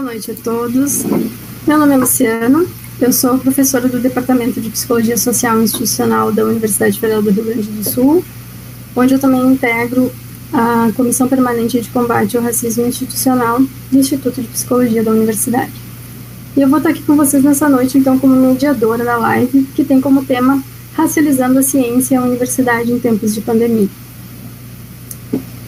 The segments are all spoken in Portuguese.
Boa noite a todos. Meu nome é Luciano, eu sou professora do Departamento de Psicologia Social e Institucional da Universidade Federal do Rio Grande do Sul, onde eu também integro a Comissão Permanente de Combate ao Racismo Institucional do Instituto de Psicologia da Universidade. E eu vou estar aqui com vocês nessa noite, então, como mediadora da live, que tem como tema Racializando a Ciência e a Universidade em Tempos de Pandemia.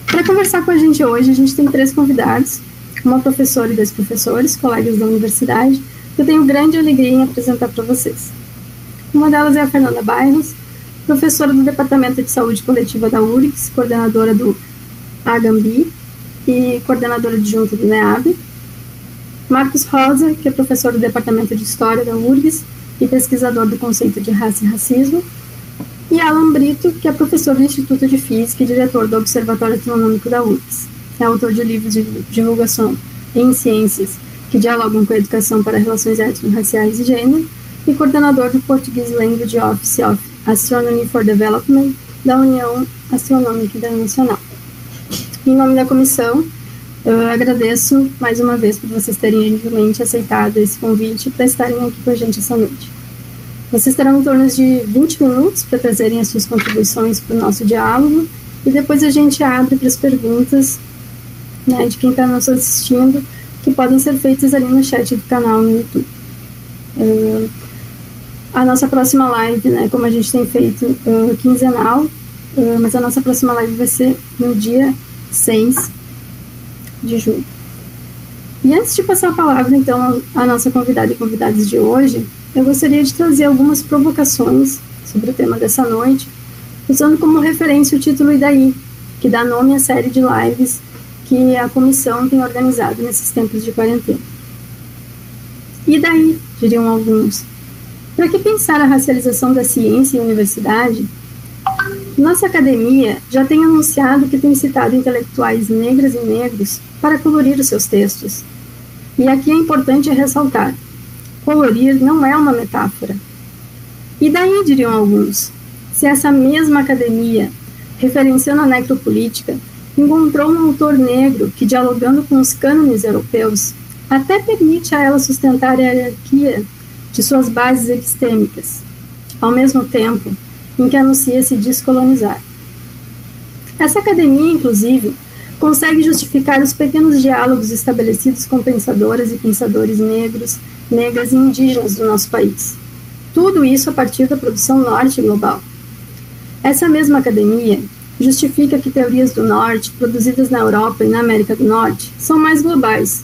Para conversar com a gente hoje, a gente tem três convidados, uma professora e dois professores, colegas da universidade, que eu tenho grande alegria em apresentar para vocês. Uma delas é a Fernanda Bairros, professora do Departamento de Saúde Coletiva da URGS, coordenadora do AGAMBI e coordenadora adjunta do NEAB. Marcos Rosa, que é professor do Departamento de História da URGS e pesquisador do conceito de raça e racismo. E Alan Brito, que é professor do Instituto de Física e diretor do Observatório Astronômico da URGS. É autor de livros de divulgação em ciências que dialogam com a educação para relações étnico-raciais e gênero, e coordenador do Portuguese Language Office of Astronomy for Development da União Astronômica Internacional. Em nome da comissão, eu agradeço mais uma vez por vocês terem gentilmente aceitado esse convite para estarem aqui com a gente essa noite. Vocês terão em torno de 20 minutos para trazerem as suas contribuições para o nosso diálogo e depois a gente abre para as perguntas né, de quem está nos assistindo que podem ser feitas ali no chat do canal no YouTube. Uh, a nossa próxima live, né, como a gente tem feito uh, quinzenal, uh, mas a nossa próxima live vai ser no dia 6 de julho. E antes de passar a palavra, então, à nossa convidada e convidados de hoje, eu gostaria de trazer algumas provocações sobre o tema dessa noite, usando como referência o título E daí, que dá nome à série de lives que a comissão tem organizado nesses tempos de quarentena. E daí, diriam alguns, para que pensar a racialização da ciência e universidade? Nossa academia já tem anunciado que tem citado intelectuais negras e negros para colorir os seus textos. E aqui é importante ressaltar: colorir não é uma metáfora. E daí, diriam alguns, se essa mesma academia, referenciando a necropolítica, encontrou um autor negro que, dialogando com os cânones europeus, até permite a ela sustentar a hierarquia de suas bases epistêmicas, ao mesmo tempo em que anuncia se descolonizar. Essa academia, inclusive, consegue justificar os pequenos diálogos estabelecidos com pensadoras e pensadores negros, negras e indígenas do nosso país. Tudo isso a partir da produção norte global. Essa mesma academia justifica que teorias do Norte, produzidas na Europa e na América do Norte, são mais globais.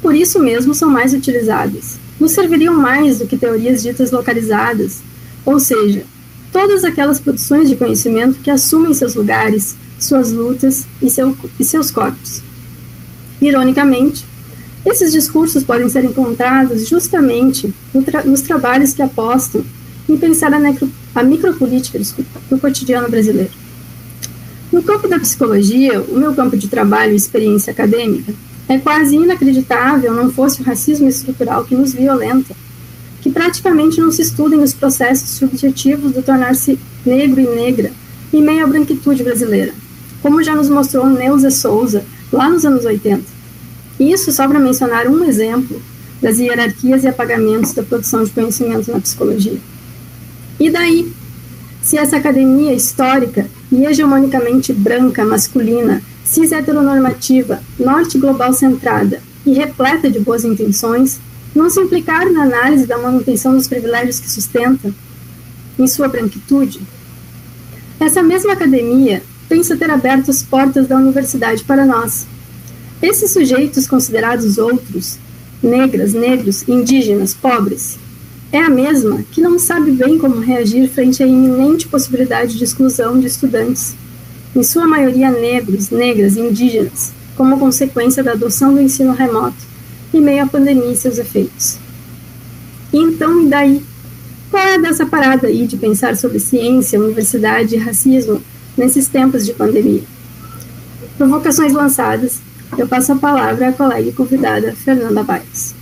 Por isso mesmo são mais utilizadas. Nos serviriam mais do que teorias ditas localizadas, ou seja, todas aquelas produções de conhecimento que assumem seus lugares, suas lutas e, seu, e seus corpos. Ironicamente, esses discursos podem ser encontrados justamente no tra nos trabalhos que apostam em pensar a, a micropolítica do cotidiano brasileiro. No campo da psicologia, o meu campo de trabalho e experiência acadêmica, é quase inacreditável não fosse o racismo estrutural que nos violenta, que praticamente não se estudem os processos subjetivos do tornar-se negro e negra em meio à branquitude brasileira, como já nos mostrou Neuza Souza lá nos anos 80. Isso só para mencionar um exemplo das hierarquias e apagamentos da produção de conhecimento na psicologia. E daí, se essa academia histórica e hegemonicamente branca, masculina, cis heteronormativa, norte global centrada e repleta de boas intenções, não se implicar na análise da manutenção dos privilégios que sustenta, em sua branquitude? Essa mesma academia pensa ter aberto as portas da universidade para nós. Esses sujeitos considerados outros, negras, negros, indígenas, pobres, é a mesma que não sabe bem como reagir frente à iminente possibilidade de exclusão de estudantes, em sua maioria negros, negras e indígenas, como consequência da adoção do ensino remoto e meio à pandemia e seus efeitos. E então, e daí? Qual é dessa parada aí de pensar sobre ciência, universidade e racismo nesses tempos de pandemia? Provocações lançadas, eu passo a palavra à colega e convidada Fernanda Baez.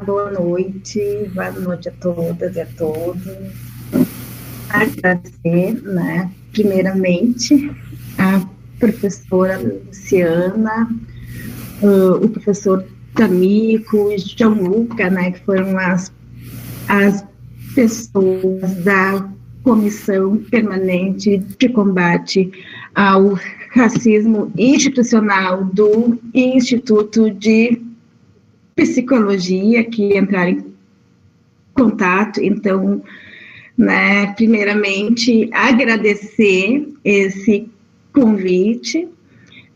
Boa noite, boa noite a todas e a todos. Agradecer, né, primeiramente, a professora Luciana, uh, o professor Tamico e João Luca, né, que foram as, as pessoas da Comissão Permanente de Combate ao Racismo Institucional do Instituto de Psicologia, que entraram em contato. Então, né, primeiramente, agradecer esse convite,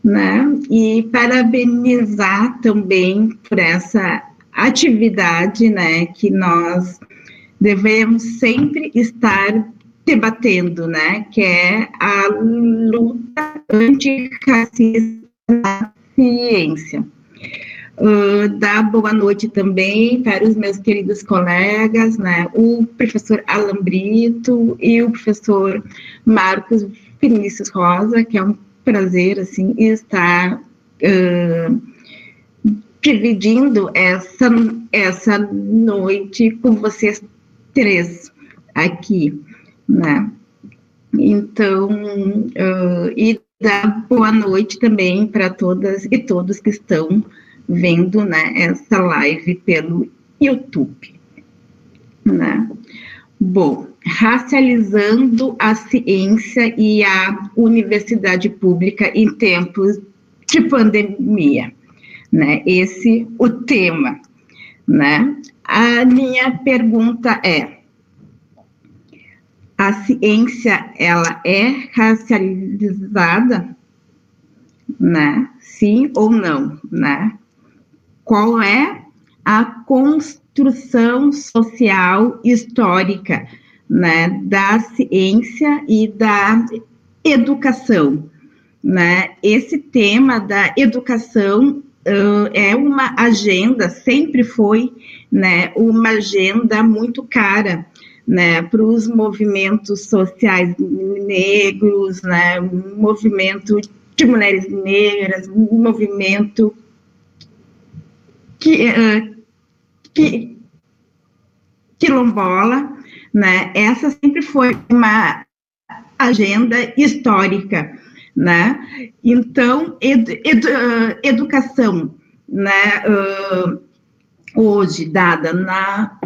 né, e parabenizar também por essa atividade, né, que nós devemos sempre estar debatendo, né, que é a luta antirracista na ciência. Uh, dar boa noite também para os meus queridos colegas, né, o professor Alan Brito e o professor Marcos Vinícius Rosa, que é um prazer, assim, estar uh, dividindo essa, essa noite com vocês três aqui né? Então, uh, e dar boa noite também para todas e todos que estão vendo, né, essa live pelo YouTube, né? Bom, racializando a ciência e a universidade pública em tempos de pandemia, né? Esse o tema, né? A minha pergunta é: a ciência ela é racializada, né? Sim ou não, né? Qual é a construção social histórica, né, da ciência e da educação, né? Esse tema da educação uh, é uma agenda, sempre foi, né, uma agenda muito cara né, para os movimentos sociais negros, né, movimento de mulheres negras, movimento que, uh, que quilombola, né, essa sempre foi uma agenda histórica, né, então, edu, educação, né, uh, hoje dada na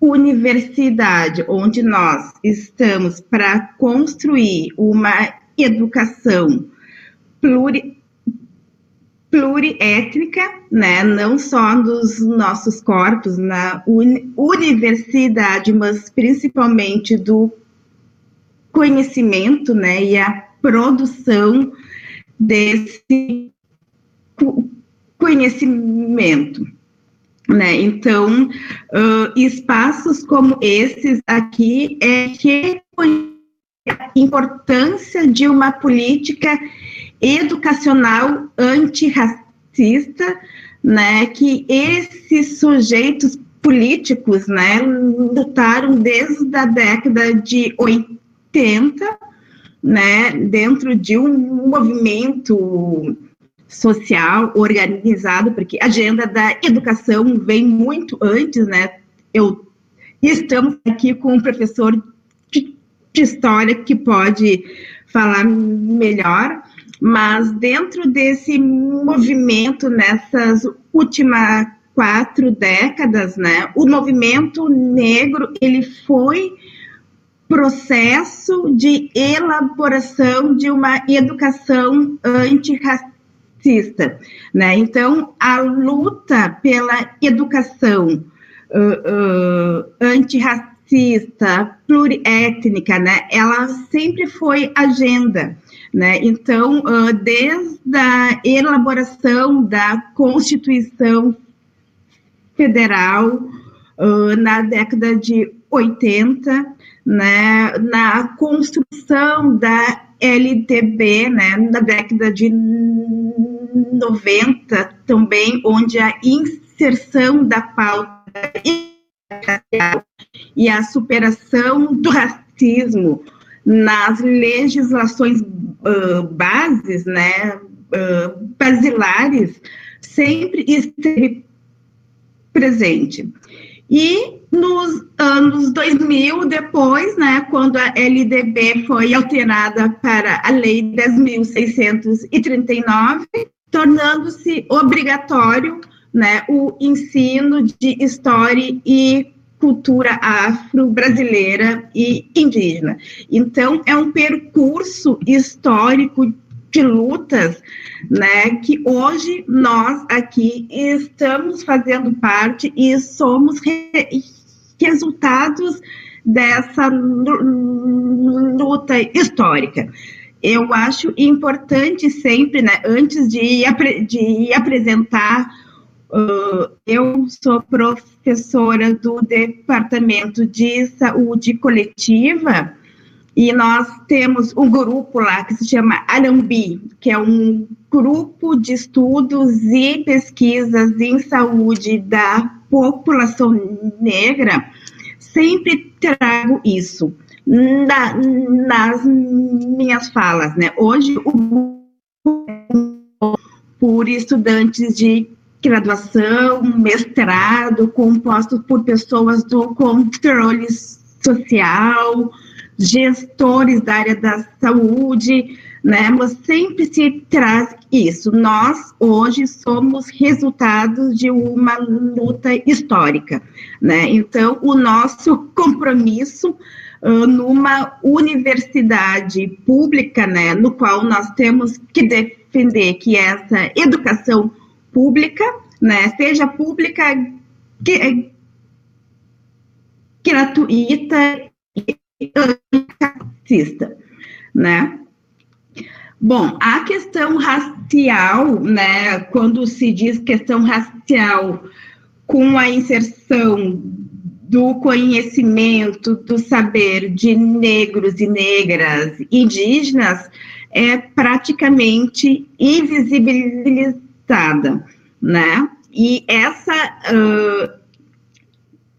universidade, onde nós estamos para construir uma educação pluri, pluriétnica, né, não só dos nossos corpos na uni, universidade, mas principalmente do conhecimento, né, e a produção desse conhecimento. Né? Então, uh, espaços como esses aqui é que a importância de uma política educacional antirracista, né, que esses sujeitos políticos, né, lutaram desde a década de 80, né, dentro de um movimento social organizado, porque a agenda da educação vem muito antes, né? Eu estamos aqui com um professor de, de história que pode falar melhor, mas dentro desse movimento nessas últimas quatro décadas, né, o movimento negro ele foi processo de elaboração de uma educação antirracista racista, né? Então, a luta pela educação uh, uh, antirracista, pluriétnica, né? Ela sempre foi agenda, né? Então, uh, desde a elaboração da Constituição Federal na década de 80, né? Na construção da LTB, né, na década de 90 também, onde a inserção da pauta e a superação do racismo nas legislações uh, bases, né, uh, basilares, sempre esteve presente. E nos anos anos 2000, depois, né, quando a LDB foi alterada para a Lei 10.639, tornando-se obrigatório né, o ensino de história e cultura afro-brasileira e indígena. Então, é um percurso histórico de lutas, né, que hoje nós aqui estamos fazendo parte e somos re resultados dessa luta histórica. Eu acho importante sempre, né, antes de, de apresentar Uh, eu sou professora do Departamento de Saúde Coletiva e nós temos um grupo lá que se chama Arambi, que é um grupo de estudos e pesquisas em saúde da população negra. Sempre trago isso na, nas minhas falas, né? Hoje, o por estudantes de graduação, mestrado, composto por pessoas do controle social, gestores da área da saúde, né? Mas sempre se traz isso. Nós hoje somos resultados de uma luta histórica, né? Então, o nosso compromisso uh, numa universidade pública, né, no qual nós temos que defender que essa educação pública, né, seja pública, que, gratuita e racista, né? Bom, a questão racial, né, quando se diz questão racial com a inserção do conhecimento, do saber de negros e negras indígenas, é praticamente invisibilizada né? E essa uh,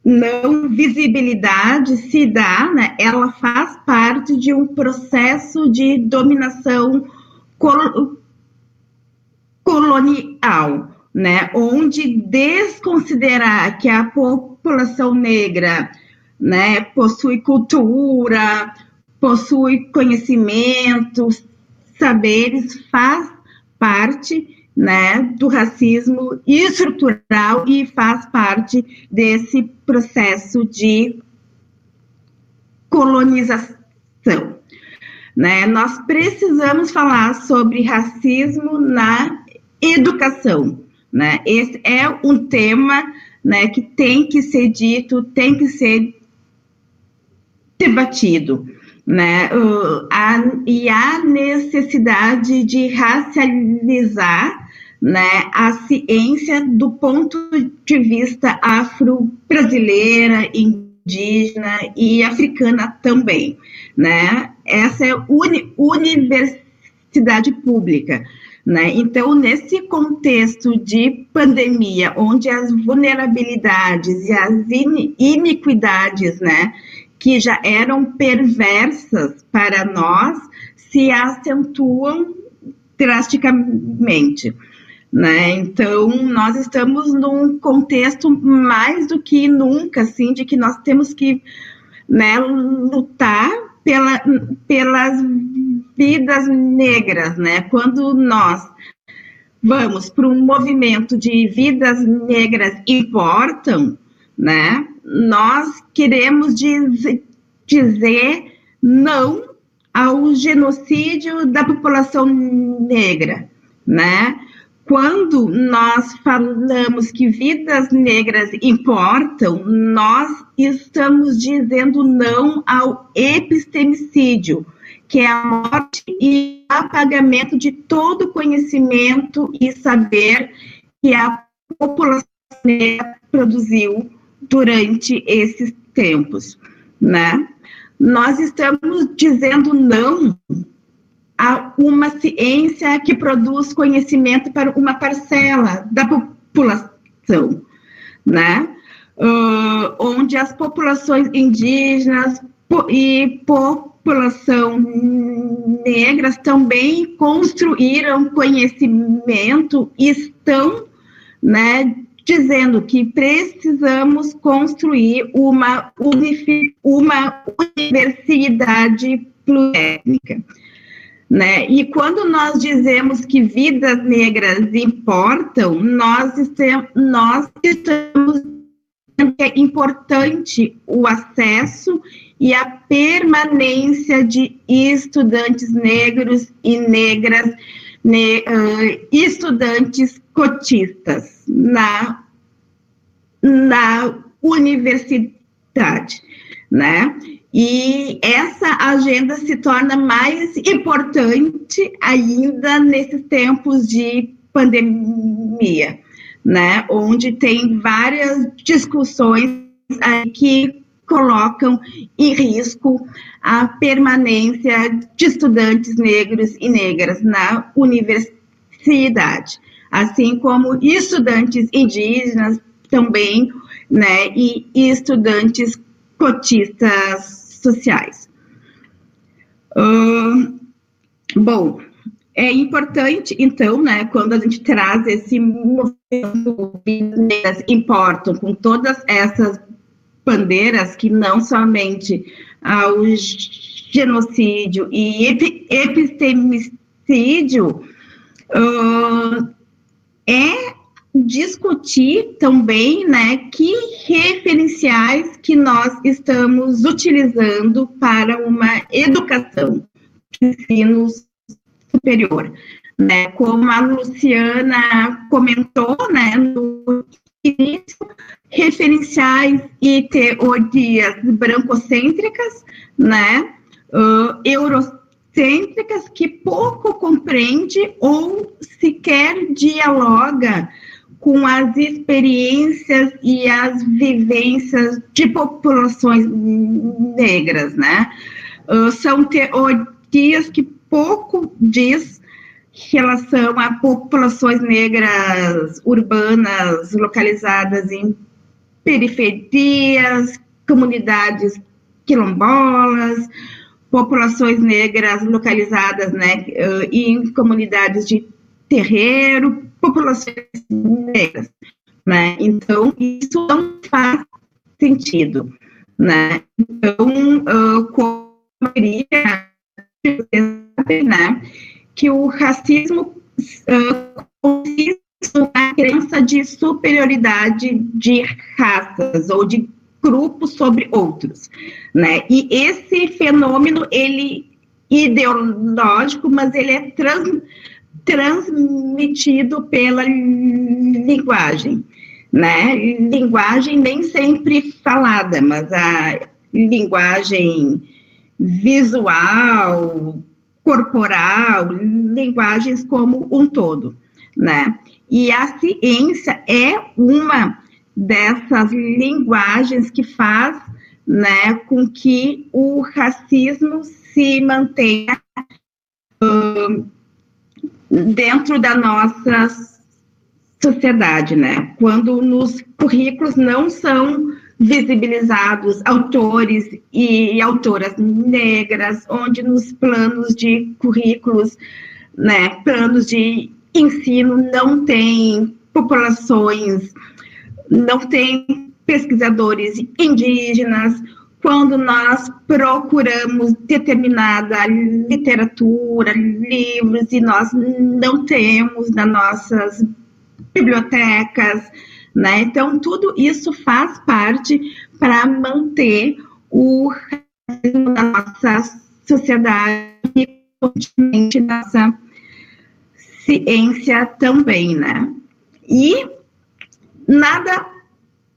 não visibilidade se dá, né? Ela faz parte de um processo de dominação col colonial, né? Onde desconsiderar que a população negra, né, possui cultura, possui conhecimento, saberes, faz parte né, do racismo estrutural e faz parte desse processo de colonização. Né? Nós precisamos falar sobre racismo na educação. Né? Esse é um tema né, que tem que ser dito, tem que ser debatido. Né? Uh, a, e há necessidade de racializar né, a ciência do ponto de vista afro-brasileira, indígena e africana também, né? Essa é uni universidade pública, né? Então, nesse contexto de pandemia, onde as vulnerabilidades e as iniquidades, né, que já eram perversas para nós, se acentuam drasticamente. Né? Então, nós estamos num contexto mais do que nunca, assim, de que nós temos que né, lutar pela, pelas vidas negras, né? Quando nós vamos para um movimento de vidas negras importam, né? Nós queremos diz, dizer não ao genocídio da população negra, né? Quando nós falamos que vidas negras importam, nós estamos dizendo não ao epistemicídio, que é a morte e apagamento de todo conhecimento e saber que a população negra produziu durante esses tempos, né? Nós estamos dizendo não a uma ciência que produz conhecimento para uma parcela da população, né? Uh, onde as populações indígenas e população negras também construíram conhecimento e estão, né, dizendo que precisamos construir uma, uma universidade plurétnica. Né? E quando nós dizemos que vidas negras importam, nós, estamos, nós estamos que é importante o acesso e a permanência de estudantes negros e negras, ne, uh, estudantes cotistas na, na universidade, né? E essa agenda se torna mais importante ainda nesses tempos de pandemia, né? Onde tem várias discussões que colocam em risco a permanência de estudantes negros e negras na universidade, assim como estudantes indígenas também, né, e estudantes cotistas sociais. Bom, é importante, então, né, quando a gente traz esse movimento importam com todas essas bandeiras que não somente ao genocídio e epistemicídio uh, é discutir também, né, que referenciais que nós estamos utilizando para uma educação de ensino superior, né, como a Luciana comentou, né, no início, referenciais e teorias brancocêntricas, né, uh, eurocêntricas, que pouco compreende ou sequer dialoga com as experiências e as vivências de populações negras, né? Uh, são teorias que pouco diz relação a populações negras urbanas localizadas em periferias, comunidades quilombolas, populações negras localizadas né, em comunidades de terreiro, populações negras. Né? Então, isso não faz sentido. Né? Então, uh, como eu queria né, que o racismo uh, consiste na crença de superioridade de raças ou de grupos sobre outros, né? E esse fenômeno ele ideológico, mas ele é trans, transmitido pela linguagem, né? Linguagem nem sempre falada, mas a linguagem visual, corporal, linguagens como um todo, né? E a ciência é uma dessas linguagens que faz, né, com que o racismo se mantenha dentro da nossa sociedade, né? Quando nos currículos não são visibilizados autores e autoras negras, onde nos planos de currículos, né, planos de ensino não tem populações, não tem pesquisadores indígenas, quando nós procuramos determinada literatura, livros, e nós não temos nas nossas bibliotecas, né? Então, tudo isso faz parte para manter o da nossa sociedade e continente nossa ciência também, né? E nada,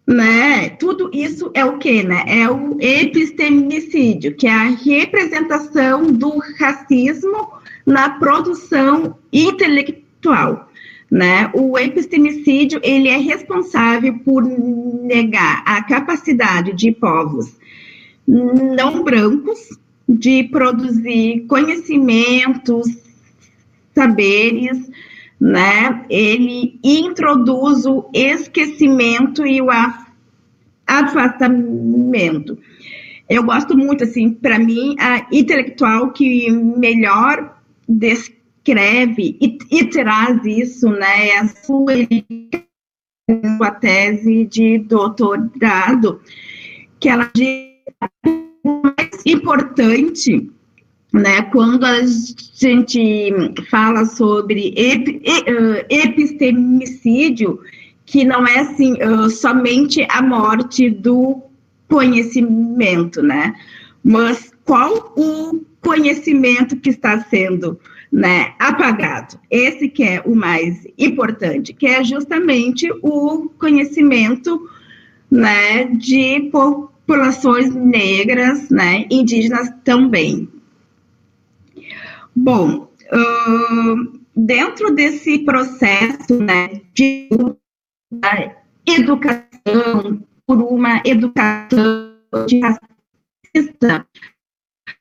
né? Tudo isso é o que, né? É o epistemicídio, que é a representação do racismo na produção intelectual. Né? O epistemicídio ele é responsável por negar a capacidade de povos não brancos de produzir conhecimentos, saberes, né? Ele introduz o esquecimento e o afastamento. Eu gosto muito, assim, para mim, a intelectual que melhor descreve escreve e, e traz isso, né, é a sua tese de doutorado, que ela diz o mais importante né, quando a gente fala sobre ep, epistemicídio, que não é assim uh, somente a morte do conhecimento, né? Mas qual o conhecimento que está sendo né, apagado? Esse que é o mais importante, que é justamente o conhecimento né, de populações negras, né, indígenas também. Bom, uh, dentro desse processo né, de educação, por uma educação de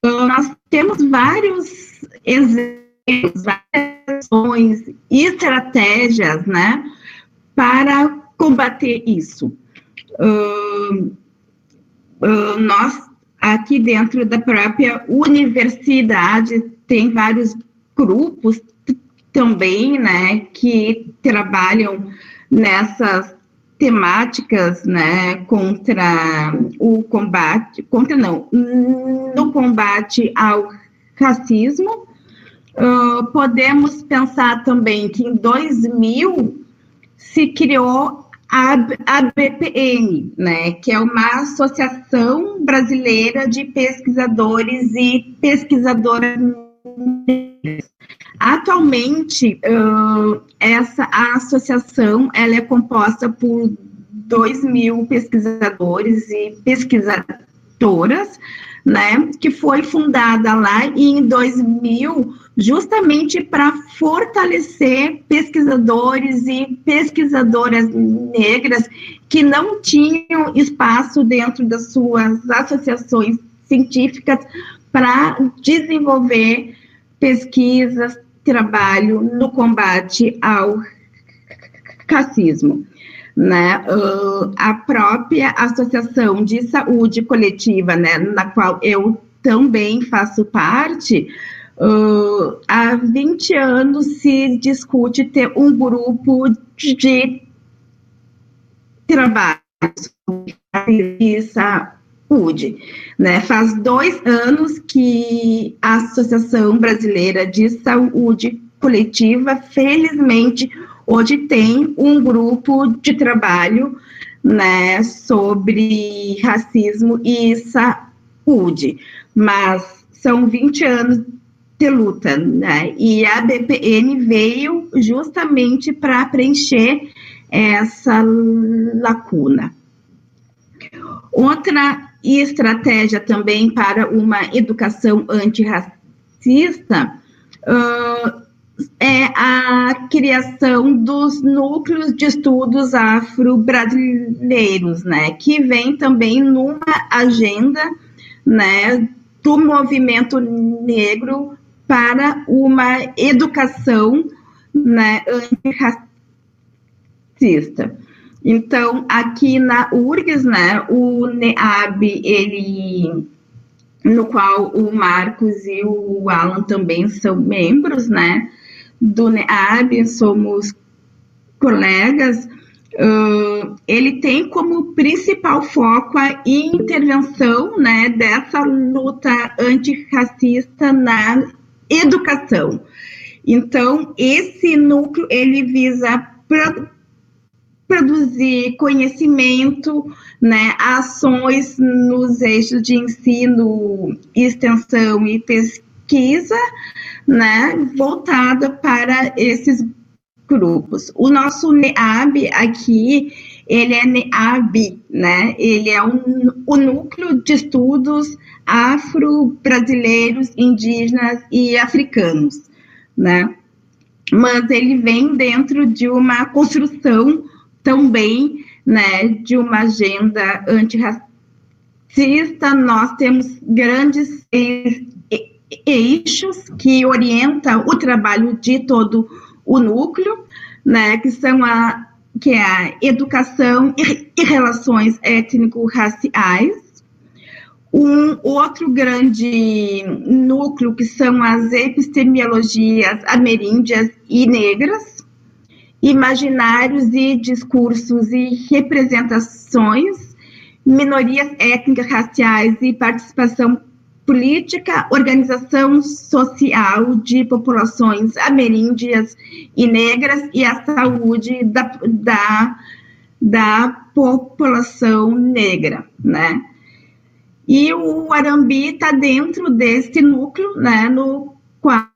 nós temos vários exemplos, várias ações e estratégias, né, para combater isso. Uh, nós, aqui dentro da própria universidade, tem vários grupos também, né, que trabalham nessas temáticas, né, contra o combate, contra não, no combate ao racismo. Uh, podemos pensar também que em 2000 se criou a, a né, que é uma associação brasileira de pesquisadores e pesquisadoras Atualmente, uh, essa a associação ela é composta por 2 mil pesquisadores e pesquisadoras, né, que foi fundada lá em 2000 justamente para fortalecer pesquisadores e pesquisadoras negras que não tinham espaço dentro das suas associações científicas para desenvolver pesquisas, trabalho no combate ao racismo. Né? Uh, a própria Associação de Saúde Coletiva, né, na qual eu também faço parte, uh, há 20 anos se discute ter um grupo de trabalho sobre saúde. Né? Faz dois anos que a Associação Brasileira de Saúde Coletiva, felizmente, hoje tem um grupo de trabalho né, sobre racismo e saúde, mas são 20 anos de luta, né? E a BPN veio justamente para preencher essa lacuna. Outra estratégia também para uma educação antirracista uh, é a criação dos núcleos de estudos afro-brasileiros, né, que vem também numa agenda, né, do movimento negro para uma educação, né, antirracista. Então, aqui na URGS, né, o NEAB, ele, no qual o Marcos e o Alan também são membros, né, do NEAB, somos colegas, uh, ele tem como principal foco a intervenção, né, dessa luta antirracista na educação. Então, esse núcleo, ele visa produzir conhecimento, né, ações nos eixos de ensino, extensão e pesquisa, né, voltada para esses grupos. O nosso NEAB aqui, ele é NEAB, né, ele é um, o núcleo de estudos afro-brasileiros, indígenas e africanos, né, mas ele vem dentro de uma construção também né, de uma agenda antirracista, nós temos grandes eixos que orientam o trabalho de todo o núcleo, né, que são a, que é a educação e relações étnico-raciais, um outro grande núcleo que são as epistemologias ameríndias e negras, imaginários e discursos e representações, minorias étnicas, raciais e participação política, organização social de populações ameríndias e negras e a saúde da, da, da população negra, né? E o Arambi está dentro desse núcleo, né, no qual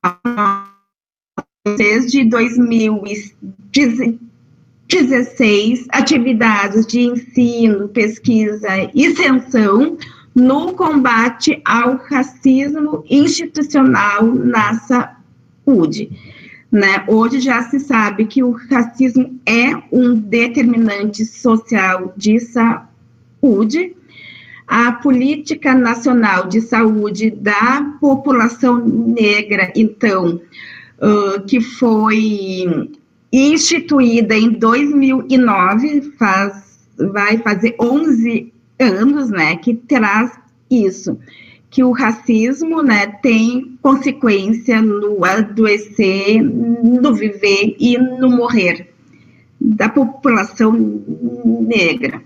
desde 2016 atividades de ensino, pesquisa e extensão no combate ao racismo institucional na saúde. Né? Hoje já se sabe que o racismo é um determinante social de saúde. A Política Nacional de Saúde da População Negra, então, que foi instituída em 2009, faz, vai fazer 11 anos, né, que traz isso, que o racismo, né, tem consequência no adoecer, no viver e no morrer da população negra,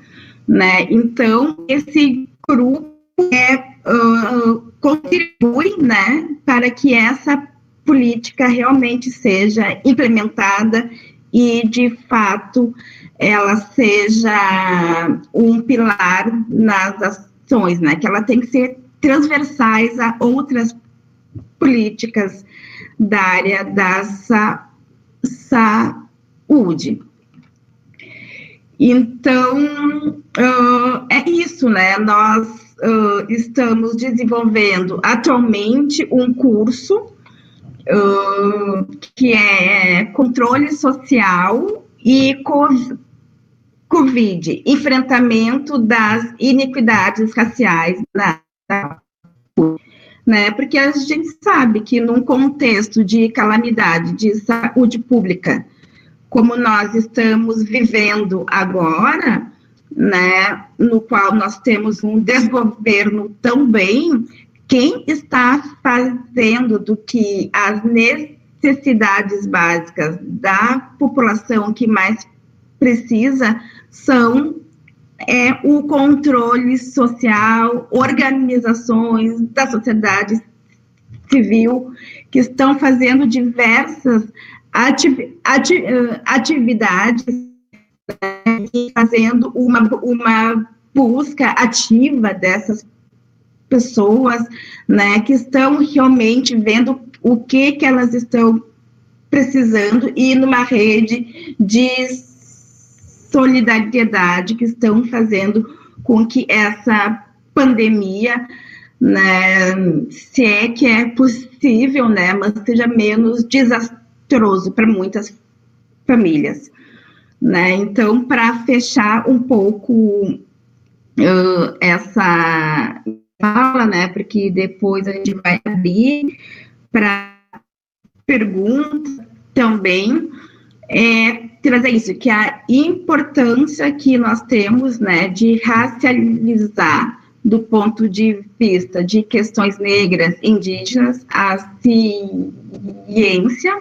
né? Então esse grupo é, uh, contribui, né, para que essa política realmente seja implementada e de fato ela seja um pilar nas ações, né? Que ela tem que ser transversais a outras políticas da área da sa saúde. Então, uh, é isso, né? Nós uh, estamos desenvolvendo atualmente um curso que é controle social e Covid, enfrentamento das iniquidades raciais na né? Porque a gente sabe que num contexto de calamidade de saúde pública, como nós estamos vivendo agora, né, no qual nós temos um desgoverno também, quem está fazendo do que as necessidades básicas da população que mais precisa são é, o controle social, organizações da sociedade civil que estão fazendo diversas ati ati atividades né, fazendo uma, uma busca ativa dessas pessoas, né, que estão realmente vendo o que que elas estão precisando e numa rede de solidariedade que estão fazendo com que essa pandemia, né, se é que é possível, né, mas seja menos desastroso para muitas famílias, né? Então, para fechar um pouco uh, essa fala, né, porque depois a gente vai abrir para perguntas também, é trazer isso, que a importância que nós temos, né, de racializar do ponto de vista de questões negras, indígenas, a ciência,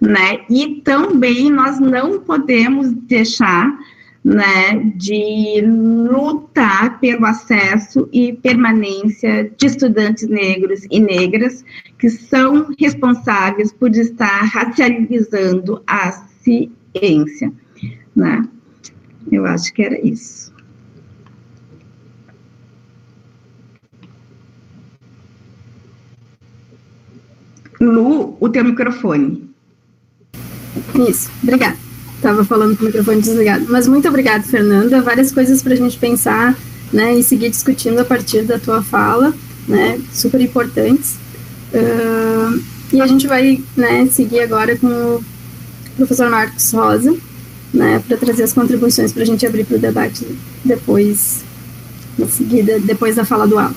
né, e também nós não podemos deixar, né, de lutar pelo acesso e permanência de estudantes negros e negras que são responsáveis por estar racializando a ciência né? Eu acho que era isso. Lu, o teu microfone. Isso, obrigada. Estava falando com o microfone desligado. Mas muito obrigada, Fernanda. Várias coisas para a gente pensar né, e seguir discutindo a partir da tua fala, né, super importantes. Uh, e a gente vai né, seguir agora com o professor Marcos Rosa, né, para trazer as contribuições para a gente abrir para o debate depois, em seguida, depois da fala do Alan.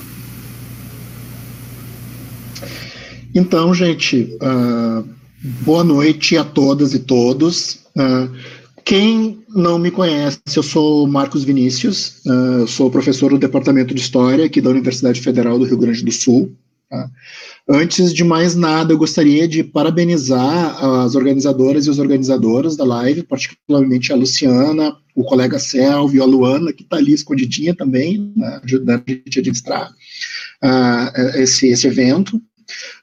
Então, gente, uh, boa noite a todas e todos. Uh, quem não me conhece, eu sou Marcos Vinícius, uh, sou professor do Departamento de História aqui da Universidade Federal do Rio Grande do Sul. Tá? Antes de mais nada, eu gostaria de parabenizar as organizadoras e os organizadores da live, particularmente a Luciana, o colega Selvi, a Luana, que está ali escondidinha também, né, ajudando a gente a administrar uh, esse, esse evento.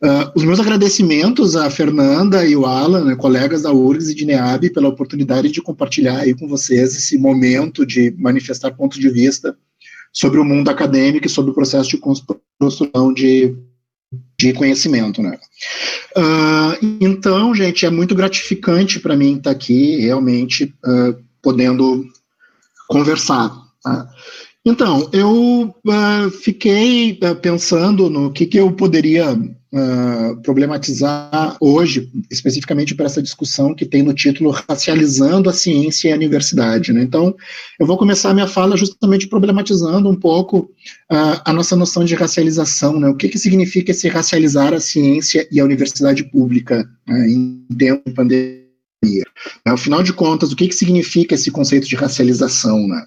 Uh, os meus agradecimentos à Fernanda e o Alan, né, colegas da URGS e de NEAB, pela oportunidade de compartilhar aí com vocês esse momento de manifestar pontos de vista sobre o mundo acadêmico e sobre o processo de construção de de conhecimento, né? Uh, então, gente, é muito gratificante para mim estar aqui, realmente, uh, podendo conversar. Tá? Então, eu uh, fiquei pensando no que, que eu poderia uh, problematizar hoje, especificamente para essa discussão que tem no título Racializando a Ciência e a Universidade. Né? Então, eu vou começar a minha fala justamente problematizando um pouco uh, a nossa noção de racialização, né? o que, que significa esse racializar a ciência e a universidade pública né, em tempo de pandemia Afinal de contas, o que, que significa esse conceito de racialização? Né?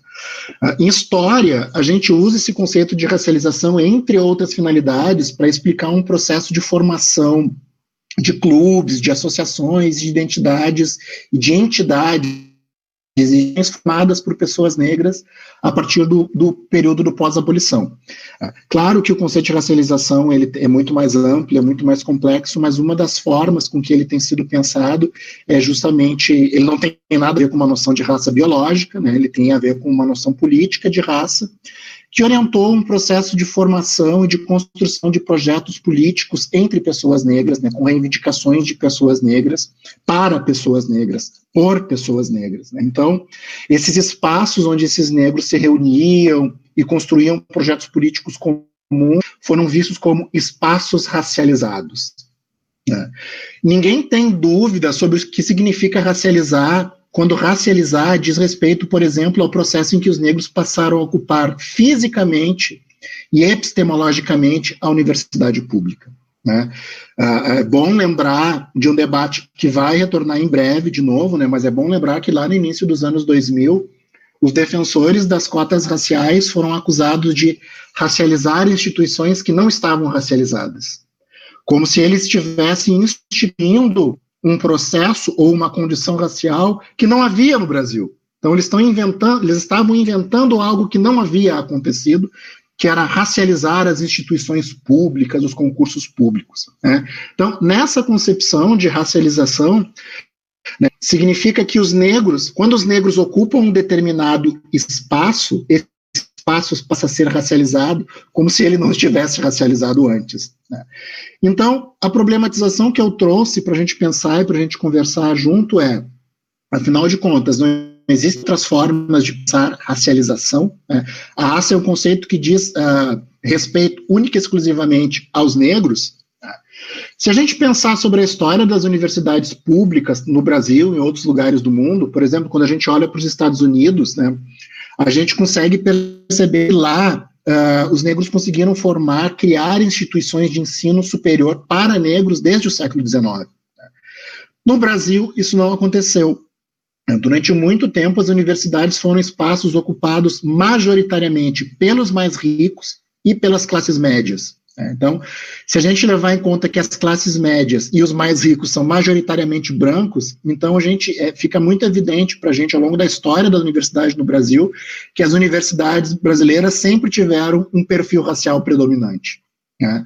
Ah, em história, a gente usa esse conceito de racialização, entre outras finalidades, para explicar um processo de formação de clubes, de associações, de identidades e de entidades formadas por pessoas negras a partir do, do período do pós-abolição. É, claro que o conceito de racialização ele é muito mais amplo, é muito mais complexo, mas uma das formas com que ele tem sido pensado é justamente, ele não tem nada a ver com uma noção de raça biológica, né, ele tem a ver com uma noção política de raça, que orientou um processo de formação e de construção de projetos políticos entre pessoas negras, né, com reivindicações de pessoas negras, para pessoas negras, por pessoas negras. Né. Então, esses espaços onde esses negros se reuniam e construíam projetos políticos comuns foram vistos como espaços racializados. Né. Ninguém tem dúvida sobre o que significa racializar quando racializar diz respeito, por exemplo, ao processo em que os negros passaram a ocupar fisicamente e epistemologicamente a universidade pública. Né? Ah, é bom lembrar de um debate que vai retornar em breve de novo, né? mas é bom lembrar que lá no início dos anos 2000, os defensores das cotas raciais foram acusados de racializar instituições que não estavam racializadas, como se eles estivessem instituindo um processo ou uma condição racial que não havia no Brasil. Então eles estão inventando, eles estavam inventando algo que não havia acontecido, que era racializar as instituições públicas, os concursos públicos. Né? Então, nessa concepção de racialização, né, significa que os negros, quando os negros ocupam um determinado espaço, esse espaço passa a ser racializado como se ele não estivesse racializado antes. Né? Então, a problematização que eu trouxe para a gente pensar e para a gente conversar junto é, afinal de contas, não existem outras formas de pensar racialização. Né? A raça é um conceito que diz uh, respeito única e exclusivamente aos negros. Né? Se a gente pensar sobre a história das universidades públicas no Brasil e em outros lugares do mundo, por exemplo, quando a gente olha para os Estados Unidos, né, a gente consegue perceber lá uh, os negros conseguiram formar, criar instituições de ensino superior para negros desde o século XIX. No Brasil, isso não aconteceu. Durante muito tempo, as universidades foram espaços ocupados majoritariamente pelos mais ricos e pelas classes médias. Né? Então, se a gente levar em conta que as classes médias e os mais ricos são majoritariamente brancos, então a gente é, fica muito evidente para a gente ao longo da história da universidade no Brasil que as universidades brasileiras sempre tiveram um perfil racial predominante. Né?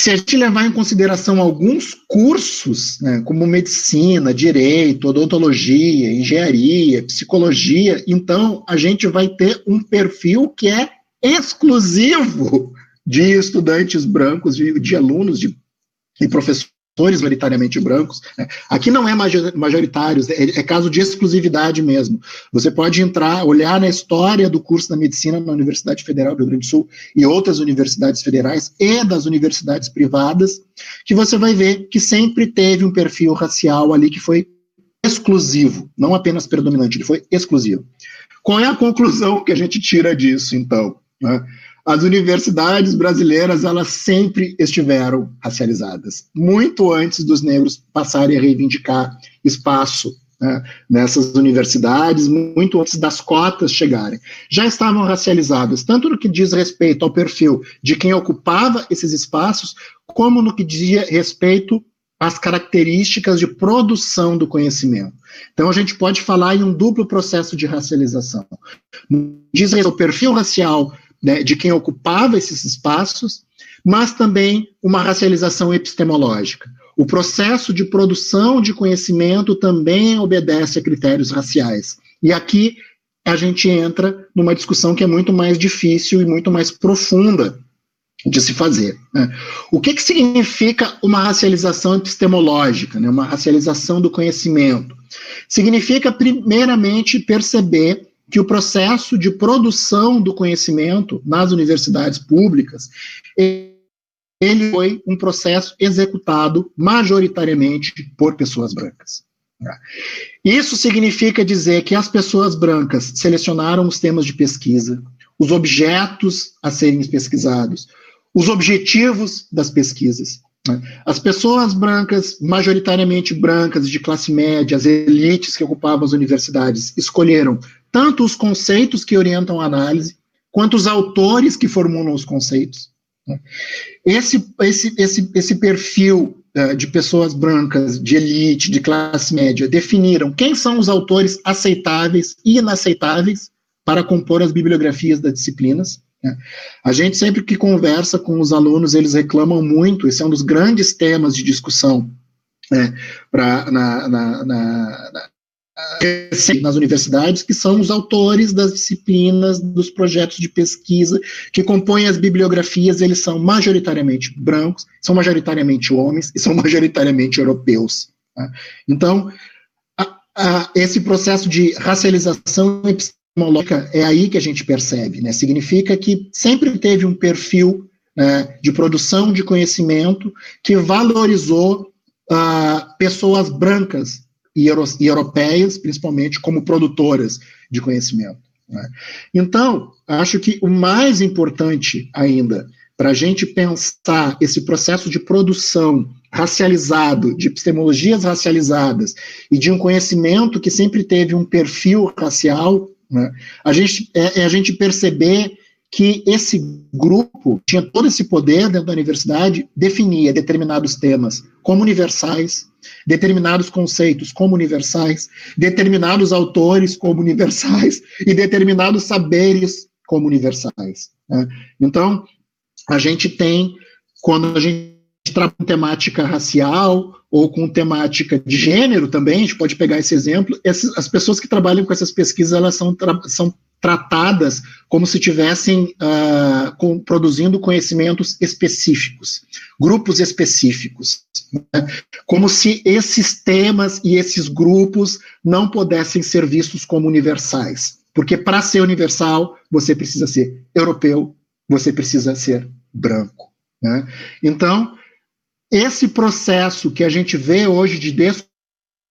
Se a gente levar em consideração alguns cursos, né, como medicina, direito, odontologia, engenharia, psicologia, então a gente vai ter um perfil que é exclusivo de estudantes brancos, de, de alunos, de, de professores majoritariamente brancos. Né? Aqui não é majoritários, é, é, caso de exclusividade mesmo. Você pode entrar, olhar na história do curso da medicina na Universidade Federal do Rio Grande do Sul e outras universidades federais e das universidades privadas, que você vai ver que sempre teve um perfil racial ali que foi exclusivo, não apenas predominante, ele foi exclusivo. Qual é a conclusão que a gente tira disso, então? Né? As universidades brasileiras elas sempre estiveram racializadas, muito antes dos negros passarem a reivindicar espaço né, nessas universidades, muito antes das cotas chegarem. Já estavam racializadas, tanto no que diz respeito ao perfil de quem ocupava esses espaços, como no que dizia respeito às características de produção do conhecimento. Então, a gente pode falar em um duplo processo de racialização. Diz respeito ao perfil racial né, de quem ocupava esses espaços, mas também uma racialização epistemológica. O processo de produção de conhecimento também obedece a critérios raciais. E aqui a gente entra numa discussão que é muito mais difícil e muito mais profunda de se fazer. Né? O que, que significa uma racialização epistemológica, né? uma racialização do conhecimento? Significa, primeiramente, perceber que o processo de produção do conhecimento nas universidades públicas ele foi um processo executado majoritariamente por pessoas brancas. Isso significa dizer que as pessoas brancas selecionaram os temas de pesquisa, os objetos a serem pesquisados, os objetivos das pesquisas. As pessoas brancas, majoritariamente brancas, de classe média, as elites que ocupavam as universidades, escolheram tanto os conceitos que orientam a análise, quanto os autores que formulam os conceitos. Esse, esse, esse, esse perfil uh, de pessoas brancas, de elite, de classe média, definiram quem são os autores aceitáveis e inaceitáveis para compor as bibliografias das disciplinas. Né? A gente sempre que conversa com os alunos, eles reclamam muito, esse é um dos grandes temas de discussão né, pra, na, na, na, nas universidades, que são os autores das disciplinas, dos projetos de pesquisa que compõem as bibliografias, eles são majoritariamente brancos, são majoritariamente homens e são majoritariamente europeus. Tá? Então, a, a, esse processo de racialização epistemológica é aí que a gente percebe, né? significa que sempre teve um perfil né, de produção de conhecimento que valorizou uh, pessoas brancas e, euro, e europeias, principalmente, como produtoras de conhecimento. Né? Então, acho que o mais importante ainda para a gente pensar esse processo de produção racializado, de epistemologias racializadas e de um conhecimento que sempre teve um perfil racial, né? a, gente, é, é a gente perceber que esse grupo tinha todo esse poder dentro da universidade, definia determinados temas como universais, determinados conceitos como universais, determinados autores como universais e determinados saberes como universais. Né? Então, a gente tem, quando a gente trabalha com temática racial ou com temática de gênero também, a gente pode pegar esse exemplo, essas, as pessoas que trabalham com essas pesquisas, elas são, são tratadas como se tivessem uh, com, produzindo conhecimentos específicos, grupos específicos, né? como se esses temas e esses grupos não pudessem ser vistos como universais, porque para ser universal você precisa ser europeu, você precisa ser branco. Né? Então, esse processo que a gente vê hoje de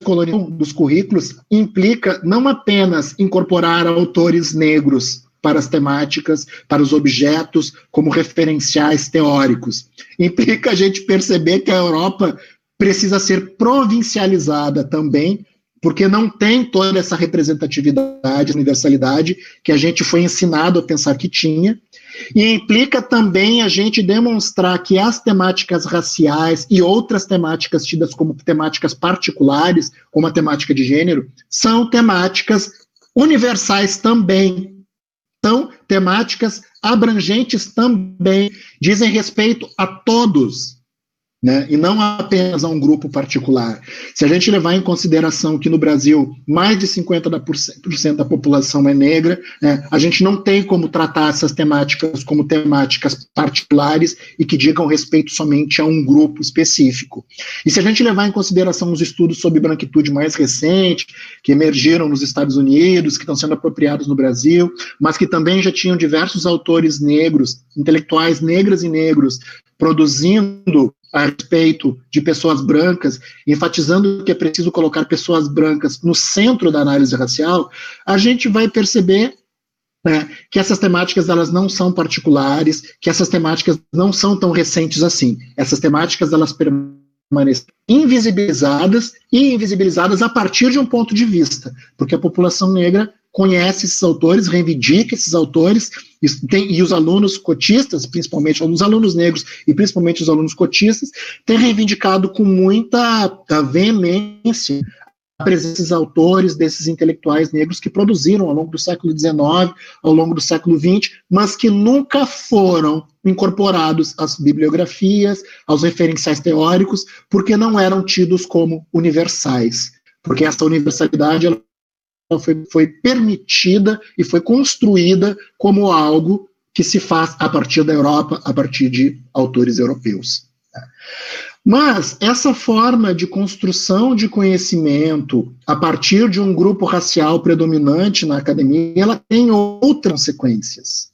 colonização dos currículos implica não apenas incorporar autores negros para as temáticas, para os objetos, como referenciais teóricos. Implica a gente perceber que a Europa precisa ser provincializada também, porque não tem toda essa representatividade, universalidade que a gente foi ensinado a pensar que tinha, e implica também a gente demonstrar que as temáticas raciais e outras temáticas tidas como temáticas particulares, como a temática de gênero, são temáticas universais também. São temáticas abrangentes também, dizem respeito a todos, né, e não apenas a um grupo particular. Se a gente levar em consideração que no Brasil mais de 50% da população é negra, né, a gente não tem como tratar essas temáticas como temáticas particulares e que digam respeito somente a um grupo específico. E se a gente levar em consideração os estudos sobre branquitude mais recentes, que emergiram nos Estados Unidos, que estão sendo apropriados no Brasil, mas que também já tinham diversos autores negros, intelectuais negras e negros, produzindo a respeito de pessoas brancas, enfatizando que é preciso colocar pessoas brancas no centro da análise racial, a gente vai perceber né, que essas temáticas elas não são particulares, que essas temáticas não são tão recentes assim. Essas temáticas elas permanecer invisibilizadas e invisibilizadas a partir de um ponto de vista, porque a população negra conhece esses autores, reivindica esses autores, e, tem, e os alunos cotistas, principalmente os alunos negros e principalmente os alunos cotistas, têm reivindicado com muita veemência a presença desses autores, desses intelectuais negros que produziram ao longo do século XIX, ao longo do século XX, mas que nunca foram incorporados às bibliografias, aos referenciais teóricos, porque não eram tidos como universais. Porque essa universalidade ela foi, foi permitida e foi construída como algo que se faz a partir da Europa, a partir de autores europeus. Mas essa forma de construção de conhecimento a partir de um grupo racial predominante na academia, ela tem outras consequências.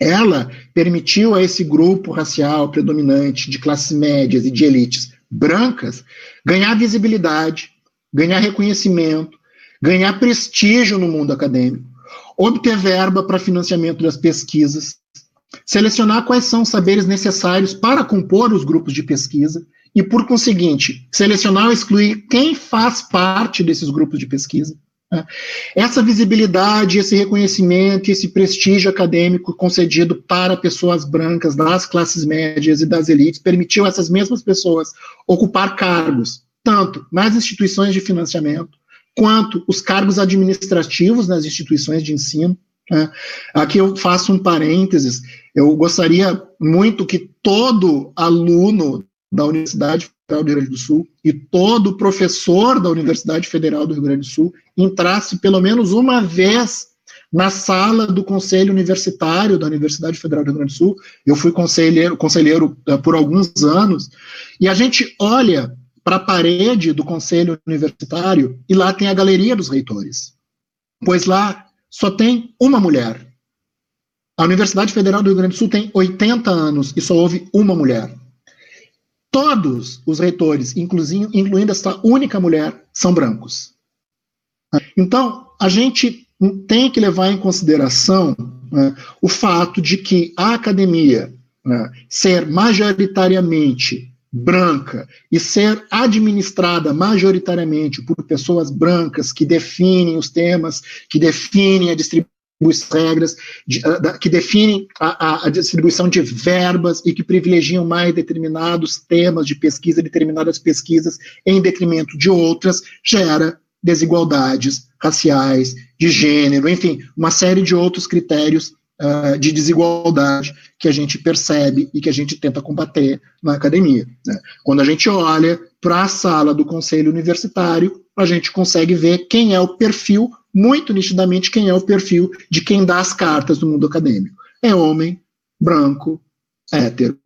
Ela permitiu a esse grupo racial predominante de classes médias e de elites brancas ganhar visibilidade, ganhar reconhecimento, ganhar prestígio no mundo acadêmico, obter verba para financiamento das pesquisas, selecionar quais são os saberes necessários para compor os grupos de pesquisa e, por conseguinte, selecionar ou excluir quem faz parte desses grupos de pesquisa. Né? Essa visibilidade, esse reconhecimento, esse prestígio acadêmico concedido para pessoas brancas das classes médias e das elites permitiu essas mesmas pessoas ocupar cargos, tanto nas instituições de financiamento, quanto os cargos administrativos nas instituições de ensino. Né? Aqui eu faço um parênteses, eu gostaria muito que todo aluno da Universidade Federal do Rio Grande do Sul e todo professor da Universidade Federal do Rio Grande do Sul entrasse pelo menos uma vez na sala do Conselho Universitário da Universidade Federal do Rio Grande do Sul. Eu fui conselheiro, conselheiro uh, por alguns anos, e a gente olha para a parede do conselho universitário e lá tem a galeria dos reitores. Pois lá só tem uma mulher. A Universidade Federal do Rio Grande do Sul tem 80 anos e só houve uma mulher. Todos os reitores, incluindo, essa única mulher, são brancos. Então, a gente tem que levar em consideração né, o fato de que a academia né, ser majoritariamente branca e ser administrada majoritariamente por pessoas brancas que definem os temas, que definem a distribuição regras de, uh, que definem a, a, distribuição de verbas e que privilegiam mais determinados temas de pesquisa, determinadas pesquisas, em detrimento de outras, gera desigualdades raciais, de gênero, enfim, uma série de outros critérios uh, de desigualdade que a gente percebe e que a gente tenta combater na academia. Né? Quando a gente olha para a sala do conselho universitário, a gente consegue ver quem é o perfil, muito nitidamente, quem é o perfil de quem dá as cartas no mundo acadêmico. É homem, branco, hétero,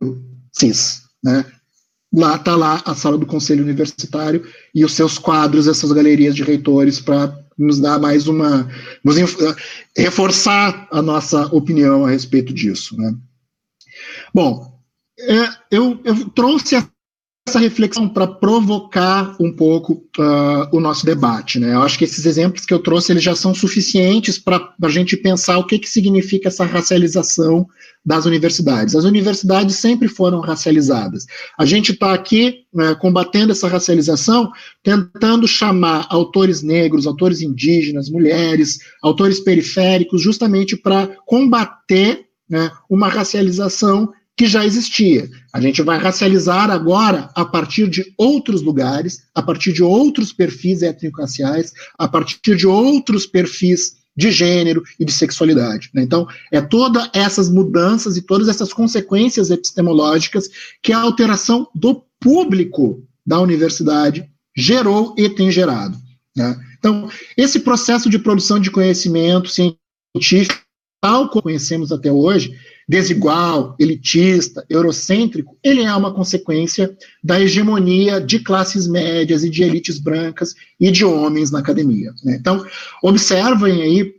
cis. Né? Lá está lá a sala do conselho universitário e os seus quadros, essas galerias de reitores para nos dar mais uma. Nos, reforçar a nossa opinião a respeito disso. Né? Bom, é, eu, eu trouxe essa reflexão para provocar um pouco uh, o nosso debate. Né? Eu acho que esses exemplos que eu trouxe eles já são suficientes para a gente pensar o que, que significa essa racialização das universidades. As universidades sempre foram racializadas. A gente está aqui né, combatendo essa racialização, tentando chamar autores negros, autores indígenas, mulheres, autores periféricos, justamente para combater né, uma racialização que já existia. A gente vai racializar agora a partir de outros lugares, a partir de outros perfis étnico-raciais, a partir de outros perfis de gênero e de sexualidade. Né? Então, é todas essas mudanças e todas essas consequências epistemológicas que a alteração do público da universidade gerou e tem gerado. Né? Então, esse processo de produção de conhecimento científico, tal como conhecemos até hoje, desigual, elitista, eurocêntrico, ele é uma consequência da hegemonia de classes médias e de elites brancas e de homens na academia. Né? Então, observem aí,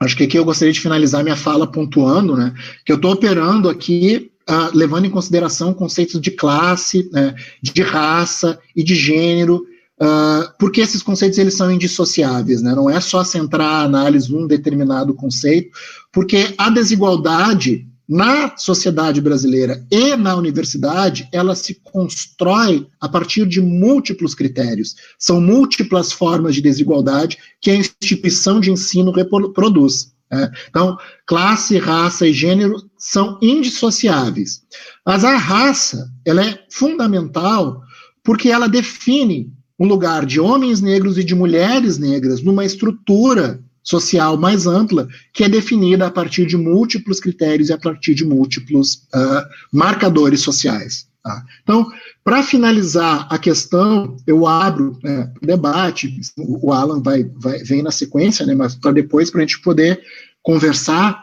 acho que aqui eu gostaria de finalizar minha fala pontuando, né, que eu estou operando aqui uh, levando em consideração conceitos de classe, né, de raça e de gênero, Uh, porque esses conceitos eles são indissociáveis, né? não é só centrar a análise num determinado conceito, porque a desigualdade na sociedade brasileira e na universidade, ela se constrói a partir de múltiplos critérios. São múltiplas formas de desigualdade que a instituição de ensino reproduz. Né? Então, classe, raça e gênero são indissociáveis. Mas a raça, ela é fundamental porque ela define um lugar de homens negros e de mulheres negras numa estrutura social mais ampla, que é definida a partir de múltiplos critérios e a partir de múltiplos uh, marcadores sociais. Tá? Então, para finalizar a questão, eu abro né, o debate, o Alan vai, vai, vem na sequência, né, mas para depois, para a gente poder conversar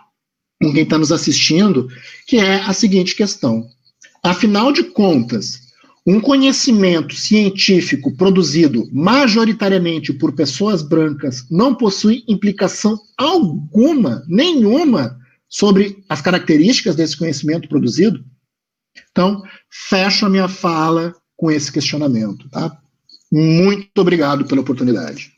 com quem está nos assistindo, que é a seguinte questão. Afinal de contas, um conhecimento científico produzido majoritariamente por pessoas brancas não possui implicação alguma, nenhuma, sobre as características desse conhecimento produzido? Então, fecho a minha fala com esse questionamento, tá? Muito obrigado pela oportunidade.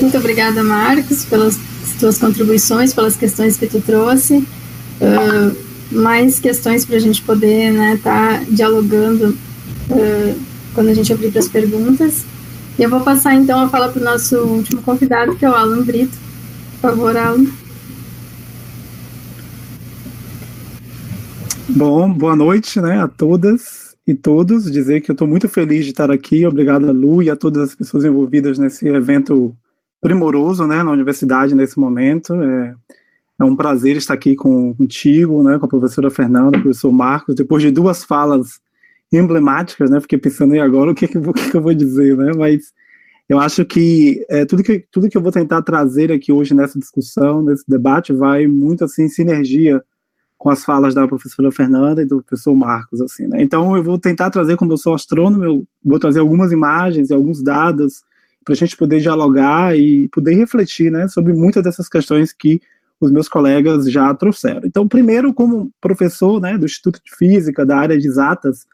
Muito obrigada, Marcos, pelas suas contribuições, pelas questões que tu trouxe. Uh, mais questões para a gente poder estar né, tá dialogando uh, quando a gente abrir para as perguntas. E eu vou passar então a fala para o nosso último convidado, que é o Alan Brito. Por favor, Alan. Bom, boa noite né, a todas e todos. Dizer que eu estou muito feliz de estar aqui. Obrigado a Lu e a todas as pessoas envolvidas nesse evento primoroso né, na universidade nesse momento. É, é um prazer estar aqui com, contigo, né, com a professora Fernanda, o professor Marcos, depois de duas falas emblemáticas, né, fiquei pensando aí agora o que, que, o que, que eu vou dizer, né, mas eu acho que, é, tudo que tudo que eu vou tentar trazer aqui hoje nessa discussão, nesse debate, vai muito assim em sinergia com as falas da professora Fernanda e do professor Marcos, assim, né? Então eu vou tentar trazer, como eu sou astrônomo, eu vou trazer algumas imagens e alguns dados para a gente poder dialogar e poder refletir, né, sobre muitas dessas questões que os meus colegas já trouxeram. Então, primeiro, como professor né, do Instituto de Física, da área de exatas,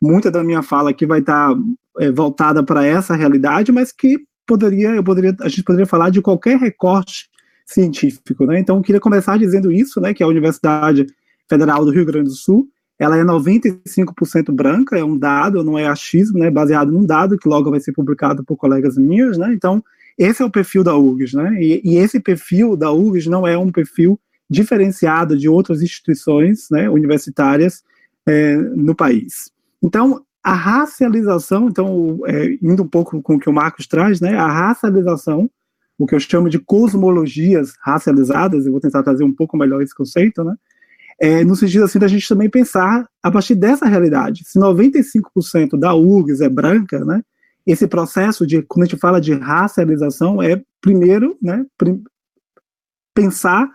muita da minha fala aqui vai estar é, voltada para essa realidade, mas que poderia, eu poderia, a gente poderia falar de qualquer recorte científico, né? Então, queria começar dizendo isso, né, que a Universidade Federal do Rio Grande do Sul, ela é 95% branca, é um dado, não é achismo, né, baseado num dado que logo vai ser publicado por colegas minhas, né? Então, esse é o perfil da URGS, né? E, e esse perfil da URGS não é um perfil diferenciado de outras instituições né, universitárias é, no país. Então, a racialização, então, é, indo um pouco com o que o Marcos traz, né, a racialização, o que eu chamo de cosmologias racializadas, eu vou tentar trazer um pouco melhor esse conceito, né, é, no sentido assim da gente também pensar a partir dessa realidade. Se 95% da URGS é branca, né, esse processo de, quando a gente fala de racialização, é primeiro, né, prim, pensar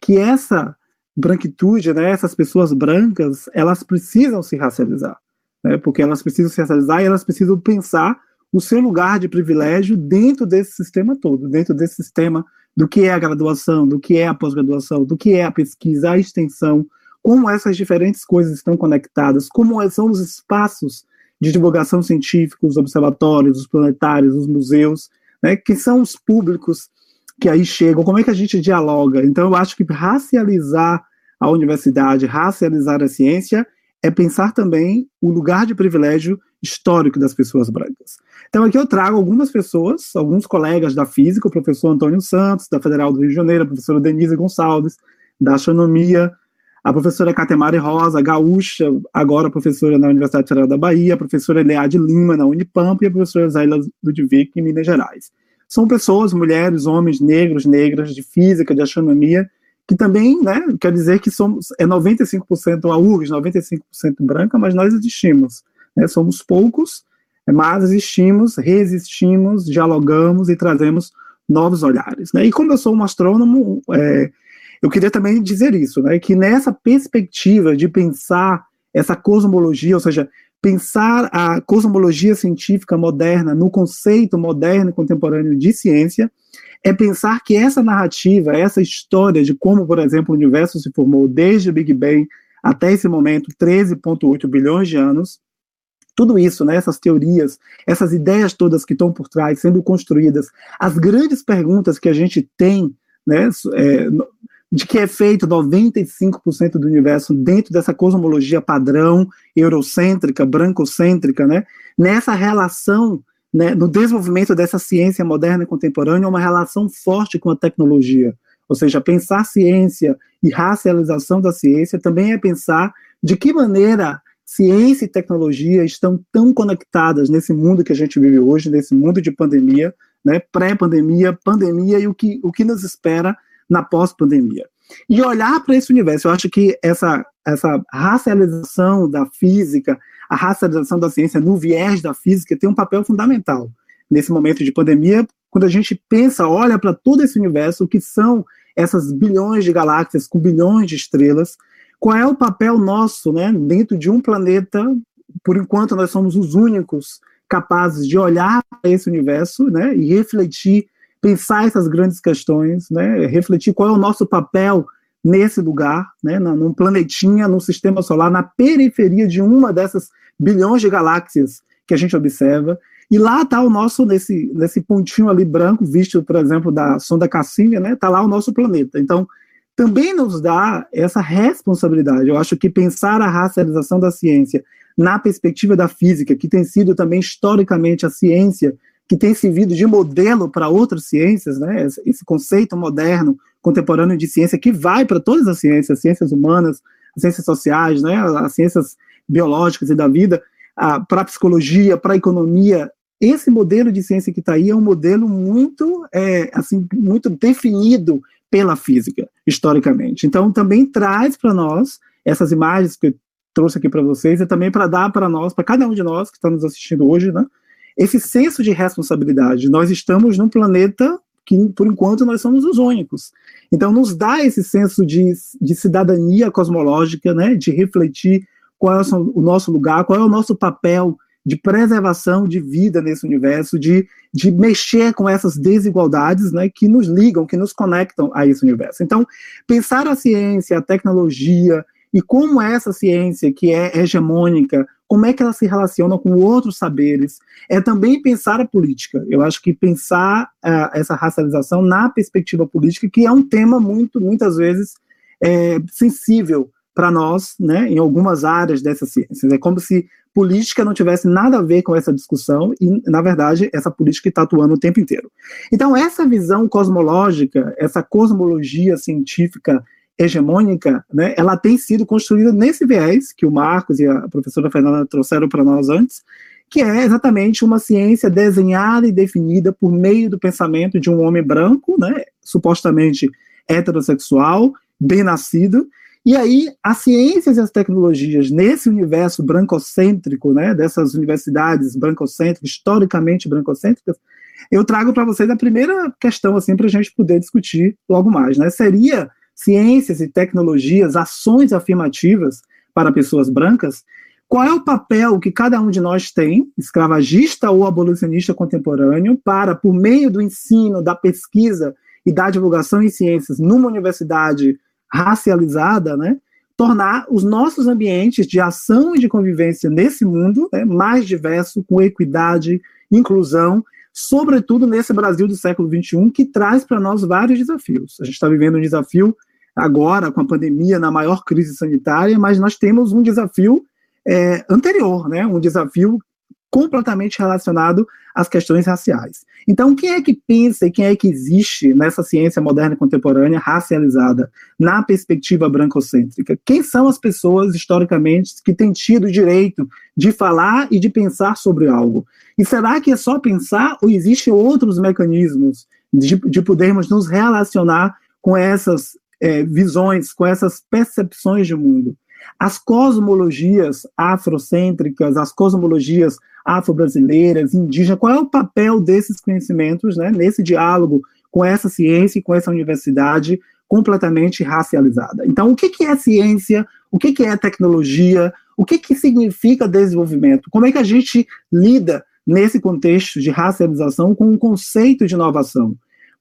que essa branquitude, né, essas pessoas brancas, elas precisam se racializar, né, porque elas precisam se racializar e elas precisam pensar o seu lugar de privilégio dentro desse sistema todo, dentro desse sistema do que é a graduação, do que é a pós-graduação, do que é a pesquisa, a extensão, como essas diferentes coisas estão conectadas, como são os espaços de divulgação científica, os observatórios, os planetários, os museus, né, que são os públicos que aí chegam, como é que a gente dialoga? Então, eu acho que racializar a universidade, racializar a ciência, é pensar também o lugar de privilégio histórico das pessoas brancas. Então, aqui eu trago algumas pessoas, alguns colegas da física, o professor Antônio Santos, da Federal do Rio de Janeiro, a professora Denise Gonçalves, da astronomia, a professora Catemari Rosa, gaúcha, agora professora na Universidade Federal da Bahia, a professora Eleade Lima, na Unipampa, e a professora Zayla Ludwig, em Minas Gerais. São pessoas, mulheres, homens, negros, negras, de física, de astronomia, que também, né, quer dizer que somos, é 95% a URGS, 95% branca, mas nós existimos. Né, somos poucos, mas existimos, resistimos, dialogamos e trazemos novos olhares. Né? E como eu sou um astrônomo, é, eu queria também dizer isso, né, que nessa perspectiva de pensar essa cosmologia, ou seja, pensar a cosmologia científica moderna no conceito moderno e contemporâneo de ciência, é pensar que essa narrativa, essa história de como, por exemplo, o universo se formou desde o Big Bang até esse momento, 13,8 bilhões de anos, tudo isso, né, essas teorias, essas ideias todas que estão por trás sendo construídas, as grandes perguntas que a gente tem né, é, de que é feito 95% do universo dentro dessa cosmologia padrão, eurocêntrica, brancocêntrica, né, nessa relação, né, no desenvolvimento dessa ciência moderna e contemporânea, uma relação forte com a tecnologia. Ou seja, pensar ciência e racialização da ciência também é pensar de que maneira ciência e tecnologia estão tão conectadas nesse mundo que a gente vive hoje, nesse mundo de pandemia, né, pré-pandemia, pandemia e o que, o que nos espera na pós-pandemia. E olhar para esse universo, eu acho que essa, essa racialização da física, a racialização da ciência no viés da física tem um papel fundamental nesse momento de pandemia, quando a gente pensa, olha para todo esse universo, o que são essas bilhões de galáxias com bilhões de estrelas, qual é o papel nosso, né, dentro de um planeta, por enquanto nós somos os únicos capazes de olhar para esse universo, né, e refletir, pensar essas grandes questões, né, refletir qual é o nosso papel nesse lugar, né, num planetinha, num sistema solar, na periferia de uma dessas bilhões de galáxias que a gente observa. E lá está o nosso, nesse, nesse pontinho ali branco, visto, por exemplo, da sonda Cassini, né, está lá o nosso planeta. Então, também nos dá essa responsabilidade. Eu acho que pensar a racialização da ciência na perspectiva da física, que tem sido também historicamente a ciência que tem servido de modelo para outras ciências, né? Esse conceito moderno, contemporâneo de ciência que vai para todas as ciências, ciências humanas, as ciências sociais, né? As ciências biológicas e da vida, para a psicologia, para a economia. Esse modelo de ciência que está aí é um modelo muito, é, assim, muito definido pela física, historicamente. Então, também traz para nós essas imagens que eu trouxe aqui para vocês e também para dar para nós, para cada um de nós que está nos assistindo hoje, né, esse senso de responsabilidade. Nós estamos num planeta que, por enquanto, nós somos os únicos. Então, nos dá esse senso de, de cidadania cosmológica, né, de refletir qual é o nosso lugar, qual é o nosso papel de preservação de vida nesse universo, de, de mexer com essas desigualdades né, que nos ligam, que nos conectam a esse universo. Então, pensar a ciência, a tecnologia e como essa ciência que é hegemônica, como é que ela se relaciona com outros saberes, é também pensar a política. Eu acho que pensar uh, essa racialização na perspectiva política, que é um tema muito, muitas vezes, é, sensível para nós, né, em algumas áreas dessas ciências. É como se política não tivesse nada a ver com essa discussão e, na verdade, essa política está atuando o tempo inteiro. Então, essa visão cosmológica, essa cosmologia científica hegemônica, né, ela tem sido construída nesse viés que o Marcos e a professora Fernanda trouxeram para nós antes, que é exatamente uma ciência desenhada e definida por meio do pensamento de um homem branco, né, supostamente heterossexual, bem nascido, e aí, as ciências e as tecnologias, nesse universo brancocêntrico, né, dessas universidades brancocêntricas, historicamente brancocêntricas, eu trago para vocês a primeira questão, assim, para a gente poder discutir logo mais, né? Seria ciências e tecnologias, ações afirmativas para pessoas brancas? Qual é o papel que cada um de nós tem, escravagista ou abolicionista contemporâneo, para, por meio do ensino, da pesquisa e da divulgação em ciências numa universidade racializada, né, tornar os nossos ambientes de ação e de convivência nesse mundo né, mais diverso, com equidade, inclusão, sobretudo nesse Brasil do século XXI, que traz para nós vários desafios. A gente está vivendo um desafio agora com a pandemia, na maior crise sanitária, mas nós temos um desafio é, anterior, né, um desafio completamente relacionado às questões raciais. Então, quem é que pensa e quem é que existe nessa ciência moderna e contemporânea racializada, na perspectiva brancocêntrica? Quem são as pessoas, historicamente, que têm tido o direito de falar e de pensar sobre algo? E será que é só pensar ou existem outros mecanismos de, de podermos nos relacionar com essas é, visões, com essas percepções de mundo? As cosmologias afrocêntricas, as cosmologias afro-brasileiras, indígenas, qual é o papel desses conhecimentos né, nesse diálogo com essa ciência e com essa universidade completamente racializada. Então, o que, que é ciência? O que, que é tecnologia? O que, que significa desenvolvimento? Como é que a gente lida nesse contexto de racialização com o conceito de inovação?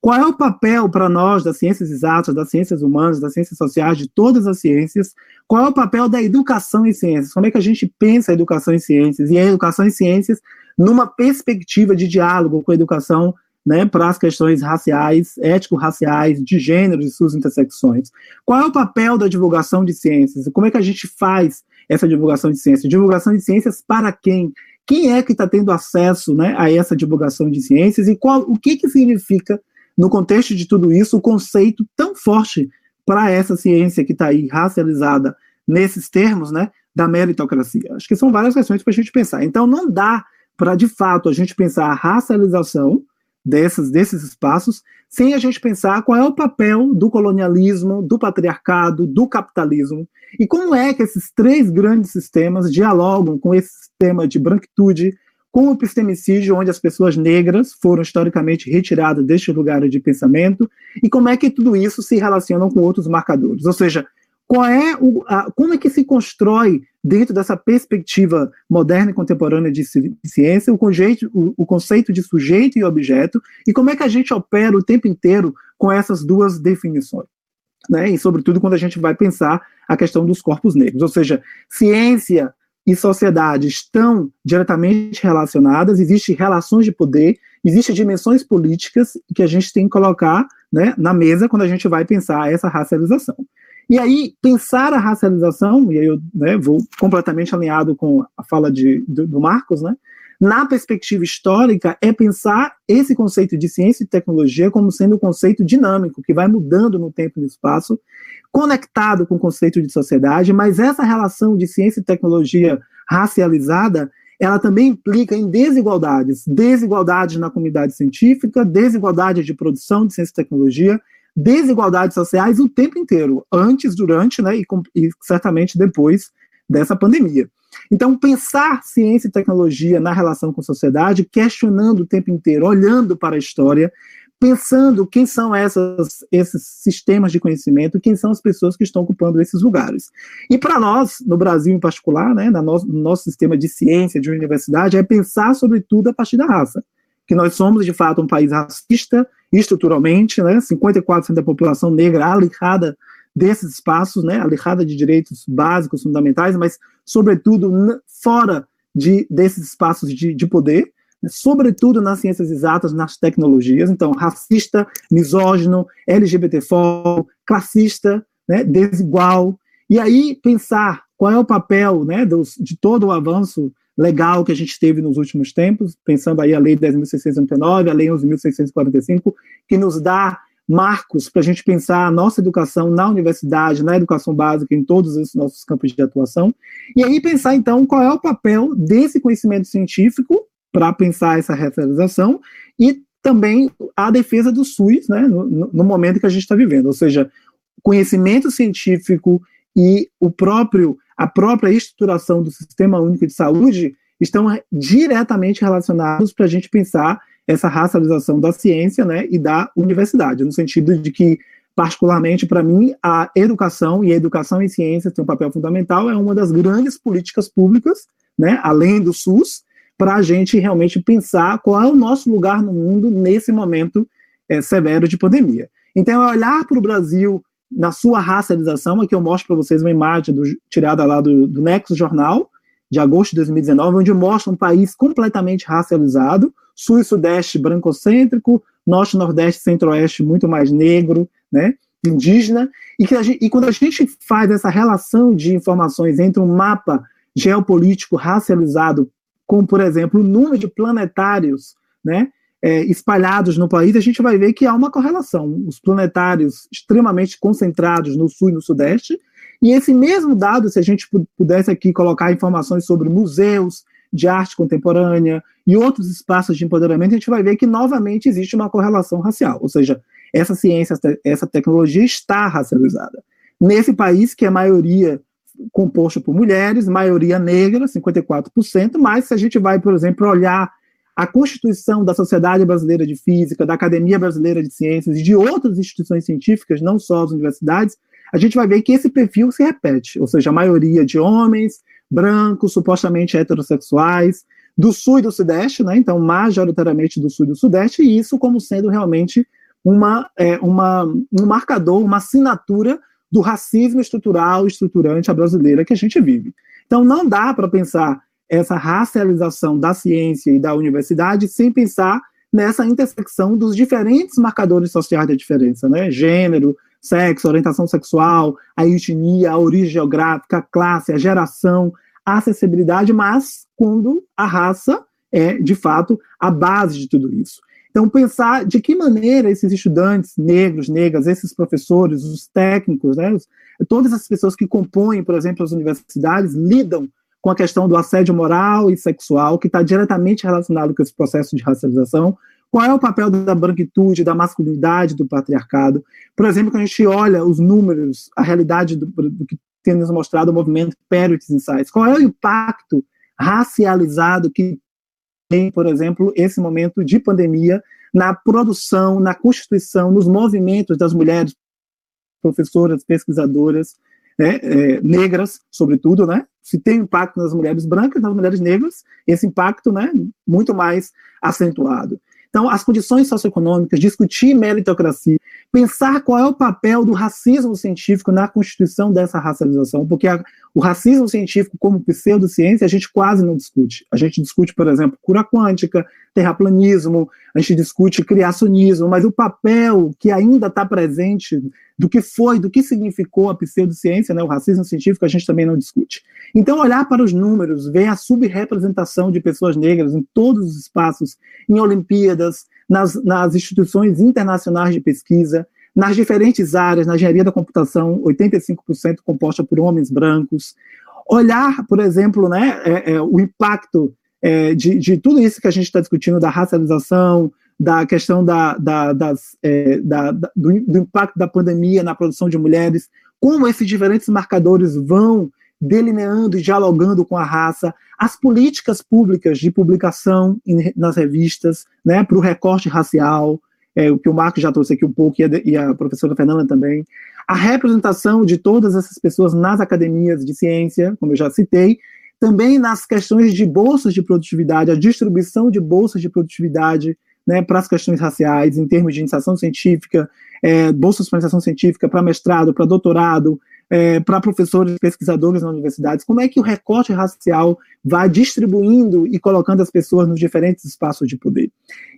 Qual é o papel para nós das ciências exatas, das ciências humanas, das ciências sociais, de todas as ciências? Qual é o papel da educação em ciências? Como é que a gente pensa a educação em ciências? E a educação em ciências numa perspectiva de diálogo com a educação né, para as questões raciais, ético-raciais, de gênero e suas intersecções. Qual é o papel da divulgação de ciências? Como é que a gente faz essa divulgação de ciências? Divulgação de ciências para quem? Quem é que está tendo acesso né, a essa divulgação de ciências e qual, o que, que significa, no contexto de tudo isso, o conceito tão forte para essa ciência que está aí racializada nesses termos, né, da meritocracia? Acho que são várias questões para a gente pensar. Então, não dá para, de fato, a gente pensar a racialização dessas, desses espaços, sem a gente pensar qual é o papel do colonialismo, do patriarcado, do capitalismo, e como é que esses três grandes sistemas dialogam com esse sistema de branquitude, com o epistemicídio, onde as pessoas negras foram historicamente retiradas destes lugares de pensamento, e como é que tudo isso se relaciona com outros marcadores. Ou seja, qual é o, a, como é que se constrói dentro dessa perspectiva moderna e contemporânea de ciência o, o, o conceito de sujeito e objeto e como é que a gente opera o tempo inteiro com essas duas definições. Né? E, sobretudo, quando a gente vai pensar a questão dos corpos negros. Ou seja, ciência e sociedade estão diretamente relacionadas, existem relações de poder, existem dimensões políticas que a gente tem que colocar né, na mesa quando a gente vai pensar essa racialização. E aí, pensar a racialização, e aí eu né, vou completamente alinhado com a fala de, do, do Marcos, né, na perspectiva histórica, é pensar esse conceito de ciência e tecnologia como sendo um conceito dinâmico, que vai mudando no tempo e no espaço, conectado com o conceito de sociedade, mas essa relação de ciência e tecnologia racializada, ela também implica em desigualdades, desigualdades na comunidade científica, desigualdade de produção de ciência e tecnologia, desigualdades sociais o tempo inteiro, antes, durante né, e, e certamente depois dessa pandemia. Então, pensar ciência e tecnologia na relação com a sociedade, questionando o tempo inteiro, olhando para a história, pensando quem são essas, esses sistemas de conhecimento, quem são as pessoas que estão ocupando esses lugares. E para nós, no Brasil em particular, né, no nosso, no nosso sistema de ciência, de universidade, é pensar sobretudo a partir da raça. Que nós somos, de fato, um país racista, estruturalmente, né, 54% da população negra alejada desses espaços, né, alejada de direitos básicos, fundamentais, mas, sobretudo, fora de, desses espaços de, de poder, né, sobretudo nas ciências exatas, nas tecnologias, então, racista, misógino, LGBTfóbico, classista, né, desigual, e aí pensar qual é o papel né, dos, de todo o avanço legal que a gente teve nos últimos tempos, pensando aí a Lei 10.689, a Lei 11.645, que nos dá marcos para a gente pensar a nossa educação na universidade, na educação básica, em todos esses nossos campos de atuação, e aí pensar, então, qual é o papel desse conhecimento científico para pensar essa realização e também a defesa do SUS, né, no, no momento que a gente está vivendo, ou seja, conhecimento científico e o próprio a própria estruturação do Sistema Único de Saúde estão diretamente relacionados para a gente pensar essa racialização da ciência né, e da universidade, no sentido de que, particularmente para mim, a educação e a educação em ciências tem um papel fundamental, é uma das grandes políticas públicas, né, além do SUS, para a gente realmente pensar qual é o nosso lugar no mundo nesse momento é, severo de pandemia. Então, é olhar para o Brasil na sua racialização, aqui eu mostro para vocês uma imagem do, tirada lá do, do Nexo Jornal, de agosto de 2019, onde mostra um país completamente racializado, sul e sudeste brancocêntrico, norte, nordeste, centro-oeste muito mais negro, né, indígena, e, que gente, e quando a gente faz essa relação de informações entre um mapa geopolítico racializado, com, por exemplo, o número de planetários, né, é, espalhados no país, a gente vai ver que há uma correlação. Os planetários extremamente concentrados no sul e no sudeste, e esse mesmo dado, se a gente pudesse aqui colocar informações sobre museus de arte contemporânea e outros espaços de empoderamento, a gente vai ver que novamente existe uma correlação racial, ou seja, essa ciência, essa tecnologia está racializada. Nesse país que é a maioria composto por mulheres, maioria negra, 54%, mas se a gente vai, por exemplo, olhar a constituição da Sociedade Brasileira de Física, da Academia Brasileira de Ciências e de outras instituições científicas, não só as universidades, a gente vai ver que esse perfil se repete, ou seja, a maioria de homens, brancos, supostamente heterossexuais, do sul e do sudeste, né? então majoritariamente do sul e do sudeste, e isso como sendo realmente uma, é, uma, um marcador, uma assinatura do racismo estrutural, estruturante a brasileira que a gente vive. Então não dá para pensar essa racialização da ciência e da universidade sem pensar nessa intersecção dos diferentes marcadores sociais da diferença, né? Gênero, sexo, orientação sexual, a etnia, a origem geográfica, a classe, a geração, a acessibilidade, mas quando a raça é, de fato, a base de tudo isso. Então, pensar de que maneira esses estudantes negros, negras, esses professores, os técnicos, né, todas as pessoas que compõem, por exemplo, as universidades, lidam com a questão do assédio moral e sexual, que está diretamente relacionado com esse processo de racialização. Qual é o papel da branquitude, da masculinidade, do patriarcado? Por exemplo, quando a gente olha os números, a realidade do, do que tem nos mostrado o movimento Parity Insights, qual é o impacto racializado que tem, por exemplo, esse momento de pandemia na produção, na constituição, nos movimentos das mulheres professoras, pesquisadoras, né, é, negras, sobretudo, né? Se tem impacto nas mulheres brancas, nas mulheres negras, esse impacto, né, muito mais acentuado. Então, as condições socioeconômicas, discutir meritocracia, pensar qual é o papel do racismo científico na constituição dessa racialização, porque a, o racismo científico como pseudociência a gente quase não discute. A gente discute, por exemplo, cura quântica, terraplanismo, a gente discute criacionismo, mas o papel que ainda está presente do que foi, do que significou a pseudociência, né, o racismo científico, a gente também não discute. Então, olhar para os números, ver a subrepresentação de pessoas negras em todos os espaços, em Olimpíadas, nas, nas instituições internacionais de pesquisa, nas diferentes áreas, na engenharia da computação, 85% composta por homens brancos. Olhar, por exemplo, né, é, é, o impacto é, de, de, tudo isso que a gente está discutindo, da racialização, da questão da, da, das, é, da, do, do, impacto da pandemia na produção de mulheres, como esses diferentes marcadores vão delineando e dialogando com a raça, as políticas públicas de publicação nas revistas, né, para o recorte racial, é, o que o Marco já trouxe aqui um pouco, e a, e a professora Fernanda também, a representação de todas essas pessoas nas academias de ciência, como eu já citei, também nas questões de bolsas de produtividade, a distribuição de bolsas de produtividade né, para as questões raciais, em termos de iniciação científica, é, bolsas para iniciação científica, para mestrado, para doutorado, é, para professores, pesquisadores na universidade, como é que o recorte racial vai distribuindo e colocando as pessoas nos diferentes espaços de poder.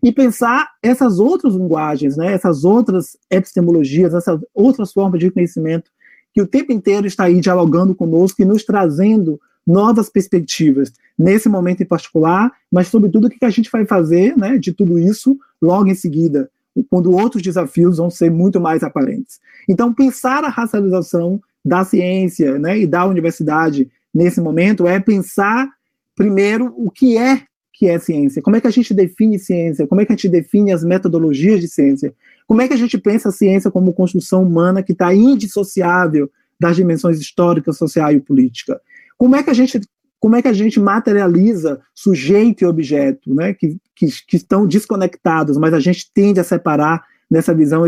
E pensar essas outras linguagens, né, essas outras epistemologias, essas outras formas de conhecimento que o tempo inteiro está aí dialogando conosco e nos trazendo novas perspectivas nesse momento em particular, mas sobretudo o que a gente vai fazer né, de tudo isso logo em seguida, quando outros desafios vão ser muito mais aparentes. Então, pensar a racialização da ciência né, e da universidade nesse momento é pensar, primeiro, o que é que é ciência, como é que a gente define ciência, como é que a gente define as metodologias de ciência, como é que a gente pensa a ciência como construção humana que está indissociável das dimensões histórica, social e política. Como é que a gente como é que a gente materializa sujeito e objeto, né, que, que, que estão desconectados, mas a gente tende a separar nessa visão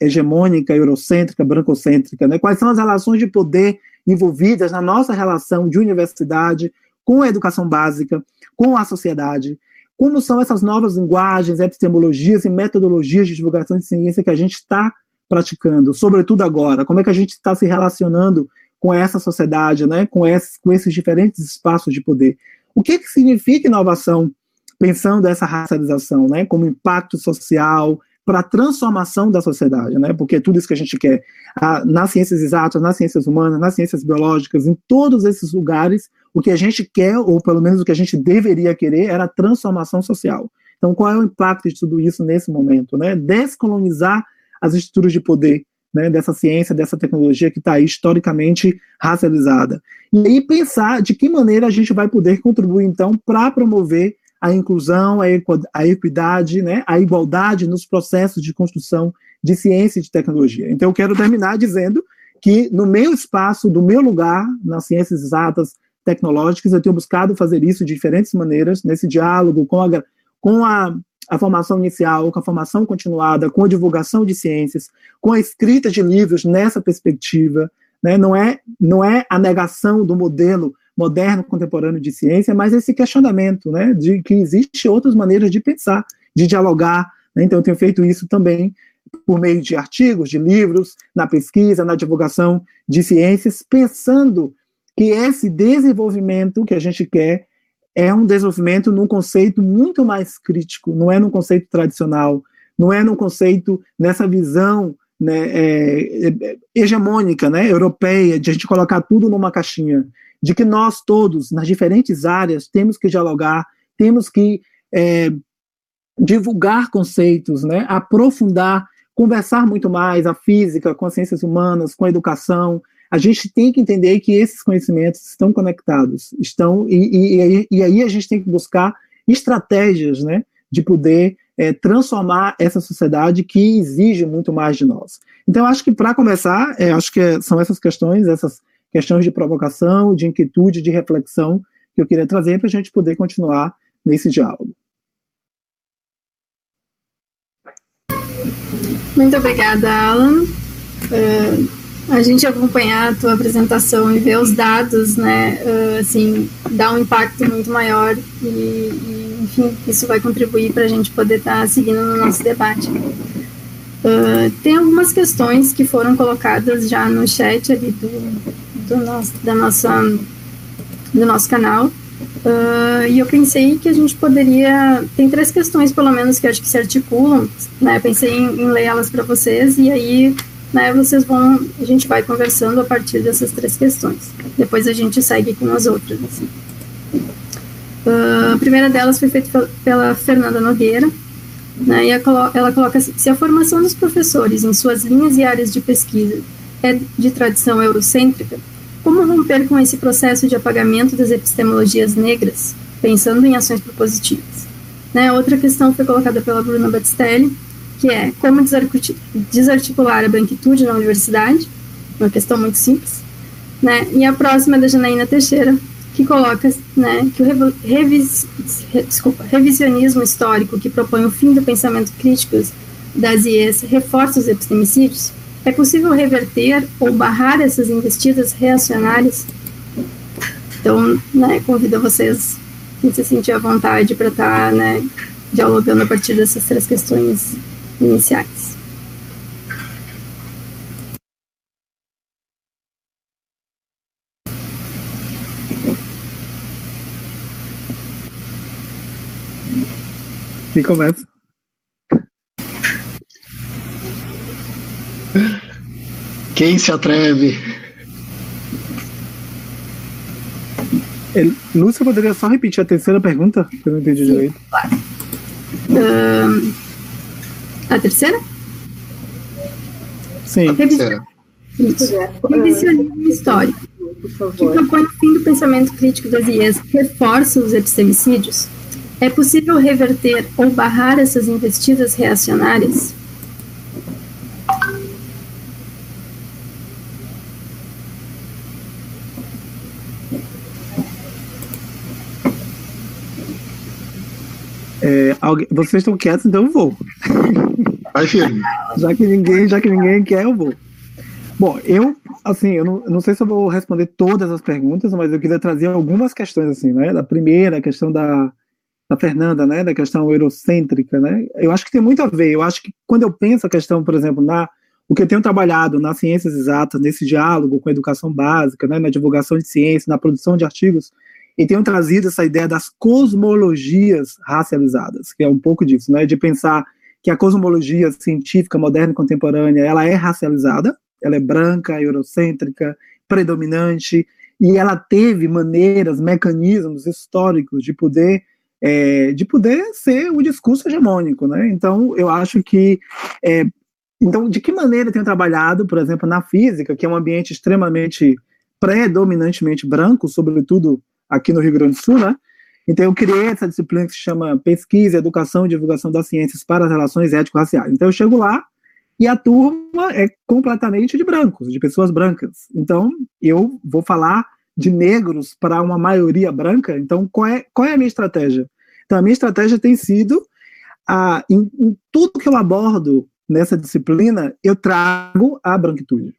hegemônica, eurocêntrica, brancocêntrica, né? Quais são as relações de poder envolvidas na nossa relação de universidade com a educação básica, com a sociedade? Como são essas novas linguagens, epistemologias e metodologias de divulgação de ciência que a gente está praticando, sobretudo agora? Como é que a gente está se relacionando com essa sociedade, né? Com esses, com esses diferentes espaços de poder? O que, que significa inovação? Pensando essa racialização, né, como impacto social, para a transformação da sociedade, né? Porque é tudo isso que a gente quer. Ah, nas ciências exatas, nas ciências humanas, nas ciências biológicas, em todos esses lugares, o que a gente quer, ou pelo menos o que a gente deveria querer, era a transformação social. Então, qual é o impacto de tudo isso nesse momento, né? Descolonizar as estruturas de poder, né, dessa ciência, dessa tecnologia que está historicamente racializada. E aí pensar de que maneira a gente vai poder contribuir, então, para promover a inclusão, a equidade, né, a igualdade nos processos de construção de ciência e de tecnologia. Então, eu quero terminar dizendo que no meu espaço, do meu lugar, nas ciências exatas tecnológicas, eu tenho buscado fazer isso de diferentes maneiras, nesse diálogo com a, com a, a formação inicial, com a formação continuada, com a divulgação de ciências, com a escrita de livros nessa perspectiva, né, não, é, não é a negação do modelo moderno, contemporâneo de ciência, mas esse questionamento, né, de que existe outras maneiras de pensar, de dialogar. Né? Então, eu tenho feito isso também por meio de artigos, de livros, na pesquisa, na divulgação de ciências, pensando que esse desenvolvimento que a gente quer é um desenvolvimento num conceito muito mais crítico, não é num conceito tradicional, não é num conceito nessa visão né, é, é, hegemônica, né, europeia, de a gente colocar tudo numa caixinha, de que nós todos, nas diferentes áreas, temos que dialogar, temos que é, divulgar conceitos, né, aprofundar, conversar muito mais a física com as ciências humanas, com a educação, a gente tem que entender que esses conhecimentos estão conectados, estão e, e, e aí a gente tem que buscar estratégias, né, de poder é, transformar essa sociedade que exige muito mais de nós. Então, acho que para começar, é, acho que são essas questões, essas questões de provocação, de inquietude, de reflexão que eu queria trazer para a gente poder continuar nesse diálogo. Muito obrigada, Alan. Uh a gente acompanhar a tua apresentação e ver os dados, né, uh, assim, dá um impacto muito maior e, e enfim, isso vai contribuir para a gente poder estar tá seguindo no nosso debate. Uh, tem algumas questões que foram colocadas já no chat ali do, do nosso, da nossa, do nosso canal, uh, e eu pensei que a gente poderia, tem três questões pelo menos que acho que se articulam, né, pensei em, em ler elas para vocês, e aí né, vocês vão, a gente vai conversando a partir dessas três questões. Depois a gente segue com as outras. Assim. Uh, a primeira delas foi feita pela Fernanda Nogueira, né, e ela coloca assim, se a formação dos professores em suas linhas e áreas de pesquisa é de tradição eurocêntrica, como romper com esse processo de apagamento das epistemologias negras, pensando em ações propositivas? Né, outra questão foi colocada pela Bruna Battistelli, que é como desarticular a branquitude na universidade, uma questão muito simples, né? E a próxima é da Janaína Teixeira, que coloca né, que o revis, desculpa, revisionismo histórico que propõe o fim do pensamento crítico das IES reforça os epistemicídios, é possível reverter ou barrar essas investidas reacionárias? Então, né, convido vocês a se sentir à vontade para estar tá, né, dialogando a partir dessas três questões iniciais. Quem começa? Quem se atreve? Lúcia, poderia só repetir a terceira pergunta? Que eu não entendi Sim, direito. Claro. Um, a terceira? Sim. Revisionismo. Revisionismo histórico. Que propõe o fim do pensamento crítico das IES, reforça os epistemicídios. É possível reverter ou barrar essas investidas reacionárias? É, alguém, vocês estão quietos, então eu vou. Vai, filho. já que ninguém, já que ninguém quer, eu vou. Bom, eu, assim, eu não, não, sei se eu vou responder todas as perguntas, mas eu queria trazer algumas questões, assim, né? Da primeira, a questão da, da Fernanda, né? Da questão eurocêntrica, né? Eu acho que tem muito a ver. Eu acho que quando eu penso a questão, por exemplo, na o que eu tenho trabalhado nas ciências exatas, nesse diálogo com a educação básica, né, na divulgação de ciência, na produção de artigos, e tenham trazido essa ideia das cosmologias racializadas, que é um pouco disso, né, de pensar que a cosmologia científica moderna e contemporânea, ela é racializada, ela é branca, eurocêntrica, predominante, e ela teve maneiras, mecanismos históricos de poder é, de poder ser o discurso hegemônico, né? Então, eu acho que é, então, de que maneira eu tenho trabalhado, por exemplo, na física, que é um ambiente extremamente predominantemente branco, sobretudo aqui no Rio Grande do Sul, né? Então eu criei essa disciplina que se chama Pesquisa, Educação e Divulgação das Ciências para as Relações Ético-Raciais. Então eu chego lá e a turma é completamente de brancos, de pessoas brancas. Então eu vou falar de negros para uma maioria branca. Então qual é, qual é a minha estratégia? Então a minha estratégia tem sido, em, em tudo que eu abordo nessa disciplina, eu trago a branquitude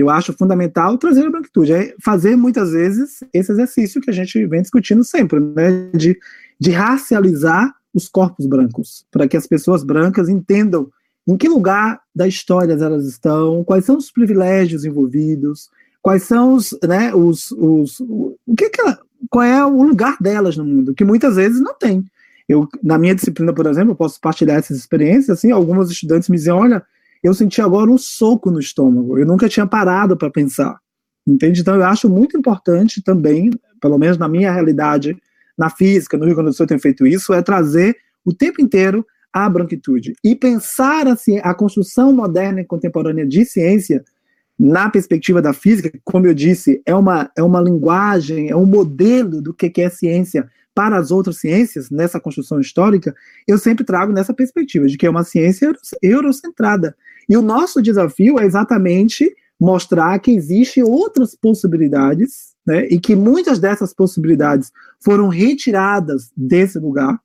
eu acho fundamental trazer a branquitude, é fazer muitas vezes esse exercício que a gente vem discutindo sempre, né, de, de racializar os corpos brancos, para que as pessoas brancas entendam em que lugar da história elas estão, quais são os privilégios envolvidos, quais são os, né, os, os o que, que ela, qual é o lugar delas no mundo, que muitas vezes não tem. Eu, na minha disciplina, por exemplo, eu posso partilhar essas experiências, assim, alguns estudantes me dizem, olha, eu senti agora um soco no estômago, eu nunca tinha parado para pensar, entende? Então eu acho muito importante também, pelo menos na minha realidade, na física, no Rio Grande do Sul eu tenho feito isso, é trazer o tempo inteiro a branquitude e pensar assim a construção moderna e contemporânea de ciência na perspectiva da física, como eu disse, é uma, é uma linguagem, é um modelo do que é ciência para as outras ciências, nessa construção histórica, eu sempre trago nessa perspectiva, de que é uma ciência eurocentrada. E o nosso desafio é exatamente mostrar que existem outras possibilidades, né, e que muitas dessas possibilidades foram retiradas desse lugar.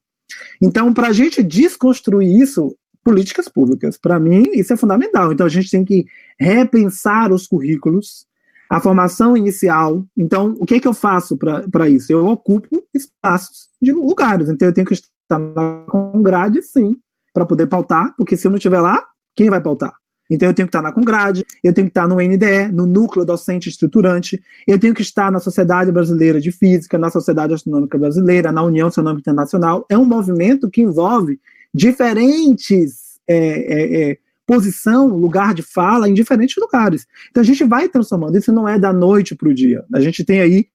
Então, para a gente desconstruir isso, políticas públicas. Para mim, isso é fundamental. Então, a gente tem que repensar os currículos, a formação inicial. Então, o que, é que eu faço para isso? Eu ocupo espaços de lugares. Então, eu tenho que estar com grade, sim, para poder pautar, porque se eu não estiver lá, quem vai pautar? Então, eu tenho que estar na Congrade, eu tenho que estar no NDE, no Núcleo Docente Estruturante, eu tenho que estar na Sociedade Brasileira de Física, na Sociedade Astronômica Brasileira, na União Astronômica Internacional. É um movimento que envolve diferentes é, é, é, posição, lugar de fala em diferentes lugares. Então a gente vai transformando. Isso não é da noite para o dia. A gente tem aí,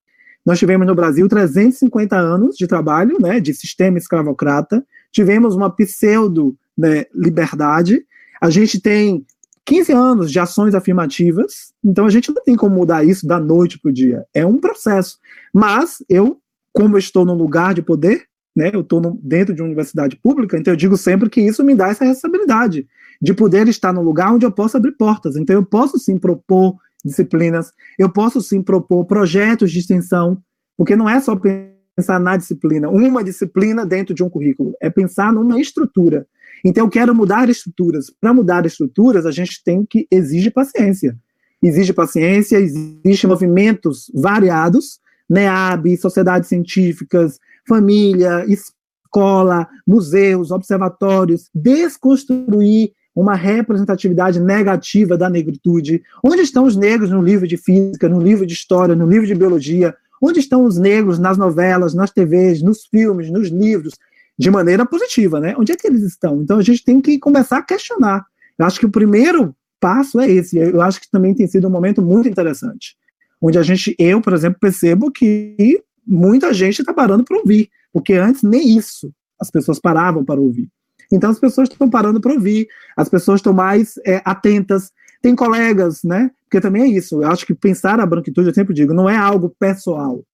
nós tivemos no Brasil 350 anos de trabalho, né, de sistema escravocrata. Tivemos uma pseudo né, liberdade. A gente tem 15 anos de ações afirmativas. Então a gente não tem como mudar isso da noite para o dia. É um processo. Mas eu, como estou num lugar de poder, né, eu estou dentro de uma universidade pública, então eu digo sempre que isso me dá essa responsabilidade de poder estar no lugar onde eu posso abrir portas. Então eu posso sim propor disciplinas, eu posso sim propor projetos de extensão, porque não é só pensar na disciplina, uma disciplina dentro de um currículo, é pensar numa estrutura. Então eu quero mudar estruturas. Para mudar estruturas, a gente tem que exige paciência. Exige paciência, existem movimentos variados, NEAB, sociedades científicas, família, escola, museus, observatórios, desconstruir uma representatividade negativa da negritude. Onde estão os negros no livro de física, no livro de história, no livro de biologia? Onde estão os negros nas novelas, nas TVs, nos filmes, nos livros? De maneira positiva, né? Onde é que eles estão? Então a gente tem que começar a questionar. Eu acho que o primeiro passo é esse. Eu acho que também tem sido um momento muito interessante, onde a gente, eu, por exemplo, percebo que muita gente está parando para ouvir, porque antes nem isso as pessoas paravam para ouvir. Então as pessoas estão parando para ouvir, as pessoas estão mais é, atentas. Tem colegas, né? Porque também é isso. Eu acho que pensar a branquitude, eu sempre digo, não é algo pessoal.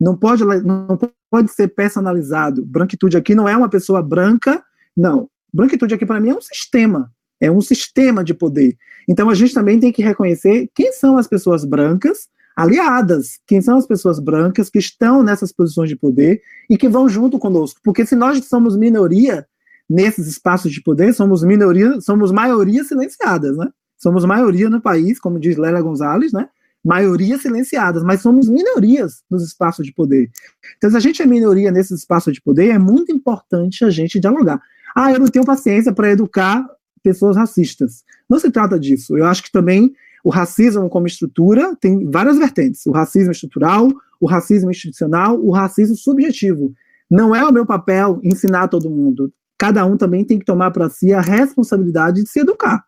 Não pode, não pode ser personalizado. Branquitude aqui não é uma pessoa branca, não. Branquitude aqui para mim é um sistema, é um sistema de poder. Então a gente também tem que reconhecer quem são as pessoas brancas aliadas, quem são as pessoas brancas que estão nessas posições de poder e que vão junto conosco. Porque se nós somos minoria nesses espaços de poder, somos minoria, somos maioria silenciadas, né? Somos maioria no país, como diz Lélia Gonzalez, né? Maioria silenciadas, mas somos minorias nos espaços de poder. Então, se a gente é minoria nesses espaços de poder, é muito importante a gente dialogar. Ah, eu não tenho paciência para educar pessoas racistas. Não se trata disso. Eu acho que também o racismo como estrutura tem várias vertentes: o racismo estrutural, o racismo institucional, o racismo subjetivo. Não é o meu papel ensinar todo mundo. Cada um também tem que tomar para si a responsabilidade de se educar.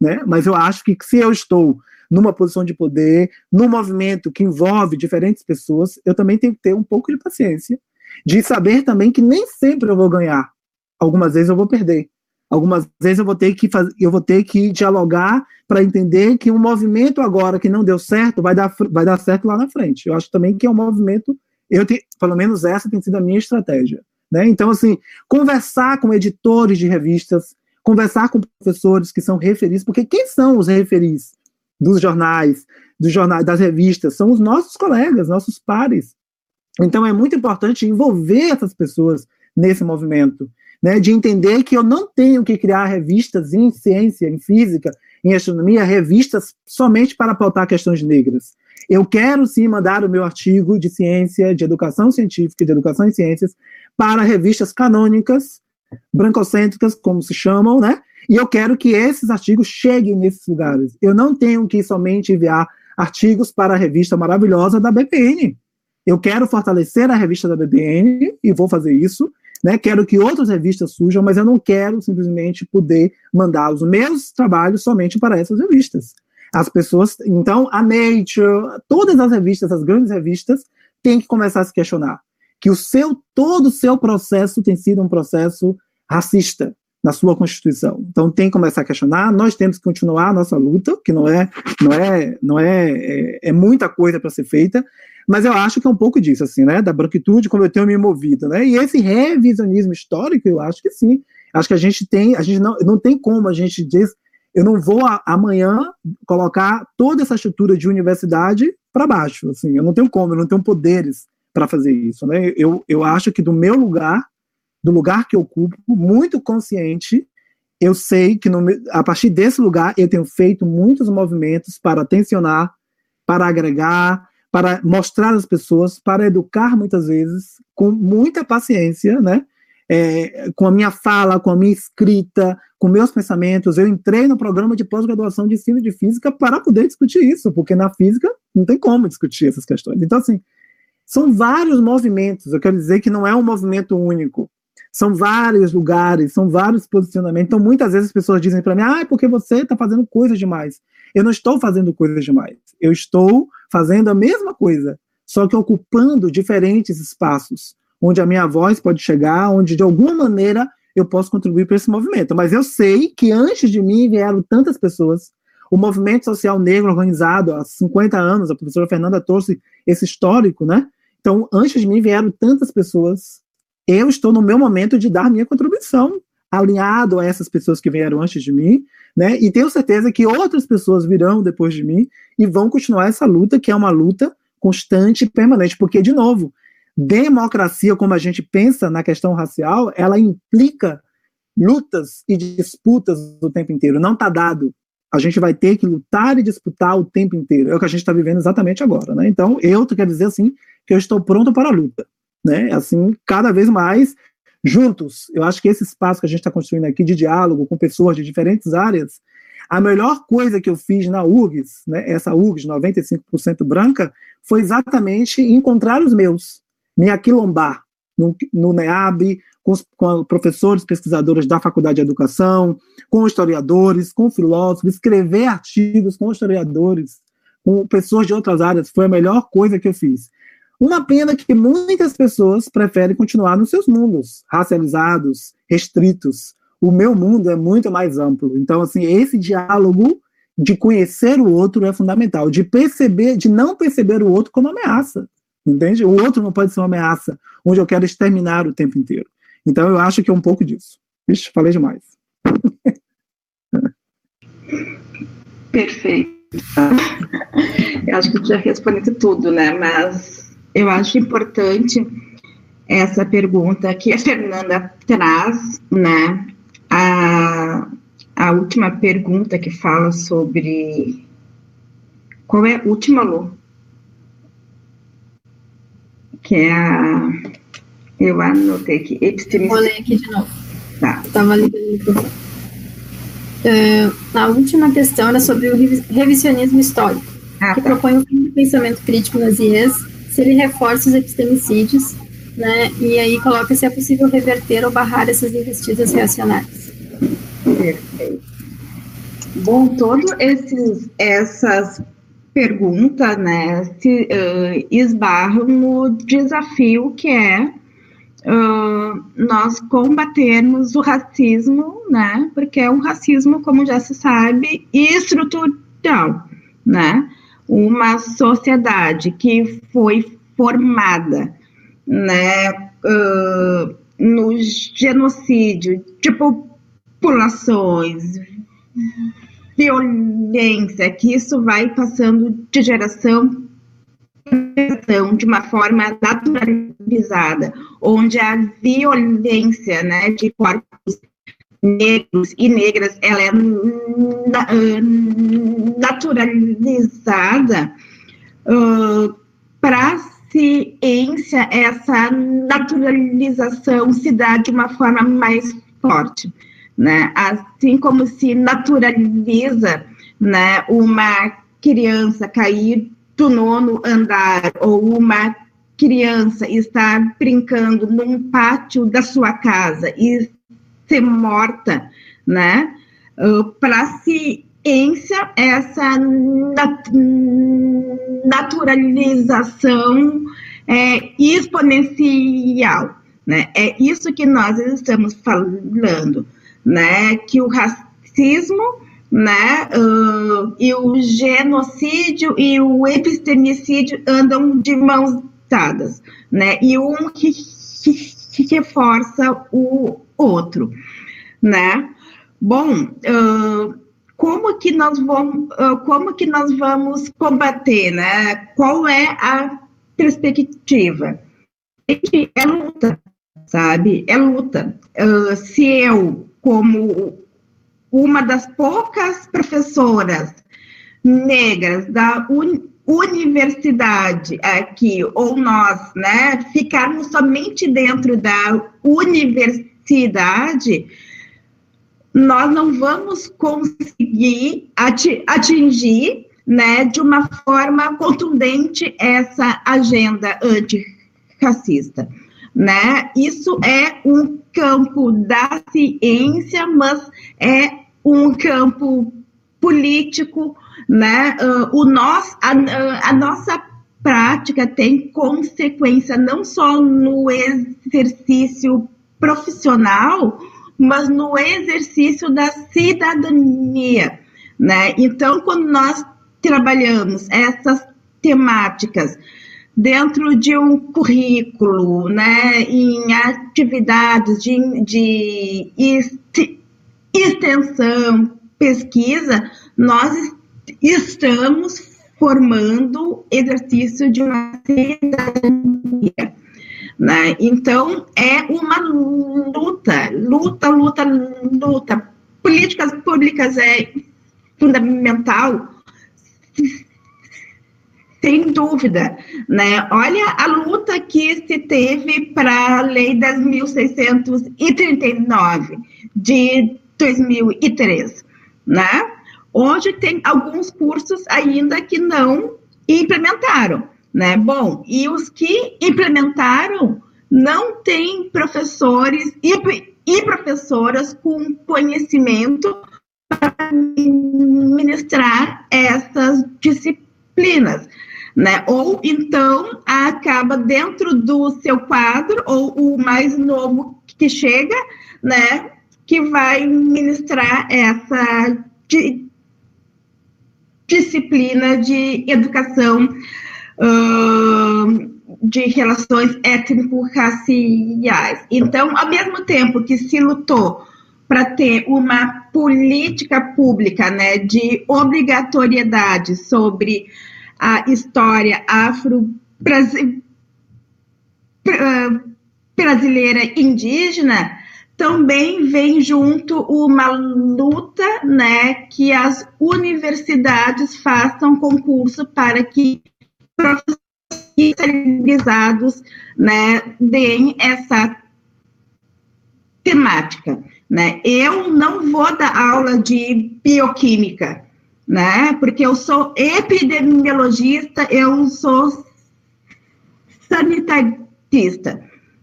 Né? Mas eu acho que se eu estou numa posição de poder, num movimento que envolve diferentes pessoas, eu também tenho que ter um pouco de paciência, de saber também que nem sempre eu vou ganhar. Algumas vezes eu vou perder. Algumas vezes eu vou ter que fazer, eu vou ter que dialogar para entender que um movimento agora que não deu certo vai dar, vai dar certo lá na frente. Eu acho também que é um movimento, eu te, pelo menos essa tem sido a minha estratégia. Né? Então, assim, conversar com editores de revistas, conversar com professores que são referis, porque quem são os referis dos jornais, dos jornais, das revistas? São os nossos colegas, nossos pares. Então, é muito importante envolver essas pessoas nesse movimento né, de entender que eu não tenho que criar revistas em ciência, em física, em astronomia, revistas somente para pautar questões negras. Eu quero sim mandar o meu artigo de ciência, de educação científica, de educação em ciências, para revistas canônicas, brancocêntricas, como se chamam, né? E eu quero que esses artigos cheguem nesses lugares. Eu não tenho que somente enviar artigos para a revista maravilhosa da BPN. Eu quero fortalecer a revista da BBN e vou fazer isso. Né? Quero que outras revistas surjam, mas eu não quero simplesmente poder mandar os meus trabalhos somente para essas revistas. As pessoas, então, a Nature, todas as revistas, as grandes revistas, têm que começar a se questionar que o seu todo o seu processo tem sido um processo racista na sua constituição. Então tem que começar a questionar. Nós temos que continuar a nossa luta, que não é não é não é é, é muita coisa para ser feita, mas eu acho que é um pouco disso assim, né, da branquitude como eu tenho me movido, né? E esse revisionismo histórico, eu acho que sim. Acho que a gente tem, a gente não não tem como a gente diz eu não vou a, amanhã colocar toda essa estrutura de universidade para baixo, assim, eu não tenho como, eu não tenho poderes para fazer isso, né? Eu, eu acho que do meu lugar, do lugar que eu ocupo, muito consciente, eu sei que no, a partir desse lugar eu tenho feito muitos movimentos para tensionar, para agregar, para mostrar às pessoas, para educar muitas vezes, com muita paciência, né? É, com a minha fala, com a minha escrita, com meus pensamentos. Eu entrei no programa de pós-graduação de ensino de física para poder discutir isso, porque na física não tem como discutir essas questões. Então, assim, são vários movimentos, eu quero dizer que não é um movimento único. São vários lugares, são vários posicionamentos. Então, muitas vezes as pessoas dizem para mim: ah, é porque você está fazendo coisas demais. Eu não estou fazendo coisas demais. Eu estou fazendo a mesma coisa, só que ocupando diferentes espaços, onde a minha voz pode chegar, onde de alguma maneira eu posso contribuir para esse movimento. Mas eu sei que antes de mim vieram tantas pessoas. O movimento social negro organizado há 50 anos, a professora Fernanda trouxe esse histórico, né? Então, antes de mim vieram tantas pessoas. Eu estou no meu momento de dar minha contribuição, alinhado a essas pessoas que vieram antes de mim, né? E tenho certeza que outras pessoas virão depois de mim e vão continuar essa luta, que é uma luta constante e permanente, porque de novo, democracia, como a gente pensa na questão racial, ela implica lutas e disputas o tempo inteiro. Não está dado. A gente vai ter que lutar e disputar o tempo inteiro. É o que a gente está vivendo exatamente agora, né? Então, eu quero dizer assim que eu estou pronto para a luta, né? Assim, cada vez mais juntos. Eu acho que esse espaço que a gente está construindo aqui de diálogo com pessoas de diferentes áreas, a melhor coisa que eu fiz na URGS, né, essa URGS 95% branca, foi exatamente encontrar os meus, me aquilombar no, no NEAB, com, os, com professores, pesquisadores da Faculdade de Educação, com historiadores, com filósofos, escrever artigos com historiadores, com pessoas de outras áreas, foi a melhor coisa que eu fiz. Uma pena que muitas pessoas preferem continuar nos seus mundos, racializados, restritos. O meu mundo é muito mais amplo. Então, assim, esse diálogo de conhecer o outro é fundamental, de perceber, de não perceber o outro como ameaça. Entende? O outro não pode ser uma ameaça, onde eu quero exterminar o tempo inteiro. Então, eu acho que é um pouco disso. Vixe, falei demais. Perfeito. Eu acho que tu já respondeu tudo, né? Mas eu acho importante essa pergunta que a Fernanda traz, né? A, a última pergunta que fala sobre. Qual é a última, Lu? Que é a. Eu anotei aqui. Epistemologia. Vou ler aqui de novo. Tá. Estava lendo o microfone. Uh, a última questão era sobre o revisionismo histórico, ah, que tá. propõe um pensamento crítico nas IES se ele reforça os epistemicídios, né, e aí coloca se é possível reverter ou barrar essas investidas reacionárias. Perfeito. Bom, todas essas perguntas, né, se uh, esbarram no desafio que é uh, nós combatermos o racismo, né, porque é um racismo, como já se sabe, estrutural, né, uma sociedade que foi formada né, uh, no genocídio de populações, violência, que isso vai passando de geração de uma forma naturalizada, onde a violência né, de corpos negros e negras, ela é naturalizada uh, para a ciência, essa naturalização se dá de uma forma mais forte, né? Assim como se naturaliza, né, uma criança cair do nono andar ou uma criança estar brincando num pátio da sua casa e ser morta, né? Uh, Para ciência, essa nat naturalização é exponencial, né? É isso que nós estamos falando, né? Que o racismo, né? Uh, e o genocídio e o epistemicídio andam de mãos dadas, né? E um que, que, que reforça o outro, né? Bom, uh, como que nós vamos, uh, como que nós vamos combater, né? Qual é a perspectiva? É luta, sabe? É luta. Uh, se eu, como uma das poucas professoras negras da un universidade aqui, ou nós, né, ficarmos somente dentro da universidade, nós não vamos conseguir atingir, né, de uma forma contundente essa agenda antirracista, né? Isso é um campo da ciência, mas é um campo político, né? Uh, o nós, a, a nossa prática tem consequência não só no exercício profissional, mas no exercício da cidadania, né? Então, quando nós trabalhamos essas temáticas dentro de um currículo, né, em atividades de, de extensão, pesquisa, nós estamos formando exercício de uma cidadania. Né? Então, é uma luta, luta, luta, luta. Políticas públicas é fundamental, sem dúvida, né? Olha a luta que se teve para a Lei 10.639 de 2003, né? Onde tem alguns cursos ainda que não implementaram, né? Bom, e os que implementaram não têm professores e, e professoras com conhecimento para ministrar essas disciplinas. Né? Ou então acaba dentro do seu quadro, ou o mais novo que chega, né, que vai ministrar essa di disciplina de educação de relações étnico-raciais. Então, ao mesmo tempo que se lutou para ter uma política pública né, de obrigatoriedade sobre a história afro-brasileira indígena, também vem junto uma luta, né, que as universidades façam concurso para que especializados, né, deem essa temática, né? Eu não vou dar aula de bioquímica, né? Porque eu sou epidemiologista, eu sou sanitarista,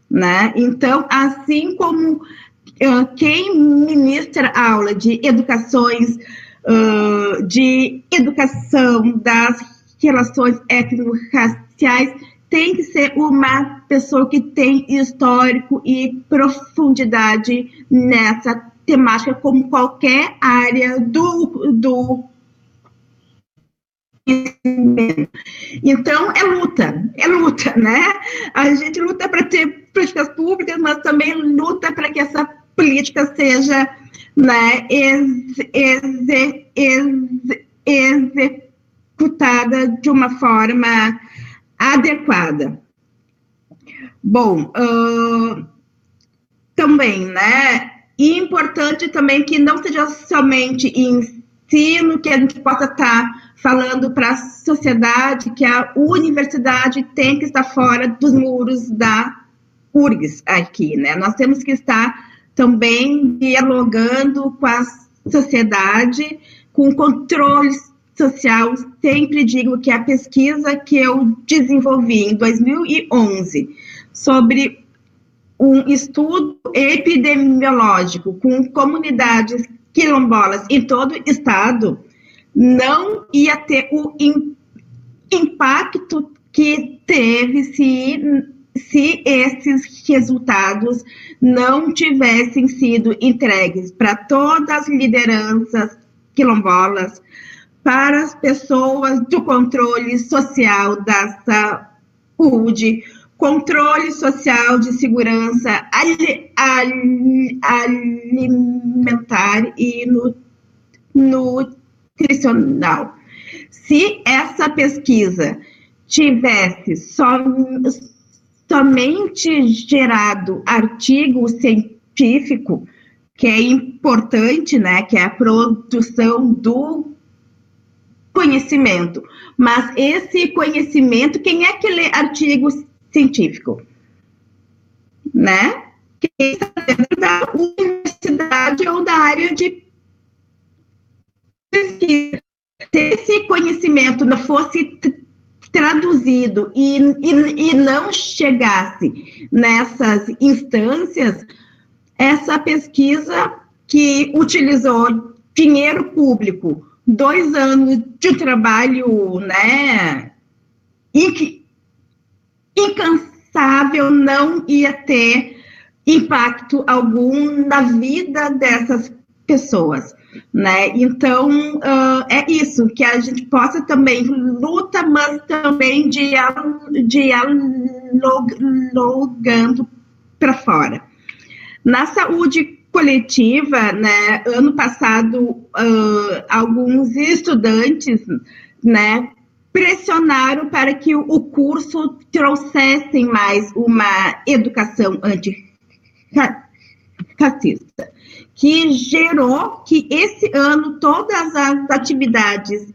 né? Então, assim como uh, quem ministra aula de educações, uh, de educação das relações étnico-raciais, tem que ser uma pessoa que tem histórico e profundidade nessa temática, como qualquer área do, do então, é luta, é luta, né? A gente luta para ter políticas públicas, mas também luta para que essa política seja né, ex, ex, ex, executada de uma forma adequada. Bom, uh, também, né? E importante também que não seja somente ensino, que a gente possa estar tá falando para a sociedade que a universidade tem que estar fora dos muros da URGS aqui, né? Nós temos que estar também dialogando com a sociedade, com controles social, sempre digo que a pesquisa que eu desenvolvi em 2011 sobre um estudo epidemiológico com comunidades quilombolas em todo o estado não ia ter o impacto que teve se, se esses resultados não tivessem sido entregues para todas as lideranças quilombolas, para as pessoas do controle social da saúde, controle social de segurança alimentar e nutricional. Se essa pesquisa tivesse som, somente gerado artigo científico, que é importante, né, que é a produção do conhecimento. Mas esse conhecimento, quem é que lê artigo científico? Né? Quem está dentro da universidade ou da área de pesquisa. Se esse conhecimento não fosse traduzido e, e, e não chegasse nessas instâncias, essa pesquisa que utilizou dinheiro público, dois anos de trabalho, né, incansável, não ia ter impacto algum na vida dessas pessoas né? Então, uh, é isso, que a gente possa também luta, mas também dialogando para fora. Na saúde coletiva, né, ano passado, uh, alguns estudantes, né, pressionaram para que o curso trouxessem mais uma educação antirracista que gerou que esse ano todas as atividades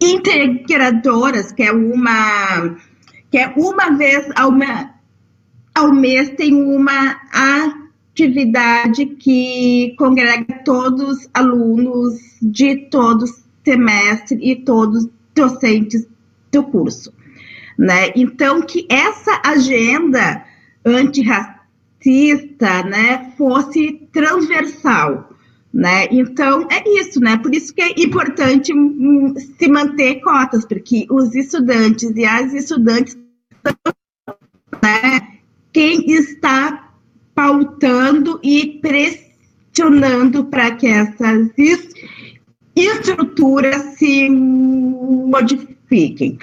integradoras, que é uma que é uma vez ao, ao mês tem uma atividade que congrega todos os alunos de todo semestre e todos docentes do curso, né? Então que essa agenda antirracista racista, né, fosse transversal, né? Então é isso, né? Por isso que é importante hum, se manter cotas, porque os estudantes e as estudantes, né, quem está pautando e pressionando para que essas estruturas se modifiquem.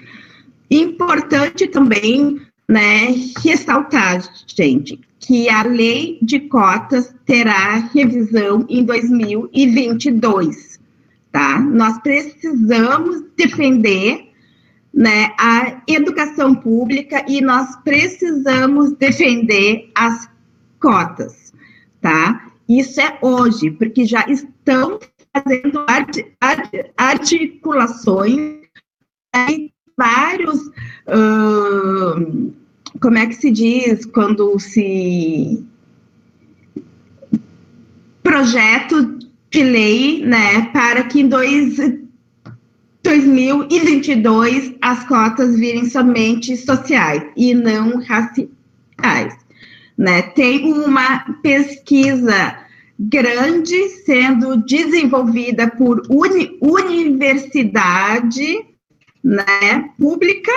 Importante também, né, ressaltar, gente, que a lei de cotas terá revisão em 2022, tá? Nós precisamos defender né, a educação pública e nós precisamos defender as cotas, tá? Isso é hoje, porque já estão fazendo art, art, articulações em vários como é que se diz quando se projeto de lei, né, para que em dois, 2022 as cotas virem somente sociais e não raciais, né? Tem uma pesquisa grande sendo desenvolvida por uni, universidade, né, pública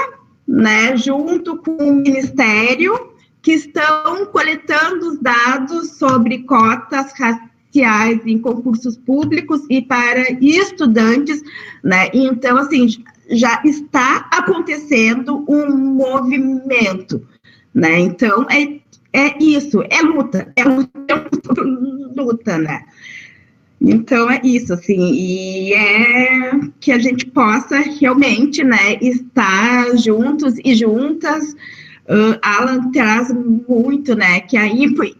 né, junto com o Ministério, que estão coletando os dados sobre cotas raciais em concursos públicos e para estudantes, né? Então, assim, já está acontecendo um movimento, né? Então, é, é isso, é luta, é luta, é luta, né? Então é isso, assim, e é que a gente possa realmente, né, estar juntos e juntas. Uh, Alan traz muito, né, que a imp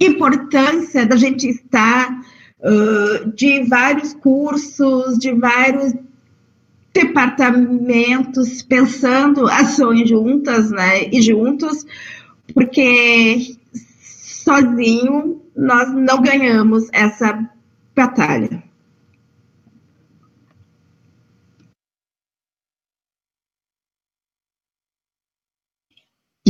importância da gente estar uh, de vários cursos, de vários departamentos, pensando ações juntas, né, e juntos, porque sozinho nós não ganhamos essa batalha.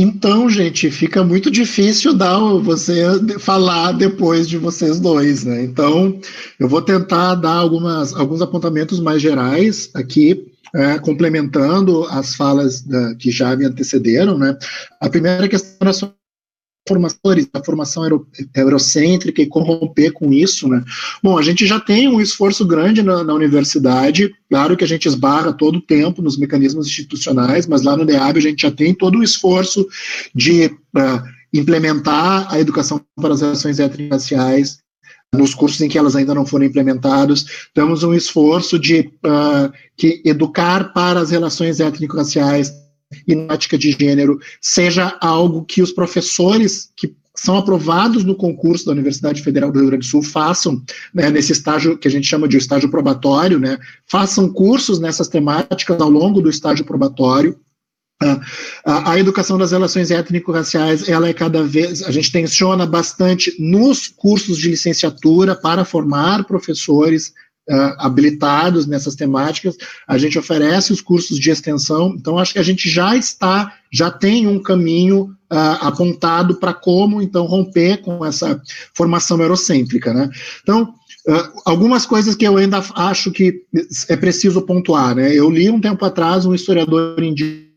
Então, gente, fica muito difícil dar você falar depois de vocês dois, né? Então, eu vou tentar dar algumas, alguns apontamentos mais gerais aqui é, complementando as falas da, que já me antecederam, né? A primeira questão era sobre formadores, a formação euro, eurocêntrica e corromper com isso, né? Bom, a gente já tem um esforço grande na, na, universidade, claro que a gente esbarra todo o tempo nos mecanismos institucionais, mas lá no DEAB a gente já tem todo o esforço de uh, implementar a educação para as relações étnico-raciais nos cursos em que elas ainda não foram implementadas, temos um esforço de uh, que educar para as relações étnico-raciais e ética de gênero seja algo que os professores que são aprovados no concurso da Universidade Federal do Rio Grande do Sul façam, né, nesse estágio que a gente chama de estágio probatório, né, façam cursos nessas temáticas ao longo do estágio probatório. A, a educação das relações étnico-raciais, ela é cada vez, a gente tensiona bastante nos cursos de licenciatura para formar professores uh, habilitados nessas temáticas, a gente oferece os cursos de extensão, então acho que a gente já está, já tem um caminho uh, apontado para como então romper com essa formação eurocêntrica, né? Então, Uh, algumas coisas que eu ainda acho que é preciso pontuar. Né? Eu li um tempo atrás um historiador indígena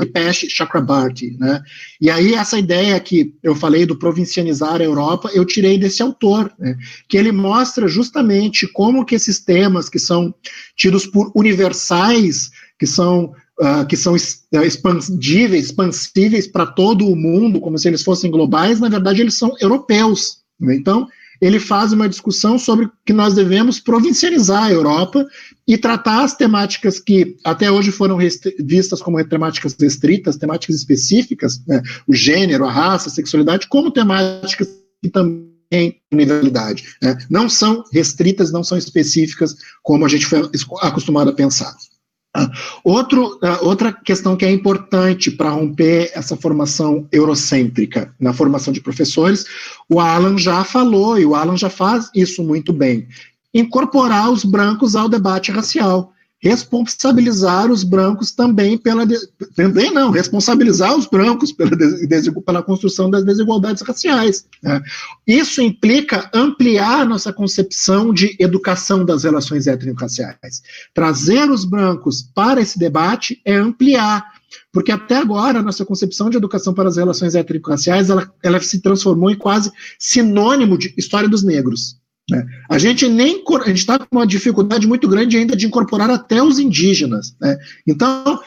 Dipesh Chakrabarti, né? E aí essa ideia que eu falei do provincianizar a Europa, eu tirei desse autor, né? que ele mostra justamente como que esses temas que são tidos por universais, que são uh, que são uh, expandíveis, expansíveis para todo o mundo, como se eles fossem globais, na verdade eles são europeus. Né? Então ele faz uma discussão sobre que nós devemos provincializar a Europa e tratar as temáticas que até hoje foram vistas como temáticas restritas, temáticas específicas, né, o gênero, a raça, a sexualidade, como temáticas que também têm universalidade. Né, não são restritas, não são específicas, como a gente foi acostumado a pensar. Ah, outro, uh, outra questão que é importante para romper essa formação eurocêntrica na formação de professores, o Alan já falou, e o Alan já faz isso muito bem, incorporar os brancos ao debate racial responsabilizar os brancos também pela. Também não, responsabilizar os brancos pela, pela construção das desigualdades raciais. Né? Isso implica ampliar nossa concepção de educação das relações étnico-raciais. Trazer os brancos para esse debate é ampliar. Porque até agora a nossa concepção de educação para as relações étnico-raciais ela, ela se transformou em quase sinônimo de história dos negros. Né? A gente nem está com uma dificuldade muito grande ainda de incorporar até os indígenas. Né? Então,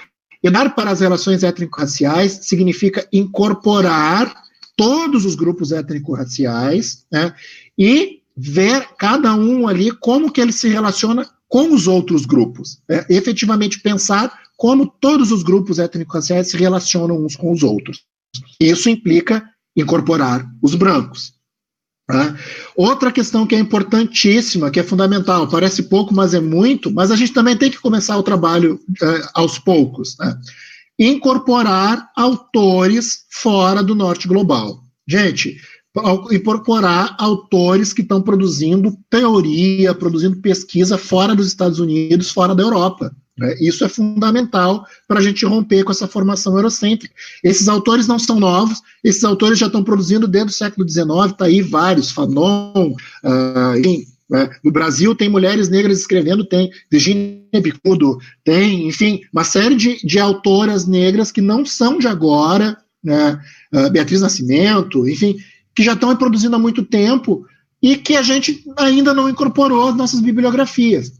olhar para as relações étnico-raciais significa incorporar todos os grupos étnico-raciais né? e ver cada um ali como que ele se relaciona com os outros grupos. Né? Efetivamente pensar como todos os grupos étnico-raciais se relacionam uns com os outros. Isso implica incorporar os brancos. Tá? Outra questão que é importantíssima, que é fundamental, parece pouco, mas é muito, mas a gente também tem que começar o trabalho é, aos poucos. Né? Incorporar autores fora do norte global. Gente, incorporar autores que estão produzindo teoria, produzindo pesquisa fora dos Estados Unidos, fora da Europa. Né? Isso é fundamental para a gente romper com essa formação eurocêntrica. Esses autores não são novos, esses autores já estão produzindo desde o século XIX, está aí vários, Fanon, uh, enfim, né? no Brasil tem mulheres negras escrevendo, tem Virginia Bicudo, tem, enfim, uma série de, de autoras negras que não são de agora, né? uh, Beatriz Nascimento, enfim, que já estão produzindo há muito tempo e que a gente ainda não incorporou às nossas bibliografias.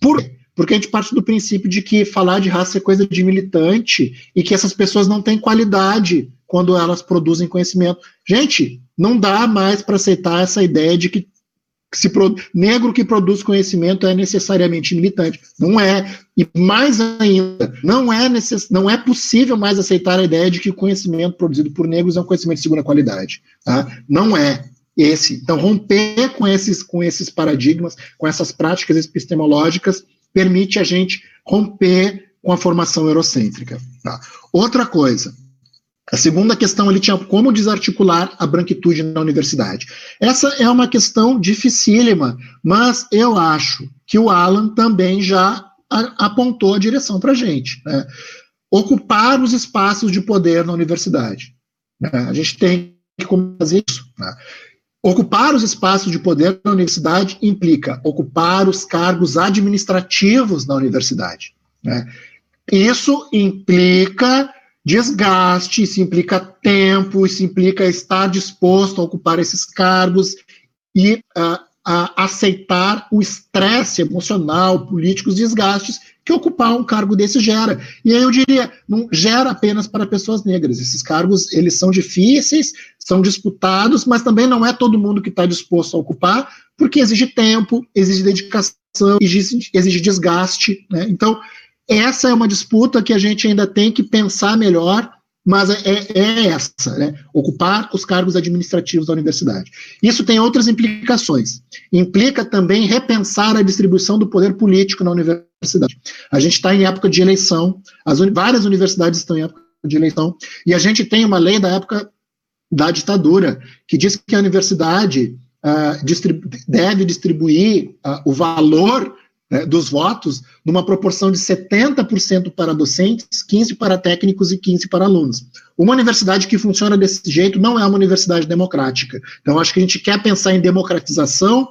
Por quê? Porque a gente parte do princípio de que falar de raça é coisa de militante e que essas pessoas não têm qualidade quando elas produzem conhecimento. Gente, não dá mais para aceitar essa ideia de que negro que produz conhecimento é necessariamente militante. Não é. E mais ainda, não é, necess, não é possível mais aceitar a ideia de que o conhecimento produzido por negros é um conhecimento de segunda qualidade. Tá? Não é esse. Então, romper com esses, com esses paradigmas, com essas práticas epistemológicas, permite a gente romper com a formação eurocêntrica. Tá? Outra coisa, a segunda questão ele tinha como desarticular a branquitude na universidade. Essa é uma questão dificílima, mas eu acho que o Alan também já apontou a direção para a gente. Né? ocupar os espaços de poder na universidade. Né? A gente tem que fazer isso. Né? Ocupar os espaços de poder na universidade implica ocupar os cargos administrativos na universidade. Né? Isso implica desgaste, isso implica tempo, isso implica estar disposto a ocupar esses cargos e uh, a aceitar o estresse emocional, político, os desgastes que ocupar um cargo desse gera. E aí eu diria, não gera apenas para pessoas negras. Esses cargos, eles são difíceis, são disputados, mas também não é todo mundo que está disposto a ocupar, porque exige tempo, exige dedicação, exige, exige desgaste. Né? Então, essa é uma disputa que a gente ainda tem que pensar melhor mas é, é, é essa, né? ocupar os cargos administrativos da universidade. Isso tem outras implicações. Implica também repensar a distribuição do poder político na universidade. A gente está em época de eleição, as uni várias universidades estão em época de eleição, e a gente tem uma lei da época da ditadura que diz que a universidade uh, distribu deve distribuir uh, o valor né, dos votos numa proporção de 70% para docentes, 15% para técnicos e 15% para alunos. Uma universidade que funciona desse jeito não é uma universidade democrática. Então, acho que a gente quer pensar em democratização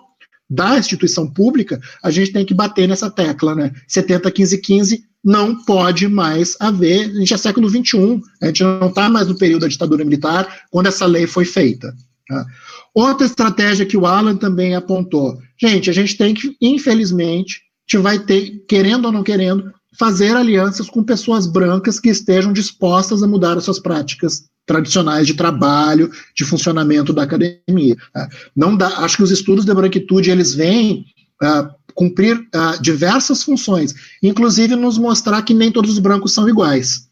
da instituição pública, a gente tem que bater nessa tecla, né? 70, 15, 15 não pode mais haver. A gente é século 21, a gente não está mais no período da ditadura militar, quando essa lei foi feita. Tá? Outra estratégia que o Alan também apontou. Gente, a gente tem que, infelizmente, gente vai ter, querendo ou não querendo, fazer alianças com pessoas brancas que estejam dispostas a mudar as suas práticas tradicionais de trabalho, de funcionamento da academia. Tá? Não dá, acho que os estudos de branquitude eles vêm uh, cumprir uh, diversas funções, inclusive nos mostrar que nem todos os brancos são iguais.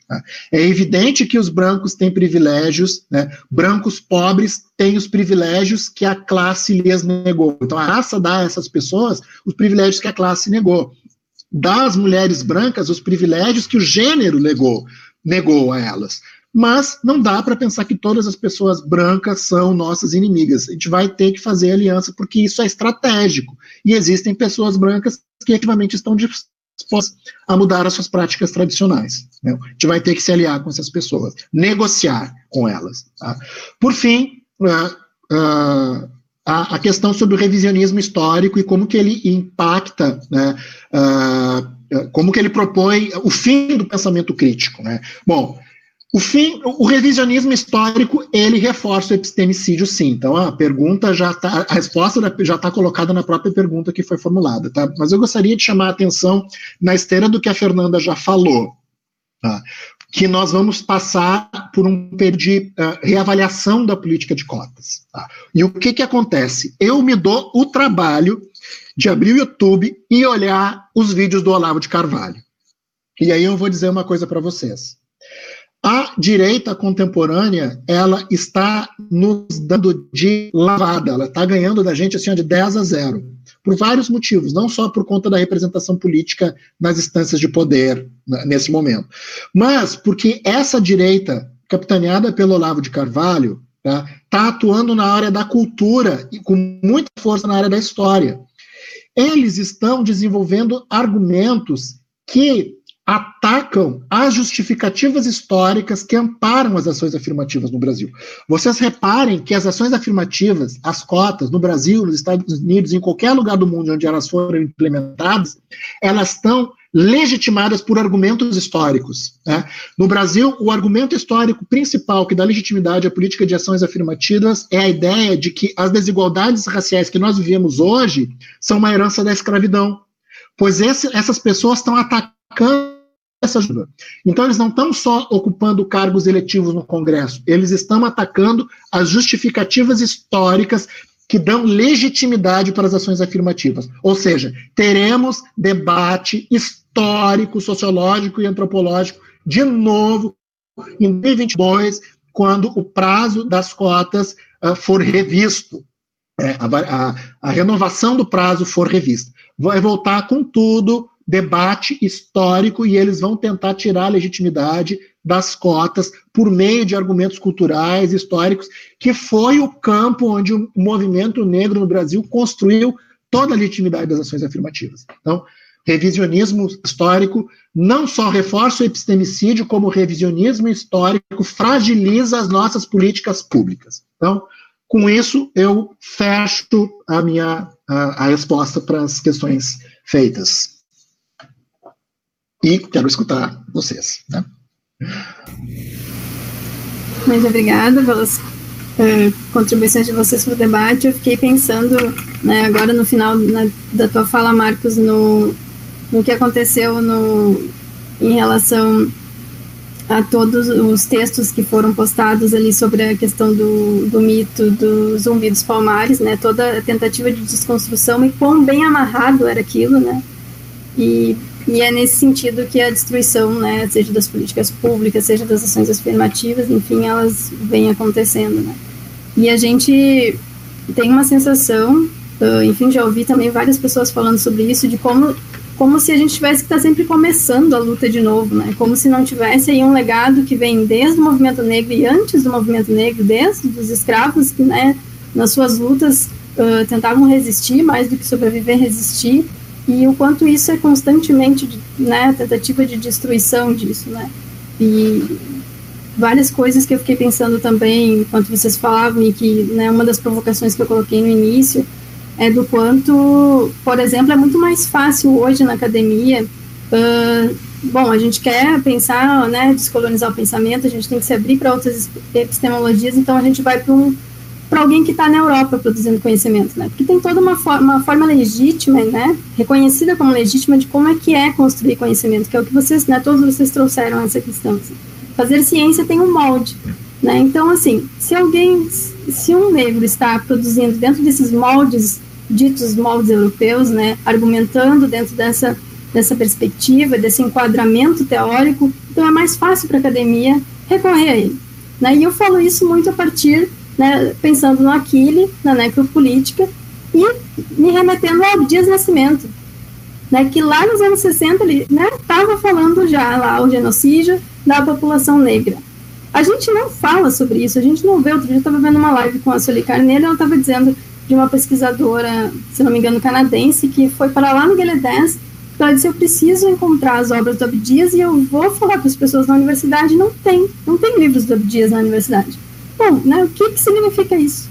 É evidente que os brancos têm privilégios, né? brancos pobres têm os privilégios que a classe lhes negou. Então a raça dá a essas pessoas os privilégios que a classe negou. Dá às mulheres brancas os privilégios que o gênero negou, negou a elas. Mas não dá para pensar que todas as pessoas brancas são nossas inimigas. A gente vai ter que fazer aliança porque isso é estratégico. E existem pessoas brancas que efetivamente estão a mudar as suas práticas tradicionais. Né? A gente vai ter que se aliar com essas pessoas, negociar com elas. Tá? Por fim, uh, uh, a, a, questão sobre o revisionismo histórico e como que ele impacta, né, uh, como que ele propõe o fim do pensamento crítico. Né? Bom, o fim, o revisionismo histórico, ele reforça o epistemicídio, sim. Então, a pergunta já está, a resposta já está colocada na própria pergunta que foi formulada, tá? Mas eu gostaria de chamar a atenção na esteira do que a Fernanda já falou, tá? Que nós vamos passar por um perdi, uh, reavaliação da política de cotas. Tá? E o que que acontece? Eu me dou o trabalho de abrir o YouTube e olhar os vídeos do Olavo de Carvalho. E aí eu vou dizer uma coisa para vocês. A direita contemporânea, ela está nos dando de lavada, ela está ganhando da gente assim, de 10 a 0, por vários motivos, não só por conta da representação política nas instâncias de poder né, nesse momento, mas porque essa direita, capitaneada pelo Olavo de Carvalho, está tá atuando na área da cultura e com muita força na área da história. Eles estão desenvolvendo argumentos que atacam as justificativas históricas que amparam as ações afirmativas no Brasil. Vocês reparem que as ações afirmativas, as cotas, no Brasil, nos Estados Unidos, em qualquer lugar do mundo onde elas foram implementadas, elas estão legitimadas por argumentos históricos. Né? No Brasil, o argumento histórico principal que dá legitimidade à política de ações afirmativas é a ideia de que as desigualdades raciais que nós vivemos hoje são uma herança da escravidão, pois esse, essas pessoas estão atacando essa ajuda. Então, eles não estão só ocupando cargos eletivos no Congresso, eles estão atacando as justificativas históricas que dão legitimidade para as ações afirmativas. Ou seja, teremos debate histórico, sociológico e antropológico de novo em 2022, quando o prazo das cotas uh, for revisto. É, a, a, a renovação do prazo for revista. Vai voltar com tudo debate histórico e eles vão tentar tirar a legitimidade das cotas por meio de argumentos culturais, históricos, que foi o campo onde o movimento negro no Brasil construiu toda a legitimidade das ações afirmativas. Então, Revisionismo histórico não só reforça o epistemicídio, como o revisionismo histórico fragiliza as nossas políticas públicas. Então, com isso, eu fecho a minha a, a resposta para as questões feitas. E quero escutar vocês. Né? Muito obrigada pelas uh, contribuições de vocês para o debate. Eu fiquei pensando, né, agora no final na, da tua fala, Marcos, no, no que aconteceu no, em relação a todos os textos que foram postados ali sobre a questão do, do mito dos zumbidos palmares, né, toda a tentativa de desconstrução e quão bem amarrado era aquilo, né, e, e é nesse sentido que a destruição, né, seja das políticas públicas, seja das ações afirmativas, enfim, elas vêm acontecendo, né, e a gente tem uma sensação, uh, enfim, já ouvi também várias pessoas falando sobre isso, de como como se a gente tivesse que estar tá sempre começando a luta de novo, né? Como se não tivesse aí um legado que vem desde o movimento negro e antes do movimento negro, desde os escravos que, né, nas suas lutas uh, tentavam resistir mais do que sobreviver, resistir, e o quanto isso é constantemente, né, tentativa de destruição disso, né? E várias coisas que eu fiquei pensando também enquanto vocês falavam e que, né, uma das provocações que eu coloquei no início é do quanto, por exemplo, é muito mais fácil hoje na academia. Uh, bom, a gente quer pensar, né, descolonizar o pensamento, a gente tem que se abrir para outras epistemologias, então a gente vai para um para alguém que está na Europa produzindo conhecimento, né? Porque tem toda uma, for uma forma legítima, né? Reconhecida como legítima de como é que é construir conhecimento, que é o que vocês, né? Todos vocês trouxeram essa questão. Assim. Fazer ciência tem um molde, né? Então, assim, se alguém, se um negro está produzindo dentro desses moldes ditos moldes europeus, né, argumentando dentro dessa, dessa perspectiva, desse enquadramento teórico, então é mais fácil para a academia recorrer a ele. Né, e eu falo isso muito a partir, né, pensando no Aquile, na necropolítica, e me remetendo ao Dias Nascimento, né, que lá nos anos 60 ele estava né, falando já lá o genocídio da população negra. A gente não fala sobre isso, a gente não vê. Outro dia eu estava vendo uma live com a Sueli Carneiro, ela estava dizendo de uma pesquisadora, se não me engano, canadense, que foi para lá no Gueledés, ela disse, eu preciso encontrar as obras do Abdias e eu vou falar para as pessoas na universidade, não tem, não tem livros do Abdias na universidade. Bom, né, o que, que significa isso?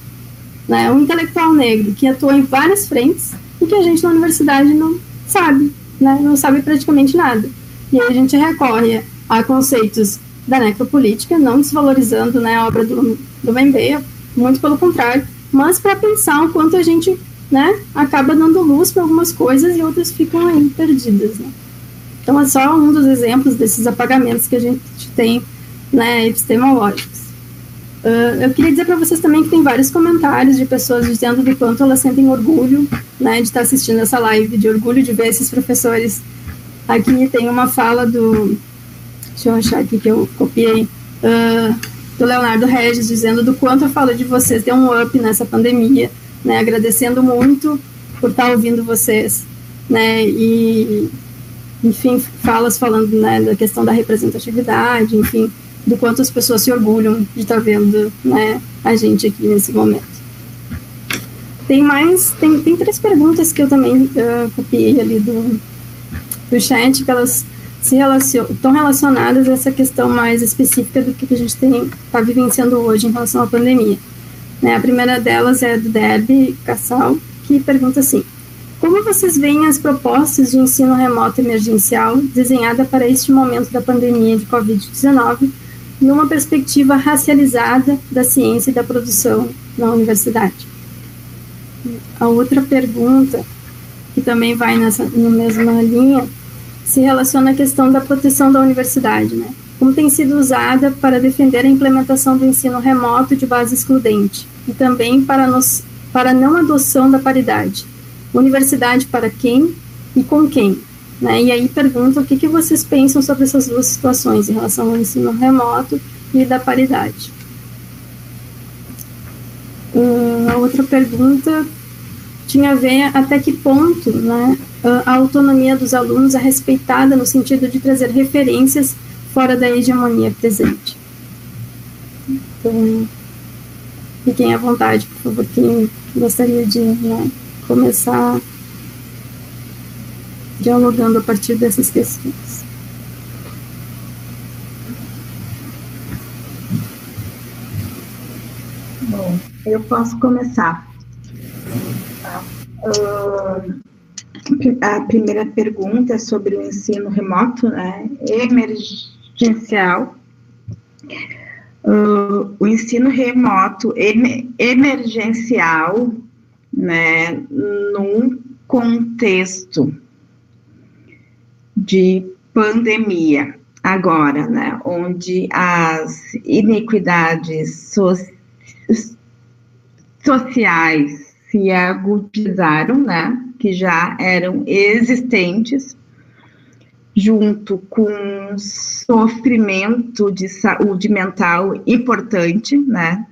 Né, um intelectual negro que atua em várias frentes e que a gente na universidade não sabe, né, não sabe praticamente nada. E aí a gente recorre a conceitos da necropolítica, não desvalorizando né, a obra do, do Mbembe, muito pelo contrário, mas para pensar o quanto a gente né, acaba dando luz para algumas coisas e outras ficam aí perdidas. Né? Então, é só um dos exemplos desses apagamentos que a gente tem né, epistemológicos. Uh, eu queria dizer para vocês também que tem vários comentários de pessoas dizendo do quanto elas sentem orgulho né, de estar assistindo essa live, de orgulho de ver esses professores. Aqui tem uma fala do. Deixa eu achar aqui que eu copiei. Uh, do Leonardo Regis, dizendo do quanto a fala de vocês deu um up nessa pandemia, né, agradecendo muito por estar ouvindo vocês, né, e, enfim, falas falando, né, da questão da representatividade, enfim, do quanto as pessoas se orgulham de estar vendo, né, a gente aqui nesse momento. Tem mais, tem, tem três perguntas que eu também uh, copiei ali do, do chat, que elas se relacionam, estão relacionadas a essa questão mais específica do que a gente está vivenciando hoje em relação à pandemia. Né, a primeira delas é do Deb Cassal, que pergunta assim: Como vocês veem as propostas de ensino remoto emergencial desenhada para este momento da pandemia de Covid-19 numa perspectiva racializada da ciência e da produção na universidade? A outra pergunta, que também vai nessa na mesma linha, se relaciona à questão da proteção da universidade, né? Como tem sido usada para defender a implementação do ensino remoto de base excludente e também para, nos, para não adoção da paridade. Universidade para quem e com quem? Né? E aí pergunta o que, que vocês pensam sobre essas duas situações em relação ao ensino remoto e da paridade. Uh, a outra pergunta tinha a ver até que ponto né, a autonomia dos alunos é respeitada no sentido de trazer referências fora da hegemonia presente. Então, fiquem à vontade, por favor, quem gostaria de né, começar dialogando a partir dessas questões. Bom, eu posso começar. Uh, a primeira pergunta é sobre o ensino remoto, né, emergencial. Uh, o ensino remoto em, emergencial, né, num contexto de pandemia, agora, né, onde as iniquidades so sociais se agudizaram, né, que já eram existentes, junto com sofrimento de saúde mental importante, né,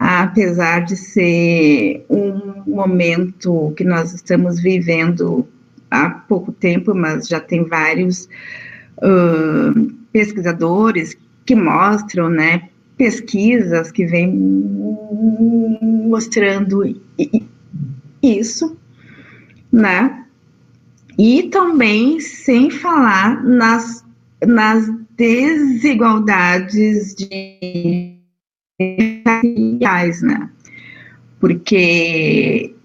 apesar de ser um momento que nós estamos vivendo há pouco tempo, mas já tem vários uh, pesquisadores que mostram, né, pesquisas que vêm mostrando isso, né? E também sem falar nas, nas desigualdades de né? Porque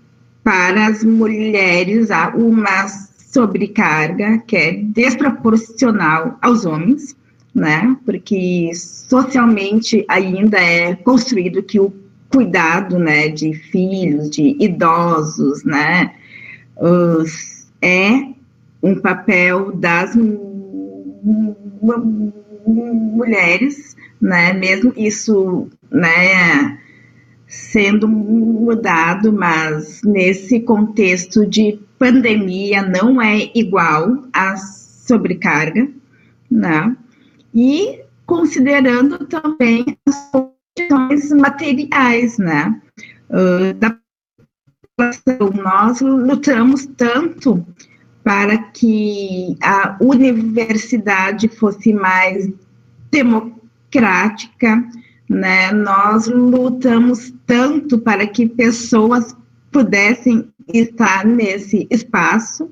para as mulheres há uma sobrecarga que é desproporcional aos homens, né? Porque socialmente ainda é construído que o cuidado, né, de filhos, de idosos, né, os, é um papel das mulheres, né, mesmo isso, né, sendo mudado, mas nesse contexto de pandemia não é igual à sobrecarga, né, e considerando também as condições materiais, né, uh, da população. Nós lutamos tanto para que a universidade fosse mais democrática, né? Nós lutamos tanto para que pessoas pudessem estar nesse espaço,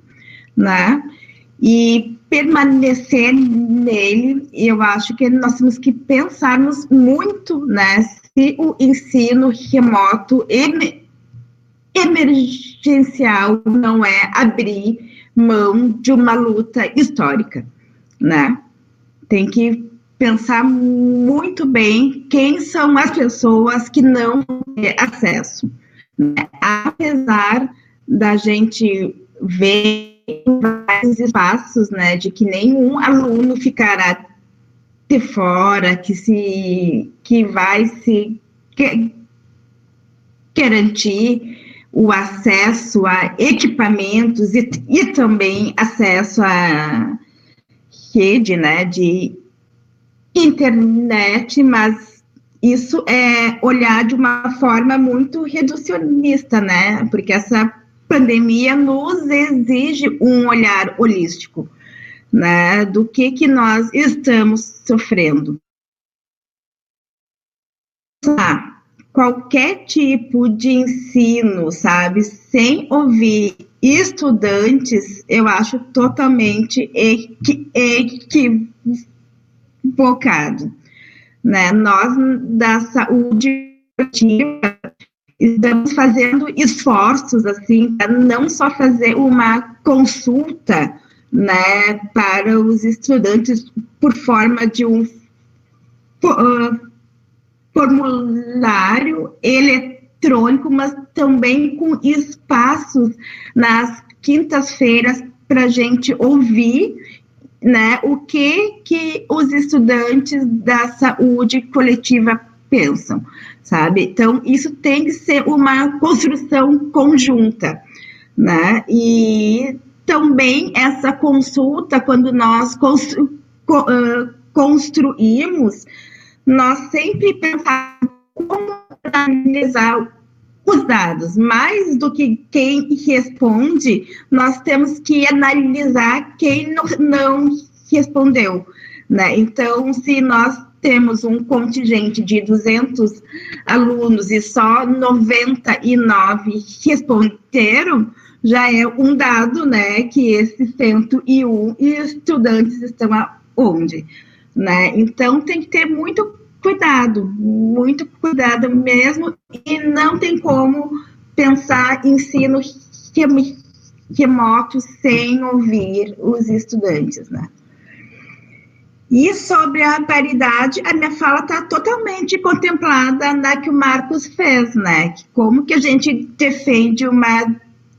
né? E permanecer nele, eu acho que nós temos que pensarmos muito, né? Se o ensino remoto emergencial não é abrir mão de uma luta histórica, né? Tem que pensar muito bem quem são as pessoas que não têm acesso. Né? Apesar da gente ver vários espaços, né, de que nenhum aluno ficará de fora, que se que vai se que, garantir o acesso a equipamentos e, e também acesso a rede, né, de internet, mas isso é olhar de uma forma muito reducionista, né? Porque essa pandemia nos exige um olhar holístico, né? Do que que nós estamos sofrendo. Ah, qualquer tipo de ensino, sabe, sem ouvir estudantes, eu acho totalmente equivocado focado. Né? Nós, da saúde estamos fazendo esforços, assim, para não só fazer uma consulta, né, para os estudantes por forma de um uh, formulário eletrônico, mas também com espaços nas quintas-feiras para a gente ouvir né, o que, que os estudantes da saúde coletiva pensam, sabe? Então, isso tem que ser uma construção conjunta, né? E também essa consulta, quando nós constru, construímos, nós sempre pensamos como analisar os dados. Mais do que quem responde, nós temos que analisar quem não, não respondeu. Né? Então, se nós temos um contingente de 200 alunos e só 99 responderam, já é um dado, né, que esses 101 estudantes estão aonde, né? Então tem que ter muito cuidado, muito cuidado mesmo, e não tem como pensar ensino remoto sem ouvir os estudantes, né? E sobre a paridade, a minha fala está totalmente contemplada na que o Marcos fez, né? Como que a gente defende uma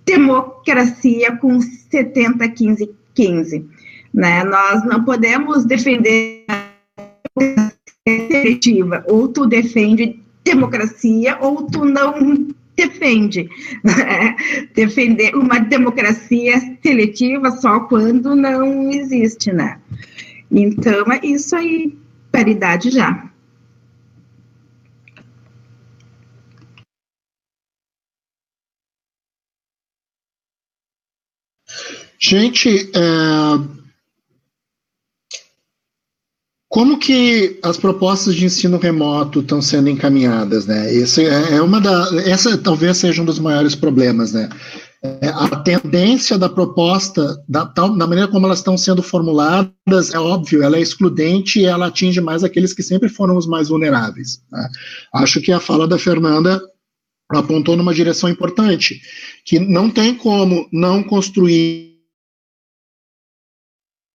democracia com 70, 15, 15, né? Nós não podemos defender a seletiva, ou tu defende democracia, ou tu não defende. Defender uma democracia seletiva só quando não existe, né? Então, é isso aí, paridade já. Gente, é... como que as propostas de ensino remoto estão sendo encaminhadas, né? Esse é, é uma da, essa talvez seja um dos maiores problemas, né? É, a tendência da proposta, da, tal, da maneira como elas estão sendo formuladas, é óbvio, ela é excludente e ela atinge mais aqueles que sempre foram os mais vulneráveis. Né? Acho que a fala da Fernanda apontou numa direção importante, que não tem como não construir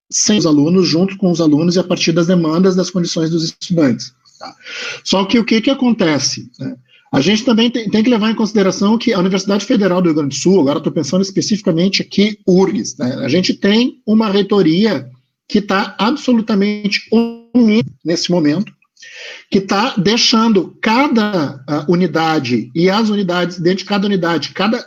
sem os alunos, junto com os alunos e a partir das demandas das condições dos estudantes. Tá? Só que o que, que acontece? Né? A gente também tem, tem, que levar em consideração que a Universidade Federal do Rio Grande do Sul, agora estou pensando especificamente aqui, URGS, né, a gente tem uma reitoria que está absolutamente unida nesse momento, que está deixando cada uh, unidade e as unidades, dentro de cada unidade, cada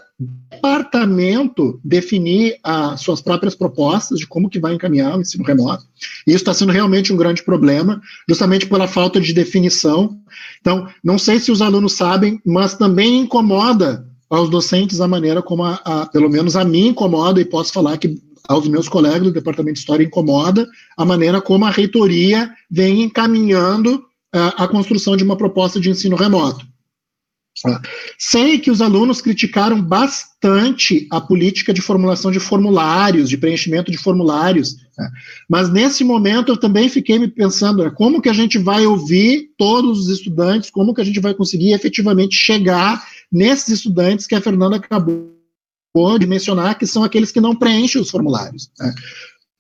departamento definir as suas próprias propostas de como que vai encaminhar o ensino remoto. E isso está sendo realmente um grande problema, justamente pela falta de definição. Então, não sei se os alunos sabem, mas também incomoda aos docentes a maneira como, a, a, pelo menos a mim incomoda, e posso falar que aos meus colegas do Departamento de História incomoda a maneira como a reitoria vem encaminhando a, a construção de uma proposta de ensino remoto. Sei que os alunos criticaram bastante a política de formulação de formulários, de preenchimento de formulários, né? mas nesse momento eu também fiquei me pensando né, como que a gente vai ouvir todos os estudantes, como que a gente vai conseguir efetivamente chegar nesses estudantes que a Fernanda acabou de mencionar, que são aqueles que não preenchem os formulários. Né?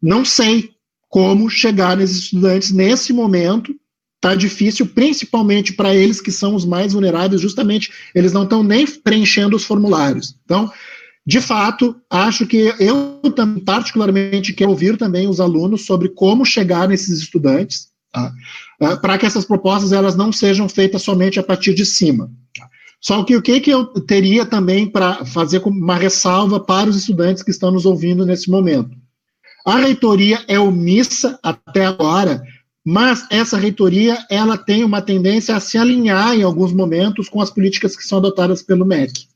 Não sei como chegar nesses estudantes nesse momento, tá difícil, principalmente para eles que são os mais vulneráveis, justamente eles não estão nem preenchendo os formulários. Então, de fato, acho que eu particularmente quero ouvir também os alunos sobre como chegar nesses estudantes, tá? Ah, para que essas propostas elas não sejam feitas somente a partir de cima. Só que o que, que eu teria também para fazer uma ressalva para os estudantes que estão nos ouvindo nesse momento? A reitoria é omissa até agora mas essa reitoria ela tem uma tendência a se alinhar em alguns momentos com as políticas que são adotadas pelo MEC.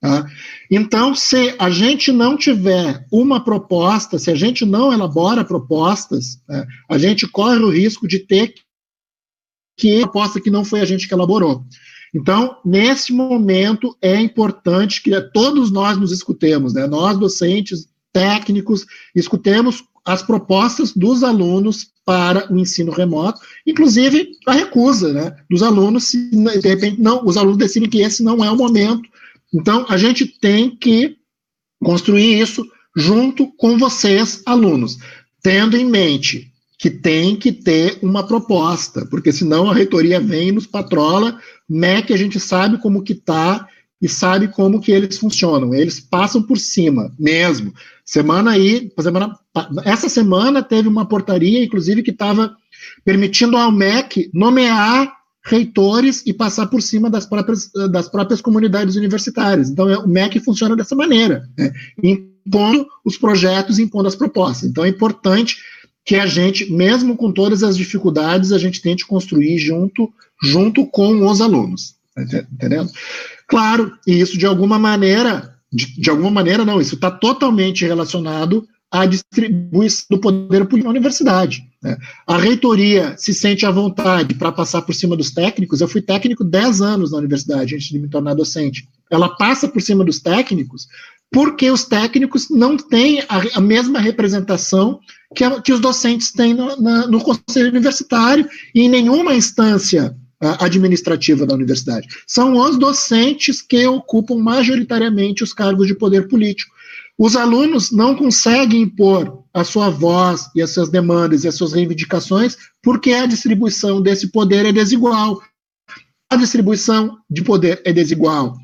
Tá? Então, se a gente não tiver uma proposta, se a gente não elabora propostas, né, a gente corre o risco de ter que proposta que não foi a gente que elaborou. Então, nesse momento, é importante que todos nós nos escutemos, né? nós, docentes, técnicos, escutemos as propostas dos alunos para o ensino remoto, inclusive a recusa né, dos alunos, se de repente não, os alunos decidem que esse não é o momento. Então, a gente tem que construir isso junto com vocês, alunos, tendo em mente que tem que ter uma proposta, porque senão a reitoria vem e nos patrola, MEC a gente sabe como que está e sabe como que eles funcionam, eles passam por cima mesmo. Semana aí, semana, essa semana teve uma portaria, inclusive, que estava permitindo ao MEC nomear reitores e passar por cima das próprias, das próprias comunidades universitárias. Então, é, o MEC funciona dessa maneira, né? impondo os projetos, impondo as propostas. Então, é importante que a gente, mesmo com todas as dificuldades, a gente tente construir junto, junto com os alunos. Tá entendendo? Claro, e isso de alguma maneira de, de alguma maneira, não, isso está totalmente relacionado à distribuição do poder político na universidade. Né? A reitoria se sente à vontade para passar por cima dos técnicos. Eu fui técnico 10 anos na universidade antes de me tornar docente. Ela passa por cima dos técnicos porque os técnicos não têm a, a mesma representação que, a, que, os docentes têm no, na, no conselho universitário e em nenhuma instância administrativa da universidade. São os docentes que ocupam majoritariamente os cargos de poder político. Os alunos não conseguem impor a sua voz e as suas demandas e as suas reivindicações porque a distribuição desse poder é desigual. A distribuição de poder é desigual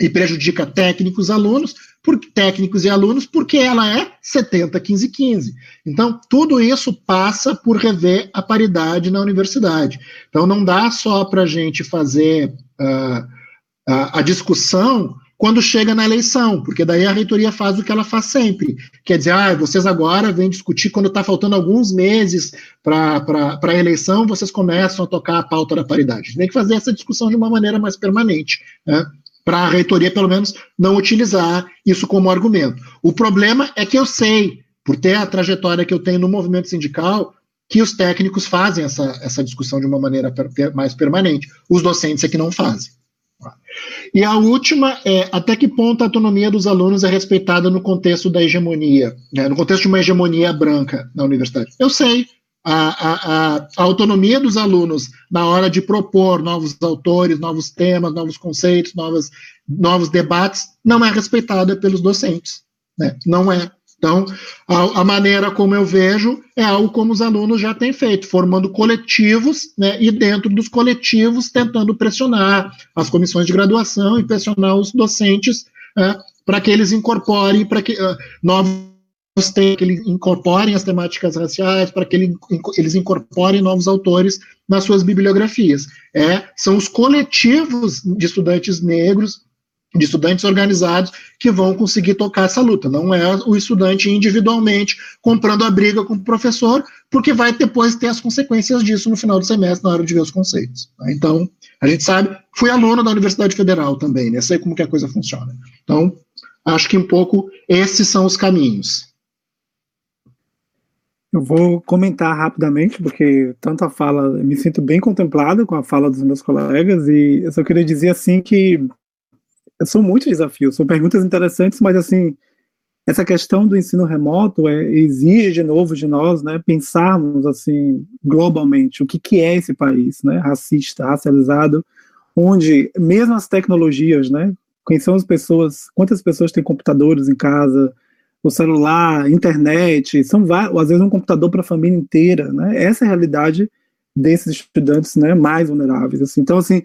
e prejudica técnicos alunos, por, técnicos e alunos, porque ela é 70, 15, 15. Então, tudo isso passa por rever a paridade na universidade. Então, não dá só para a gente fazer uh, a, discussão quando chega na eleição, porque daí a reitoria faz o que ela faz sempre. Quer dizer, ah, vocês agora vêm discutir quando está faltando alguns meses para a eleição, vocês começam a tocar a pauta da paridade. Tem que fazer essa discussão de uma maneira mais permanente, né? Para a reitoria, pelo menos, não utilizar isso como argumento. O problema é que eu sei, por ter a trajetória que eu tenho no movimento sindical, que os técnicos fazem essa, essa discussão de uma maneira per, mais permanente. Os docentes é que não fazem. E a última é até que ponto a autonomia dos alunos é respeitada no contexto da hegemonia, né, no contexto de uma hegemonia branca na universidade. Eu sei, a, a, a, autonomia dos alunos na hora de propor novos autores, novos temas, novos conceitos, novos, novos debates, não é respeitada pelos docentes. Né? Não é. Então, a, a, maneira como eu vejo é algo como os alunos já têm feito, formando coletivos, né, e dentro dos coletivos tentando pressionar as comissões de graduação e pressionar os docentes né, para que eles incorporem para que uh, novos que eles incorporem as temáticas raciais, para que ele, eles incorporem novos autores nas suas bibliografias. É, são os coletivos de estudantes negros de estudantes organizados que vão conseguir tocar essa luta. Não é o estudante individualmente comprando a briga com o professor, porque vai depois ter as consequências disso no final do semestre, na hora de ver os conceitos. Então, a gente sabe, fui aluno da Universidade Federal também, né? sei como que a coisa funciona. Então, acho que um pouco esses são os caminhos. Eu vou comentar rapidamente, porque tanto a fala, me sinto bem contemplado com a fala dos meus colegas, e eu só queria dizer assim que são muitos desafios, são perguntas interessantes, mas assim, essa questão do ensino remoto é, exige de novo de nós, né, pensarmos assim globalmente o que, que é esse país, né, racista, racializado, onde mesmo as tecnologias, né, quem são as pessoas, quantas pessoas têm computadores em casa, o celular, internet, são vários, às vezes um computador para a família inteira, né, essa é a realidade desses estudantes, né, mais vulneráveis, assim. Então, assim,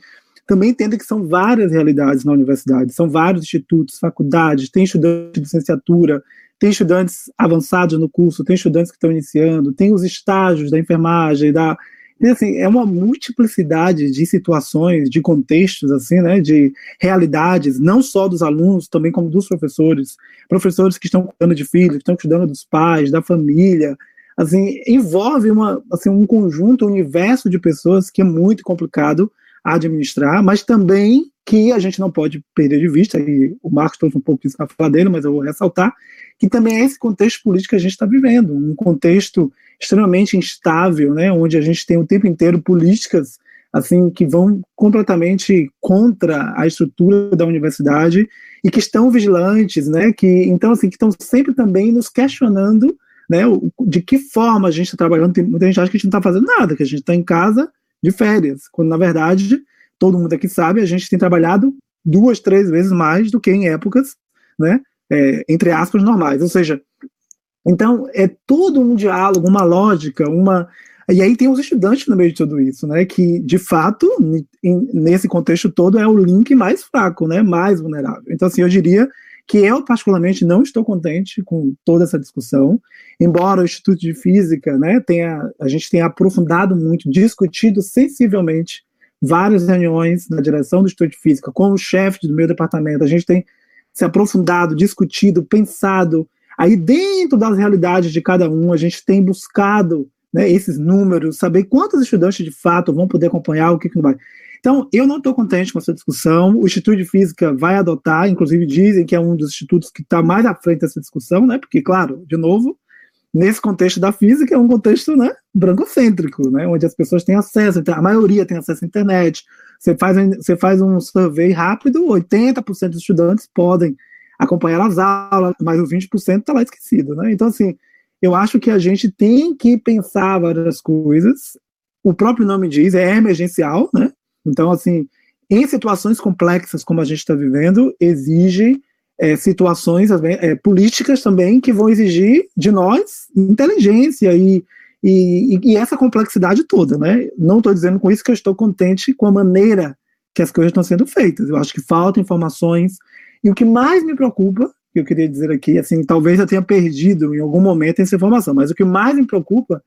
também entenda que são várias realidades na universidade, são vários institutos, faculdades, tem estudantes de licenciatura, tem estudantes avançados no curso, tem estudantes que estão iniciando, tem os estágios da enfermagem, da assim, é uma multiplicidade de situações, de contextos, assim, né, de realidades, não só dos alunos, também como dos professores, professores que estão cuidando de filhos, que estão cuidando dos pais, da família, assim, envolve uma, assim, um conjunto, um universo de pessoas que é muito complicado administrar, mas também que a gente não pode perder de vista, e o Marcos trouxe um pouco isso na fala dele, mas eu vou ressaltar, que também é esse contexto político que a gente está vivendo, um contexto extremamente instável, né, onde a gente tem o tempo inteiro políticas assim que vão completamente contra a estrutura da universidade e que estão vigilantes, né, que então assim que estão sempre também nos questionando, né, de que forma a gente está trabalhando. Tem, muita gente acha que a gente não está fazendo nada, que a gente está em casa de férias, quando na verdade, todo mundo aqui sabe, a gente tem trabalhado duas, três vezes mais do que em épocas, né, é, entre aspas, normais. Ou seja, então é todo um diálogo, uma lógica, uma. E aí tem os estudantes no meio de tudo isso, né, que de fato, nesse contexto todo, é o link mais fraco, né, mais vulnerável. Então, assim, eu diria que eu particularmente não estou contente com toda essa discussão, embora o Instituto de Física, né, tenha, a gente tenha aprofundado muito, discutido sensivelmente várias reuniões na direção do Instituto de Física com o chefe do meu departamento, a gente tem se aprofundado, discutido, pensado, aí dentro das realidades de cada um, a gente tem buscado né, esses números, saber quantos estudantes de fato vão poder acompanhar, o que, que não vai. Então, eu não estou contente com essa discussão. O Instituto de Física vai adotar, inclusive dizem que é um dos institutos que está mais à frente dessa discussão, né? Porque, claro, de novo, nesse contexto da física, é um contexto né, brancocêntrico, né, onde as pessoas têm acesso, a maioria tem acesso à internet. Você faz, você faz um survey rápido, 80% dos estudantes podem acompanhar as aulas, mas os 20% está lá esquecido. Né? Então, assim, eu acho que a gente tem que pensar várias coisas. O próprio nome diz, é emergencial, né? Então, assim, em situações complexas como a gente está vivendo, exigem é, situações é, políticas também que vão exigir de nós inteligência e, e, e essa complexidade toda, né? Não estou dizendo com isso que eu estou contente com a maneira que as coisas estão sendo feitas. Eu acho que faltam informações e o que mais me preocupa, que eu queria dizer aqui, assim, talvez eu tenha perdido em algum momento essa informação, mas o que mais me preocupa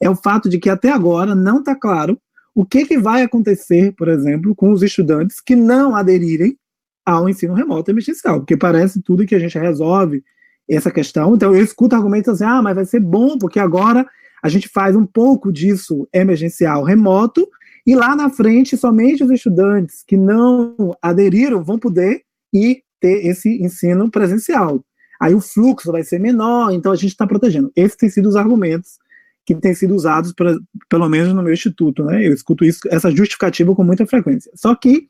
é o fato de que até agora não está claro o que, que vai acontecer, por exemplo, com os estudantes que não aderirem ao ensino remoto emergencial, porque parece tudo que a gente resolve essa questão. Então eu escuto argumentos assim, ah, mas vai ser bom, porque agora a gente faz um pouco disso emergencial remoto, e lá na frente somente os estudantes que não aderiram vão poder ir ter esse ensino presencial. Aí o fluxo vai ser menor, então a gente está protegendo. Esses têm sido os argumentos que têm sido usados, pra, pelo menos no meu instituto, né? Eu escuto isso, essa justificativa com muita frequência. Só que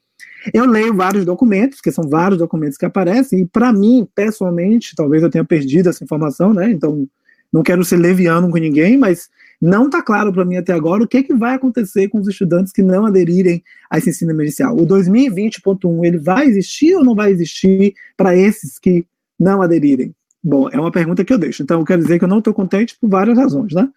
eu leio vários documentos, que são vários documentos que aparecem, e para mim, pessoalmente, talvez eu tenha perdido essa informação, né? Então, não quero ser leviano com ninguém, mas não está claro para mim até agora o que, que vai acontecer com os estudantes que não aderirem a esse ensino emergencial. O 2020.1, ele vai existir ou não vai existir para esses que não aderirem? Bom, é uma pergunta que eu deixo. Então, eu quero dizer que eu não estou contente por várias razões, né?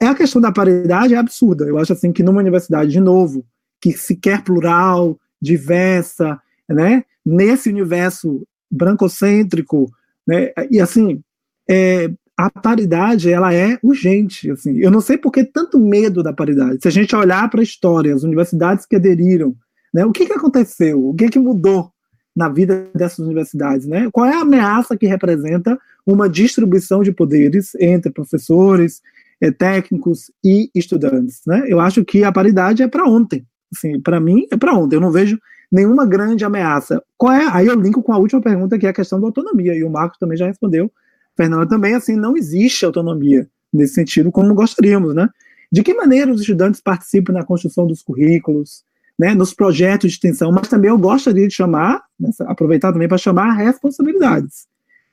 É a questão da paridade é absurda. Eu acho assim que numa universidade, de novo, que se quer plural, diversa, né? Nesse universo brancocêntrico, né? E assim, é, a paridade ela é urgente. Assim, eu não sei por que tanto medo da paridade. Se a gente olhar para a história, as universidades que aderiram, né? O que, que aconteceu? O que, que mudou na vida dessas universidades, né? Qual é a ameaça que representa uma distribuição de poderes entre professores, é, técnicos e estudantes, né? Eu acho que a paridade é para ontem. Assim, para mim, é para ontem. Eu não vejo nenhuma grande ameaça. Qual é? Aí eu linko com a última pergunta, que é a questão da autonomia, e o Marcos também já respondeu. Fernanda também, assim, não existe autonomia nesse sentido, como gostaríamos, né? De que maneira os estudantes participam na construção dos currículos, né, nos projetos de extensão, mas também eu gostaria de chamar, né, aproveitar também para chamar responsabilidades.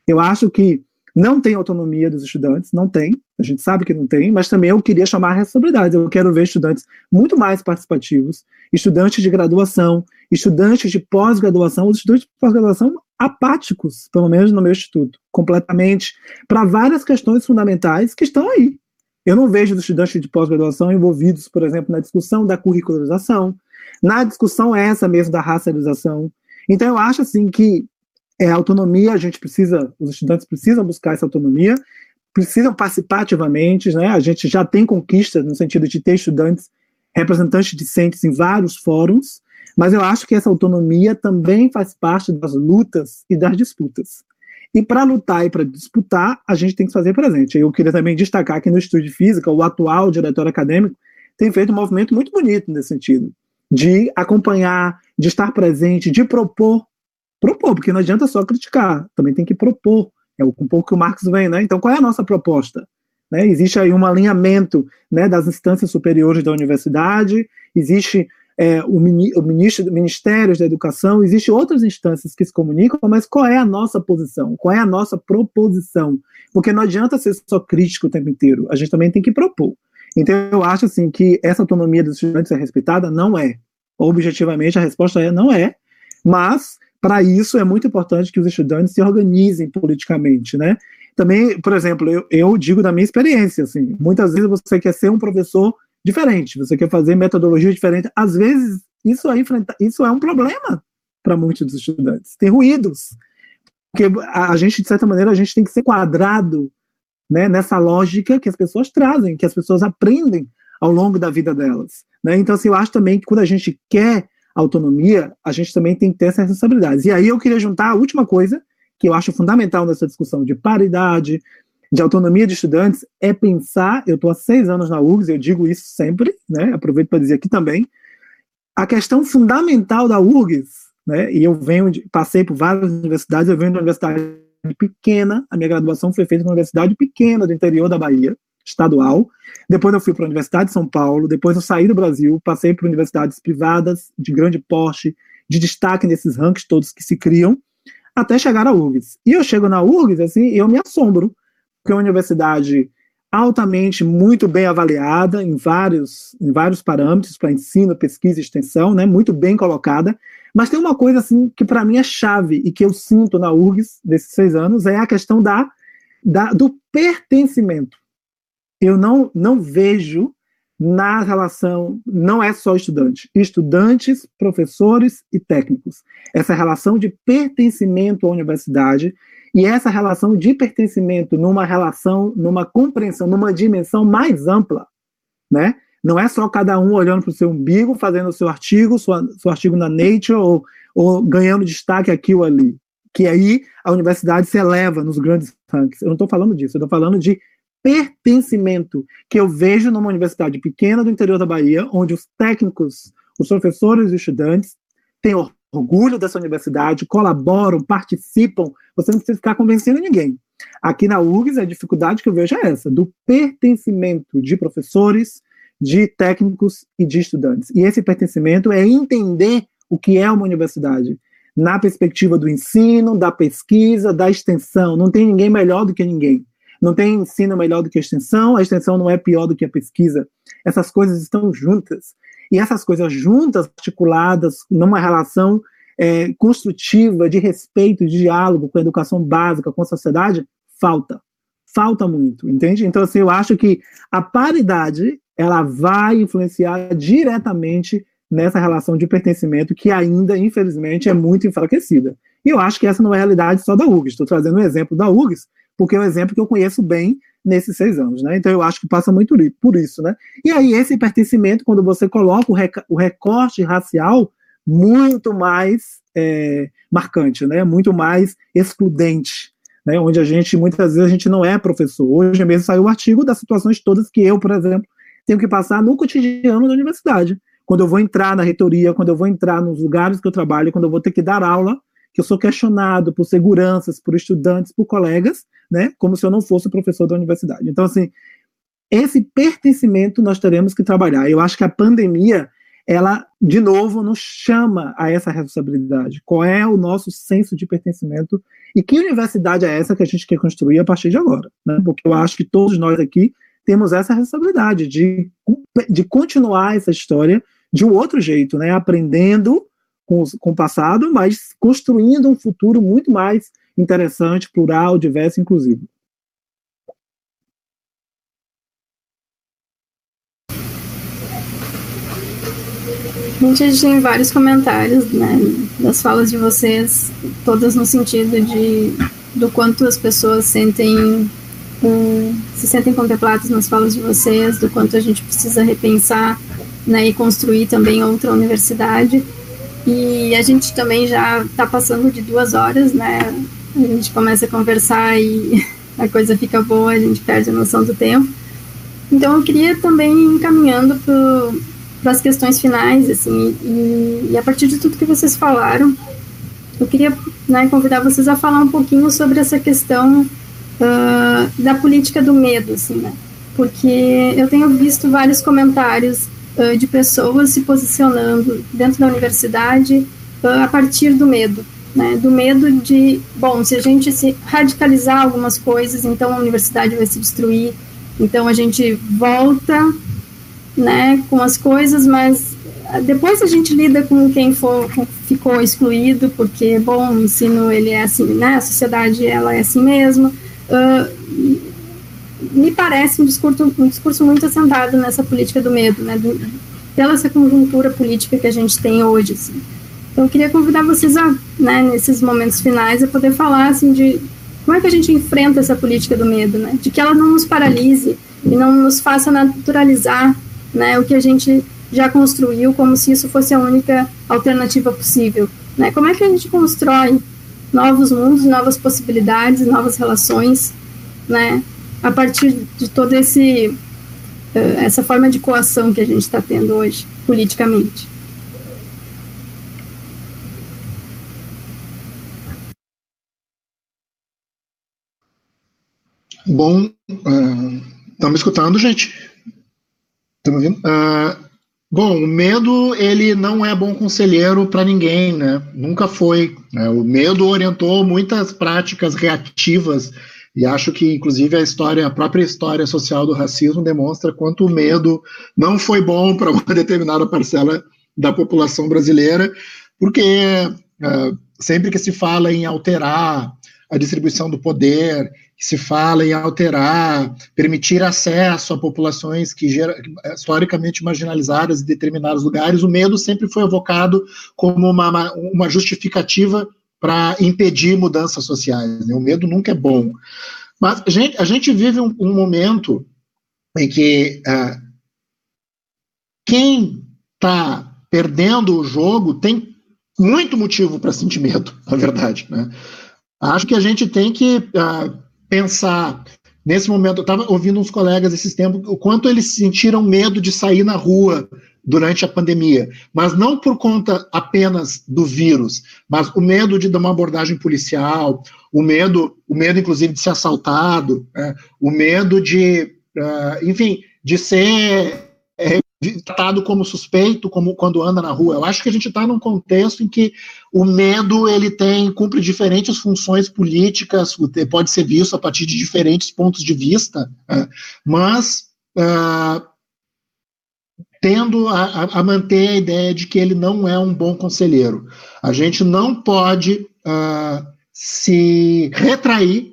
Eu acho que não tem autonomia dos estudantes, não tem, a gente sabe que não tem, mas também eu queria chamar a responsabilidade. Eu quero ver estudantes muito mais participativos, estudantes de graduação, estudantes de pós-graduação, os estudantes de pós-graduação apáticos, pelo menos no meu instituto, completamente, para várias questões fundamentais que estão aí. Eu não vejo os estudantes de pós-graduação envolvidos, por exemplo, na discussão da curricularização, na discussão essa mesmo da racialização. Então, eu acho assim que é, autonomia, a gente precisa, os estudantes precisam buscar essa autonomia, precisam participar ativamente, né? A gente já tem conquistas no sentido de ter estudantes, representantes discentes em vários fóruns, mas eu acho que essa autonomia também faz parte das lutas e das disputas. E para lutar e para disputar, a gente tem que fazer presente. Eu queria também destacar que no Estúdio de Física, o atual diretor acadêmico tem feito um movimento muito bonito nesse sentido, de acompanhar, de estar presente, de propor propor, porque não adianta só criticar, também tem que propor. É um pouco que o Marx vem, né? Então, qual é a nossa proposta? Né? Existe aí um alinhamento né, das instâncias superiores da universidade, existe é, o, mini, o ministro, Ministérios da Educação, existem outras instâncias que se comunicam, mas qual é a nossa posição? Qual é a nossa proposição? Porque não adianta ser só crítico o tempo inteiro, a gente também tem que propor. Então, eu acho assim que essa autonomia dos estudantes é respeitada? Não é. Objetivamente, a resposta é não é, mas para isso, é muito importante que os estudantes se organizem politicamente, né? Também, por exemplo, eu, eu digo da minha experiência, assim, muitas vezes você quer ser um professor diferente, você quer fazer metodologia diferente. Às vezes, isso é, enfrenta, isso é um problema para muitos dos estudantes. Tem ruídos. Porque a, a gente, de certa maneira, a gente tem que ser quadrado né, nessa lógica que as pessoas trazem, que as pessoas aprendem ao longo da vida delas. Né? Então, assim, eu acho também que quando a gente quer autonomia, a gente também tem que ter essas responsabilidades. E aí eu queria juntar a última coisa, que eu acho fundamental nessa discussão de paridade, de autonomia de estudantes, é pensar, eu estou há seis anos na URGS, eu digo isso sempre, né, aproveito para dizer aqui também, a questão fundamental da URGS, né, e eu venho, de, passei por várias universidades, eu venho da Universidade pequena, a minha graduação foi feita numa universidade pequena do interior da Bahia, estadual. Depois eu fui para a Universidade de São Paulo, depois eu saí do Brasil, passei por universidades privadas de grande porte, de destaque nesses rankings todos que se criam, até chegar à URGS. E eu chego na URGS, assim, eu me assombro, é uma universidade altamente muito bem avaliada em vários, em vários parâmetros para ensino, pesquisa e extensão, né, muito bem colocada. Mas tem uma coisa assim que para mim é chave e que eu sinto na URGS desses seis anos é a questão da, da do pertencimento. Eu não, não vejo na relação, não é só estudante, estudantes, professores e técnicos. Essa relação de pertencimento à universidade e essa relação de pertencimento numa relação, numa compreensão, numa dimensão mais ampla, né? Não é só cada um olhando para o seu umbigo, fazendo o seu artigo, sua, seu artigo na Nature, ou, ou ganhando destaque aqui ou ali. Que aí a universidade se eleva nos grandes rankings. Eu não estou falando disso, eu estou falando de pertencimento que eu vejo numa universidade pequena do interior da Bahia, onde os técnicos, os professores e os estudantes têm orgulho dessa universidade, colaboram, participam, você não precisa ficar convencendo ninguém. Aqui na URGS, a dificuldade que eu vejo é essa, do pertencimento de professores, de técnicos e de estudantes. E esse pertencimento é entender o que é uma universidade, na perspectiva do ensino, da pesquisa, da extensão. Não tem ninguém melhor do que ninguém. Não tem ensino melhor do que a extensão, a extensão não é pior do que a pesquisa. Essas coisas estão juntas. E essas coisas juntas, articuladas numa relação é, construtiva, de respeito, de diálogo com a educação básica, com a sociedade, falta. Falta muito, entende? Então, assim, eu acho que a paridade ela vai influenciar diretamente nessa relação de pertencimento que ainda, infelizmente, é muito enfraquecida. E eu acho que essa não é a realidade só da URGS. Estou trazendo um exemplo da URGS, porque é um exemplo que eu conheço bem nesses seis anos, né? Então eu acho que passa muito por isso, né? E aí esse pertencimento, quando você coloca o, recorte racial, muito mais é, marcante, né? Muito mais excludente, né? Onde a gente muitas vezes a gente não é professor. Hoje mesmo saiu o um artigo das situações todas que eu, por exemplo, tenho que passar no cotidiano da universidade. Quando eu vou entrar na reitoria, quando eu vou entrar nos lugares que eu trabalho, quando eu vou ter que dar aula, que eu sou questionado por seguranças, por estudantes, por colegas, né, como se eu não fosse professor da universidade. Então, assim, esse pertencimento nós teremos que trabalhar. Eu acho que a pandemia, ela, de novo, nos chama a essa responsabilidade. Qual é o nosso senso de pertencimento e que universidade é essa que a gente quer construir a partir de agora? Né? Porque eu acho que todos nós aqui temos essa responsabilidade de, de continuar essa história de um outro jeito, né? aprendendo com, com o passado, mas construindo um futuro muito mais interessante, plural, diverso inclusivo. A gente tem vários comentários né, das falas de vocês, todas no sentido de do quanto as pessoas sentem um, se sentem contempladas nas falas de vocês, do quanto a gente precisa repensar né, e construir também outra universidade. E a gente também já está passando de duas horas, né? A gente começa a conversar e a coisa fica boa, a gente perde a noção do tempo. Então eu queria também ir encaminhando para as questões finais, assim, e, e, a partir de tudo que vocês falaram, eu queria né, convidar vocês a falar um pouquinho sobre essa questão uh, da política do medo, assim, né? Porque eu tenho visto vários comentários uh, de pessoas se posicionando dentro da universidade uh, a partir do medo, né? Do medo de, bom, se a gente se radicalizar algumas coisas, então a universidade vai se destruir, então a gente volta, né, com as coisas, mas depois a gente lida com quem for, ficou excluído, porque, bom, o ensino, ele é assim, né, a sociedade, ela é assim mesmo, uh, me parece um discurso, um discurso muito assentado nessa política do medo, né, do, pela essa conjuntura política que a gente tem hoje, assim. Então, eu queria convidar vocês a, né, nesses momentos finais, a poder falar, assim, de como é que a gente enfrenta essa política do medo, né, de que ela não nos paralise e não nos faça naturalizar, né, o que a gente já construiu como se isso fosse a única alternativa possível, né, como é que a gente constrói novos mundos, novas possibilidades, novas relações, né, a partir de toda esse eh, essa forma de coação que a gente está tendo hoje politicamente. Bom, estão uh, me escutando, gente? Estão me ouvindo? Uh, bom, o medo, ele não é bom conselheiro para ninguém, né? Nunca foi. Né? O medo orientou muitas práticas reativas e acho que, inclusive, a história, a própria história social do racismo demonstra quanto o medo não foi bom para uma determinada parcela da população brasileira, porque uh, sempre que se fala em alterar a distribuição do poder, que se fala em alterar, permitir acesso a populações que historicamente marginalizadas em determinados lugares, o medo sempre foi evocado como uma, uma justificativa para impedir mudanças sociais. Né? O medo nunca é bom. Mas a gente, a gente vive um, um momento em que uh, quem está perdendo o jogo tem muito motivo para sentir medo, na verdade. Né? Acho que a gente tem que uh, pensar nesse momento. Eu estava ouvindo uns colegas esses tempos o quanto eles sentiram medo de sair na rua durante a pandemia, mas não por conta apenas do vírus, mas o medo de dar uma abordagem policial, o medo, o medo inclusive de ser assaltado, né? o medo de, uh, enfim, de ser tratado como suspeito, como quando anda na rua. Eu acho que a gente está num contexto em que o medo ele tem cumpre diferentes funções políticas, pode ser visto a partir de diferentes pontos de vista, né? mas uh, tendo a, a, manter a ideia de que ele não é um bom conselheiro. A gente não pode uh, se retrair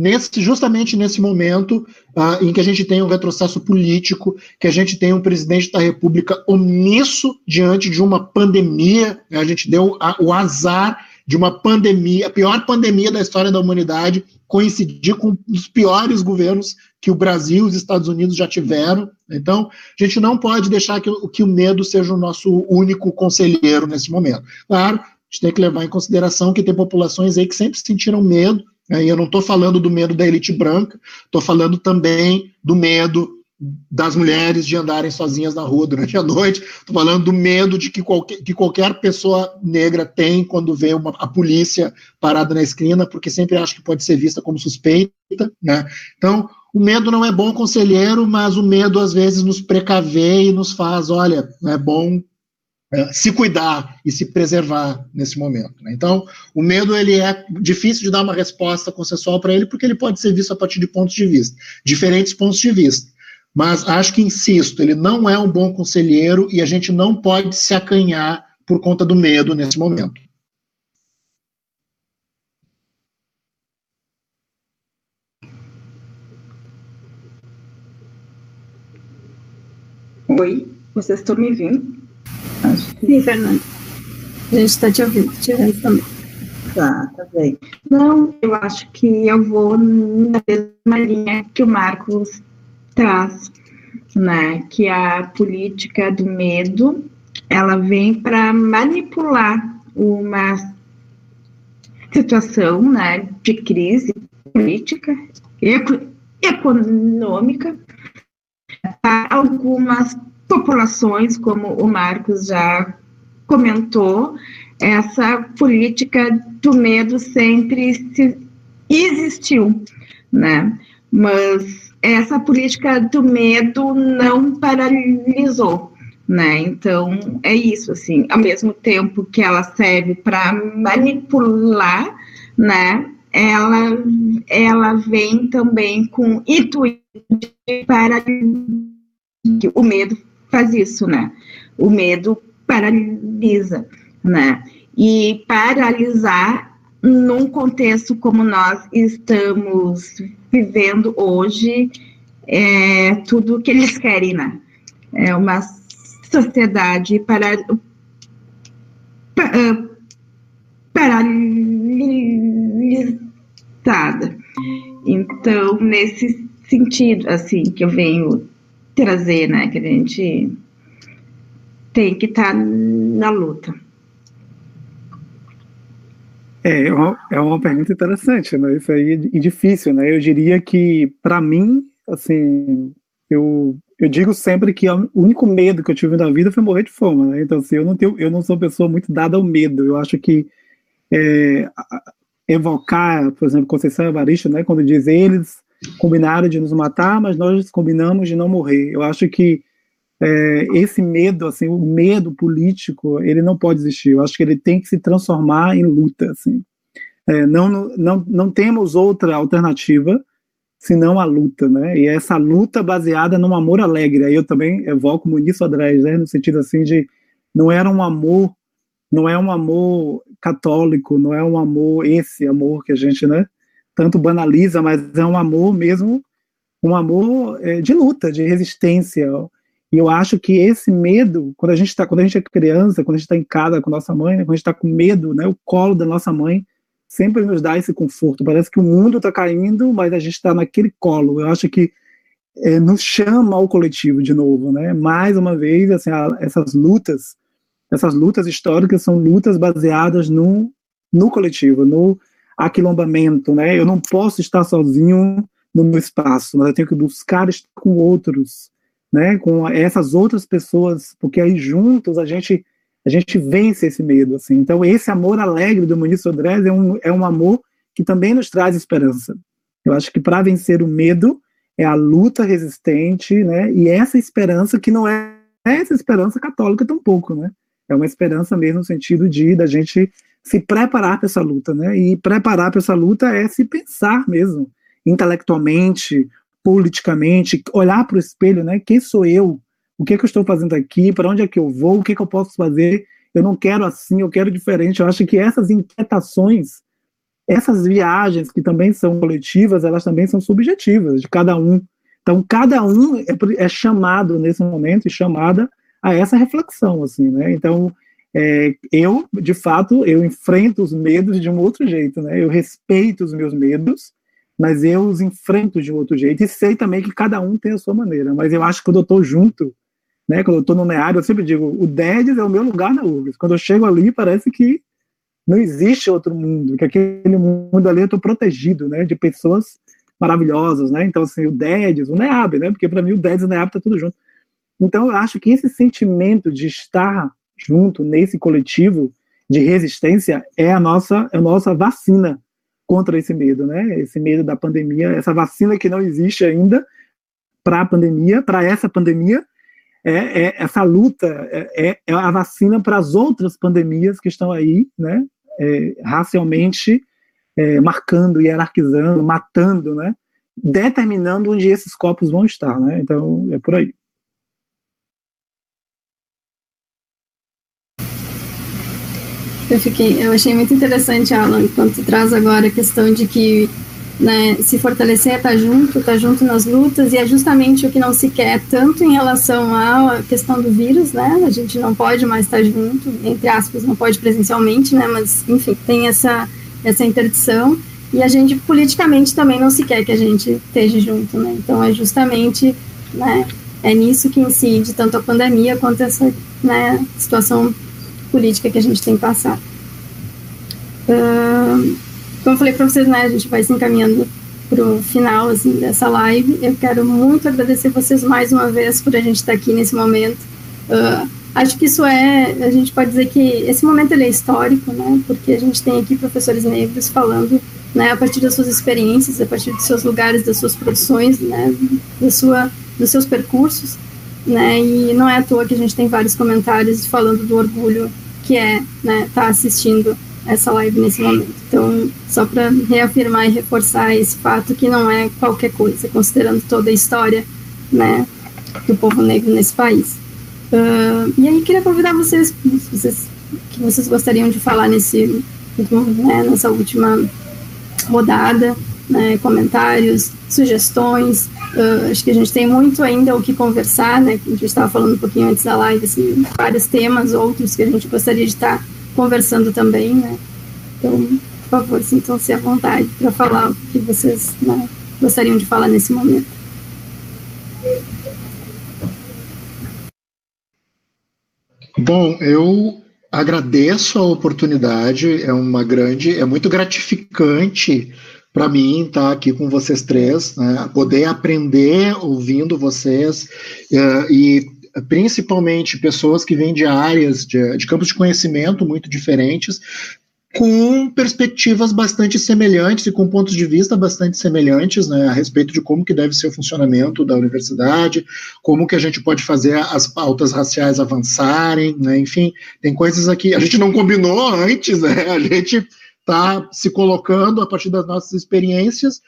nesse, justamente nesse momento uh, em que a gente tem um retrocesso político, que a gente tem um presidente da República omisso diante de uma pandemia, né? a gente deu a, o azar de uma pandemia, a pior pandemia da história da humanidade, coincidir com os piores governos que o Brasil e os Estados Unidos já tiveram. Então, a gente não pode deixar que, que o medo seja o nosso único conselheiro nesse momento. Claro, a gente tem que levar em consideração que tem populações aí que sempre sentiram medo? E eu não estou falando do medo da elite branca, estou falando também do medo das mulheres de andarem sozinhas na rua durante a noite. Estou falando do medo de que qualquer, que qualquer pessoa negra tem quando vê uma, a polícia parada na esquina, porque sempre acha que pode ser vista como suspeita. Né? Então, o medo não é bom conselheiro, mas o medo às vezes nos precavê e nos faz, olha, é bom se cuidar e se preservar nesse momento. Né? Então, o medo ele é difícil de dar uma resposta consensual para ele, porque ele pode ser visto a partir de pontos de vista, diferentes pontos de vista. Mas acho que, insisto, ele não é um bom conselheiro e a gente não pode se acanhar por conta do medo nesse momento. Oi, vocês estão me ouvindo? Sim, Fernanda. A gente está te ouvindo, te ouvindo também. Tá, tá bem. Não, eu acho que eu vou na mesma linha que o Marcos traz, né? Que a política do medo, ela vem para manipular uma situação, né, de crise política, econômica, para algumas populações, como o Marcos já comentou, essa política do medo sempre existiu, né? Mas essa política do medo não paralisou, né? Então é isso, assim, ao mesmo tempo que ela serve para manipular, né? Ela, ela vem também com intuito para o medo faz isso, né? O medo paralisa, né? E paralisar num contexto como nós estamos vivendo hoje é tudo que eles querem, né? É uma sociedade para, paralisada. Então, nesse sentido, assim, que eu venho trazer, né? Que a gente tem que estar tá na luta. É, é uma, é uma pergunta interessante, né? Isso aí é difícil, né? Eu diria que, para mim, assim, eu, eu digo sempre que o único medo que eu tive na vida foi morrer de fome, né? Então, assim, eu não, tenho, eu não sou uma pessoa muito dada ao medo. Eu acho que é, evocar, por exemplo, Conceição Evaristo, né? Quando diz eles combinaram de nos matar, mas nós combinamos de não morrer. Eu acho que é, esse medo, assim, o medo político, ele não pode existir. Eu acho que ele tem que se transformar em luta, assim. É, não, não, não temos outra alternativa senão a luta, né? E essa luta baseada num amor alegre. Aí eu também evoco Muniz Sodrés, né? No sentido assim de não era um amor, não é um amor católico, não é um amor esse amor que a gente, né? Tanto banaliza, mas é um amor mesmo, um amor é, de luta, de resistência. E eu acho que esse medo, quando a gente está, quando a gente é criança, quando a gente está em casa com nossa mãe, né? quando a gente está com medo, né? O colo da nossa mãe sempre nos dá esse conforto. Parece que o mundo está caindo, mas a gente está naquele colo. Eu acho que é, nos chama ao coletivo de novo, né? Mais uma vez, assim, a, essas lutas, essas lutas históricas são lutas baseadas no, no coletivo, no aquilombamento, né? Eu não posso estar sozinho no meu espaço, mas eu tenho que buscar estar com outros, né? Com essas outras pessoas, porque aí juntos a gente a gente vence esse medo, assim. Então, esse amor alegre do Muniz Sodrés é um, é um amor que também nos traz esperança. Eu acho que para vencer o medo é a luta resistente, né? E essa esperança que não é, essa esperança católica tampouco, né? É uma esperança mesmo no sentido de da gente se preparar para essa luta, né? E preparar para essa luta é se pensar mesmo, intelectualmente, politicamente, olhar para o espelho, né? Quem sou eu? o que, é que eu estou fazendo aqui, para onde é que eu vou, o que, é que eu posso fazer, eu não quero assim, eu quero diferente. Eu acho que essas inquietações, essas viagens que também são coletivas, elas também são subjetivas de cada um. Então, cada um é, é chamado nesse momento e chamada a essa reflexão, assim, né? Então, é, eu, de fato, eu enfrento os medos de um outro jeito, né? Eu respeito os meus medos, mas eu os enfrento de um outro jeito e sei também que cada um tem a sua maneira. Mas eu acho que quando eu estou junto, né? Quando eu estou no NEAD, eu sempre digo, o DEDES é o meu lugar na URGS. Quando eu chego ali, parece que não existe outro mundo, que aquele mundo ali eu estou protegido, né? De pessoas maravilhosas, né? Então, assim, o DEDES, o NEAB, né? Porque para mim o DEDES e o NEAB tá tudo junto. Então, eu acho que esse sentimento de estar junto nesse coletivo de resistência é a nossa, é a nossa vacina contra esse medo, né? Esse medo da pandemia, essa vacina que não existe ainda para a pandemia, para essa pandemia, é, é essa luta é, é, é a vacina para as outras pandemias que estão aí, né, é, racialmente é, marcando, hierarquizando, matando, né, determinando onde esses corpos vão estar, né, então é por aí. Eu, fiquei, eu achei muito interessante, Alan, quando tu traz agora a questão de que né, se fortalecer é estar tá junto, estar tá junto nas lutas, e é justamente o que não se quer, tanto em relação à questão do vírus, né, a gente não pode mais estar tá junto, entre aspas, não pode presencialmente, né, mas, enfim, tem essa, essa interdição, e a gente, politicamente, também não se quer que a gente esteja junto, né, então é justamente, né, é nisso que incide tanto a pandemia quanto essa, né, situação política que a gente tem passado. Uh, como eu falei para vocês, né, a gente vai se encaminhando para o final assim, dessa live. Eu quero muito agradecer vocês mais uma vez por a gente estar aqui nesse momento. Uh, acho que isso é, a gente pode dizer que esse momento ele é histórico, né, porque a gente tem aqui professores negros falando né, a partir das suas experiências, a partir dos seus lugares, das suas produções, né, da sua, dos seus percursos, né, e não é à toa que a gente tem vários comentários falando do orgulho que é né, estar tá assistindo essa live nesse momento. Então, só para reafirmar e reforçar esse fato que não é qualquer coisa, considerando toda a história, né, do povo negro nesse país. Uh, e aí queria convidar vocês, vocês, que vocês gostariam de falar nesse, né, nessa última rodada, né, comentários, sugestões. Uh, acho que a gente tem muito ainda o que conversar, né? A gente estava falando um pouquinho antes da live, assim, vários temas, outros que a gente gostaria de estar conversando também, né? Então, por favor, sintam-se à vontade para falar o que vocês né, gostariam de falar nesse momento. Bom, eu agradeço a oportunidade, é uma grande, é muito gratificante para mim estar tá aqui com vocês três, né, poder aprender ouvindo vocês uh, e principalmente pessoas que vêm de áreas, de, de campos de conhecimento muito diferentes, com perspectivas bastante semelhantes e com pontos de vista bastante semelhantes né, a respeito de como que deve ser o funcionamento da universidade, como que a gente pode fazer as pautas raciais avançarem, né, enfim, tem coisas aqui, a gente não combinou antes, né, a gente está se colocando a partir das nossas experiências,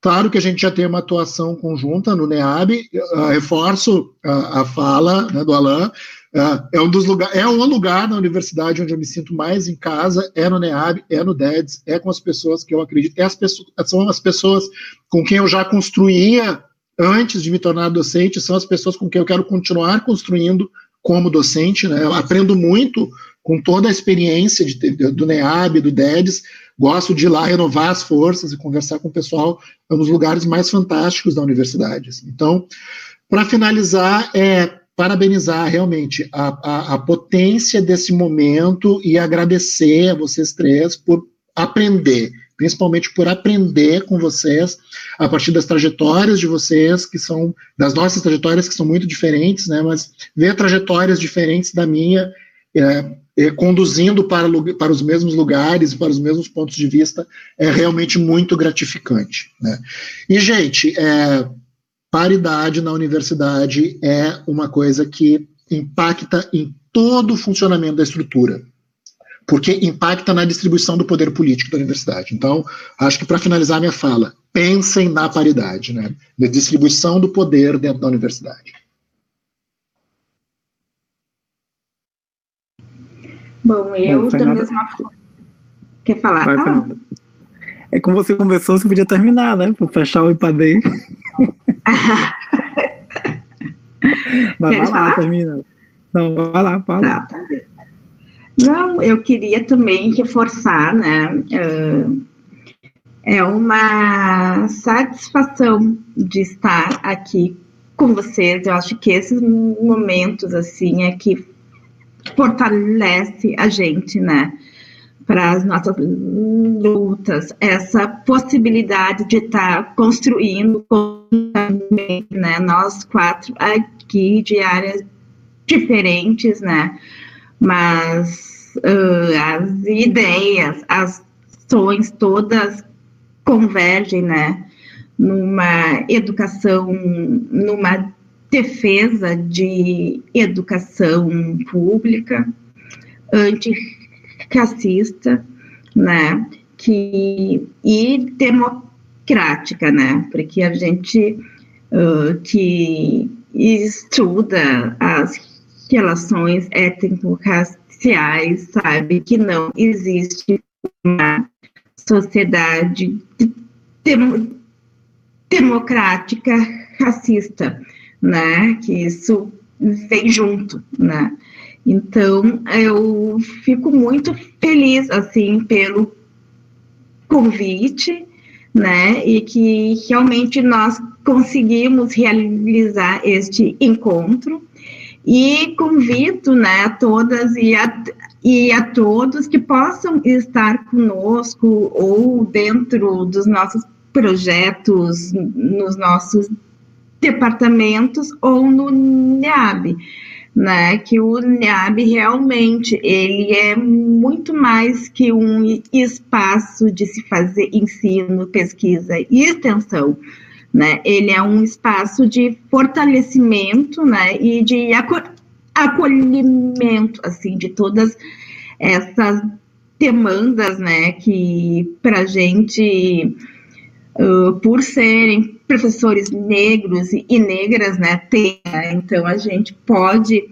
claro que a gente já tem uma atuação conjunta no NEAB, uh, reforço uh, a fala né, do Alain, é, é um dos lugares, é um lugar na universidade onde eu me sinto mais em casa, é no NEAB, é no DEDS, é com as pessoas que eu acredito, é as pessoas, são as pessoas com quem eu já construía antes de me tornar docente, são as pessoas com quem eu quero continuar construindo como docente, né? Aprendo muito com toda a experiência de, do NEAB, do DEDS, gosto de ir lá renovar as forças e conversar com o pessoal, é um dos lugares mais fantásticos da universidade. Assim. Então, para finalizar, é parabenizar realmente a, a, a, potência desse momento e agradecer a vocês três por aprender, principalmente por aprender com vocês a partir das trajetórias de vocês, que são das nossas trajetórias que são muito diferentes, né? Mas ver trajetórias diferentes da minha, é, é, conduzindo para, para os mesmos lugares, para os mesmos pontos de vista, é realmente muito gratificante, né? E gente, é, paridade na universidade é uma coisa que impacta em todo o funcionamento da estrutura, porque impacta na distribuição do poder político da universidade. Então, acho que para finalizar minha fala, pensem na paridade, né, na distribuição do poder dentro da universidade. Bom, eu da mesma forma. Quer falar? Vai, ah. É como você conversou, você podia terminar, né? Para fechar o IPADEI. Mas vai lá, termina. Não, vai lá, fala. Tá, tá. Não, eu queria também reforçar, né? Uh, é uma satisfação de estar aqui com vocês. Eu acho que esses momentos, assim, é que fortalece a gente, né? para as nossas lutas, essa possibilidade de estar construindo né, nós quatro aqui de áreas diferentes, né, mas uh, as ideias, as ações todas convergem, né, numa educação, numa defesa de educação pública, anti racista, né, que, e democrática, né, porque a gente uh, que estuda as relações étnico-raciais sabe? Que não existe uma sociedade dem democrática racista, né, que isso vem junto, né, então, eu fico muito feliz, assim, pelo convite, né, e que realmente nós conseguimos realizar este encontro, e convido, né, a todas e a, e a todos que possam estar conosco ou dentro dos nossos projetos, nos nossos departamentos ou no NEAB né, que o NEAB realmente ele é muito mais que um espaço de se fazer ensino, pesquisa e extensão, né, ele é um espaço de fortalecimento, né, e de acolhimento, assim, de todas essas demandas, né, que para gente, uh, por serem professores negros e negras, né, tem, né? então a gente pode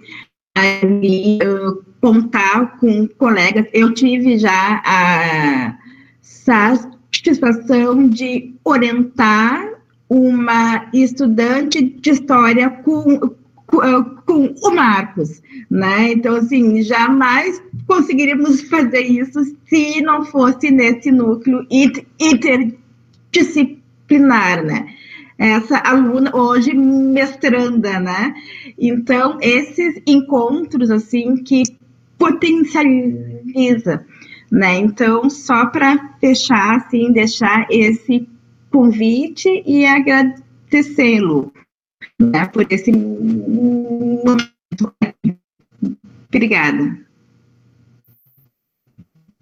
ali uh, contar com colegas. Eu tive já a satisfação de orientar uma estudante de história com, com, com o Marcos, né? Então, assim, jamais conseguiríamos fazer isso se não fosse nesse núcleo interdisciplinar, né? essa aluna hoje mestranda, né? Então, esses encontros, assim, que potencializa, né? Então, só para fechar, assim, deixar esse convite e agradecê-lo né, por esse momento. Obrigada.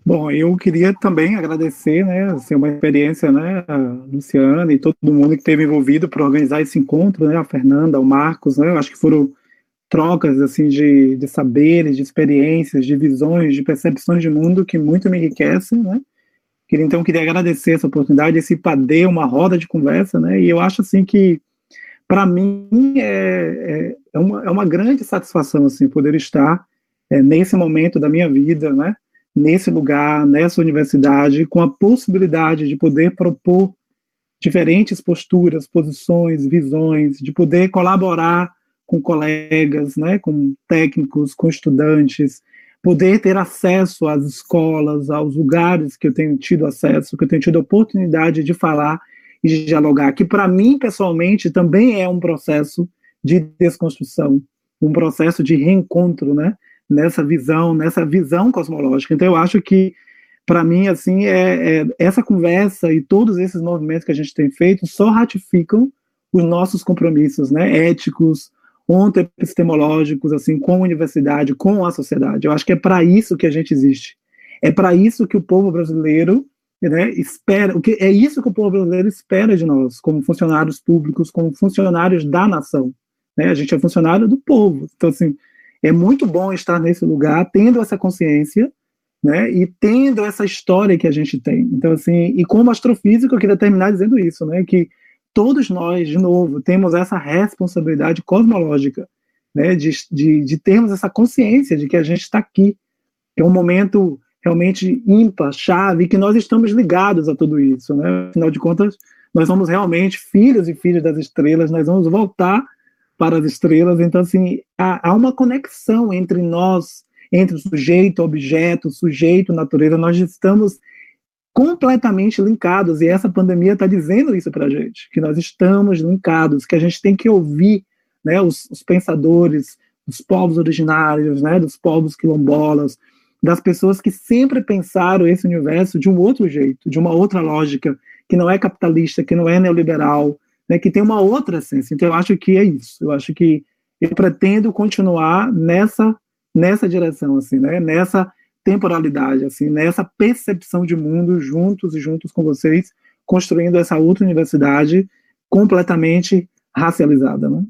Bom, eu queria também agradecer, né, assim, uma experiência, né, a Luciana e todo mundo que esteve envolvido para organizar esse encontro, né, a Fernanda, o Marcos, né, eu acho que foram trocas, assim, de, de saberes, de experiências, de visões, de percepções de mundo que muito me enriquecem, né, queria, então, queria agradecer essa oportunidade, esse padê, uma roda de conversa, né, e eu acho, assim, que, para mim, é, é, é, uma, é uma grande satisfação, assim, poder estar é, nesse momento da minha vida, né, nesse lugar, nessa universidade, com a possibilidade de poder propor diferentes posturas, posições, visões, de poder colaborar com colegas, né, com técnicos, com estudantes, poder ter acesso às escolas, aos lugares que eu tenho tido acesso, que eu tenho tido a oportunidade de falar e de dialogar, que para mim, pessoalmente, também é um processo de desconstrução, um processo de reencontro, né, nessa visão, nessa visão cosmológica. Então eu acho que para mim assim é, é, essa conversa e todos esses movimentos que a gente tem feito só ratificam os nossos compromissos, né, éticos, ontoepistemológicos, assim, com a universidade, com a sociedade. Eu acho que é para isso que a gente existe. É para isso que o povo brasileiro né, espera, o que é isso que o povo brasileiro espera de nós, como funcionários públicos, como funcionários da nação. Né? A gente é funcionário do povo. Então, assim, é muito bom estar nesse lugar, tendo essa consciência, né, e tendo essa história que a gente tem. Então, assim, e como astrofísico, eu queria terminar dizendo isso, né, que todos nós, de novo, temos essa responsabilidade cosmológica, né, de, de, de termos essa consciência de que a gente está aqui, que é um momento realmente ímpar, chave, e que nós estamos ligados a tudo isso, né, afinal de contas, nós somos realmente filhos e filhas das estrelas, nós vamos voltar para as estrelas. Então, assim, há, há uma conexão entre nós, entre o sujeito, objeto, sujeito, natureza. Nós estamos completamente linkados, e essa pandemia está dizendo isso para a gente, que nós estamos linkados, que a gente tem que ouvir né, os, os pensadores dos povos originários, né, dos povos quilombolas, das pessoas que sempre pensaram esse universo de um outro jeito, de uma outra lógica, que não é capitalista, que não é neoliberal, né, que tem uma outra essência. Então, eu acho que é isso. Eu acho que eu pretendo continuar nessa nessa direção, assim, né, nessa temporalidade, assim, nessa percepção de mundo juntos e juntos com vocês, construindo essa outra universidade completamente racializada, né?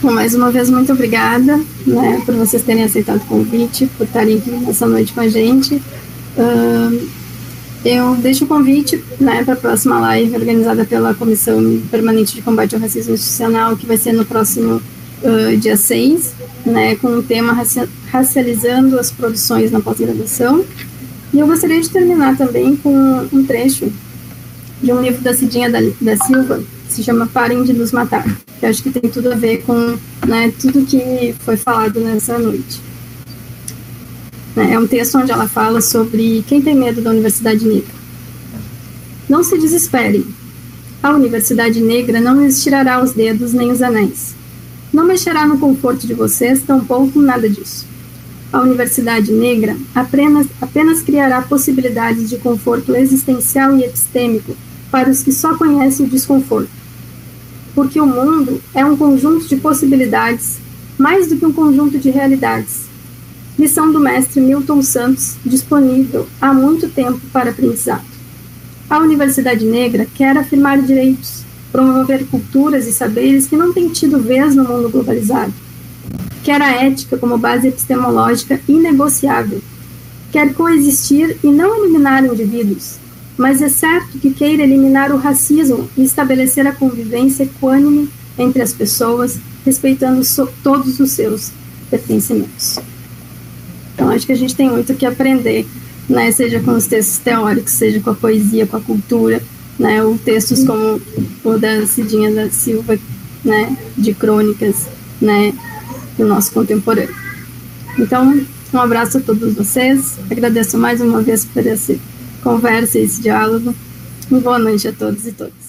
Bom, mais uma vez, muito obrigada né, por vocês terem aceitado o convite, por estarem aqui nessa noite com a gente. Uh, eu deixo o convite né, para a próxima live organizada pela Comissão Permanente de Combate ao Racismo Institucional, que vai ser no próximo uh, dia 6, né, com o tema Racializando as Produções na Pós-Graduação. E eu gostaria de terminar também com um trecho de um livro da Cidinha da, da Silva, que se chama Parem de Nos Matar, que acho que tem tudo a ver com né, tudo que foi falado nessa noite. Né? É um texto onde ela fala sobre quem tem medo da Universidade Negra. Não se desesperem. A Universidade Negra não lhes tirará os dedos nem os anéis. Não mexerá no conforto de vocês, tampouco nada disso. A Universidade Negra apenas, apenas criará possibilidades de conforto existencial e epistêmico para os que só conhecem o desconforto. Porque o mundo é um conjunto de possibilidades mais do que um conjunto de realidades Lição do mestre Milton Santos, disponível há muito tempo para aprendizado. A Universidade Negra quer afirmar direitos, promover culturas e saberes que não têm tido vez no mundo globalizado. Quer a ética como base epistemológica inegociável. Quer coexistir e não eliminar indivíduos, mas é certo que queira eliminar o racismo e estabelecer a convivência equânime entre as pessoas, respeitando so todos os seus pertencimentos. Então, acho que a gente tem muito que aprender, né, seja com os textos teóricos, seja com a poesia, com a cultura, né, ou textos como o da Cidinha da Silva, né, de crônicas, né, do nosso contemporâneo. Então, um abraço a todos vocês, agradeço mais uma vez por essa conversa e esse diálogo, e boa noite a todos e todas.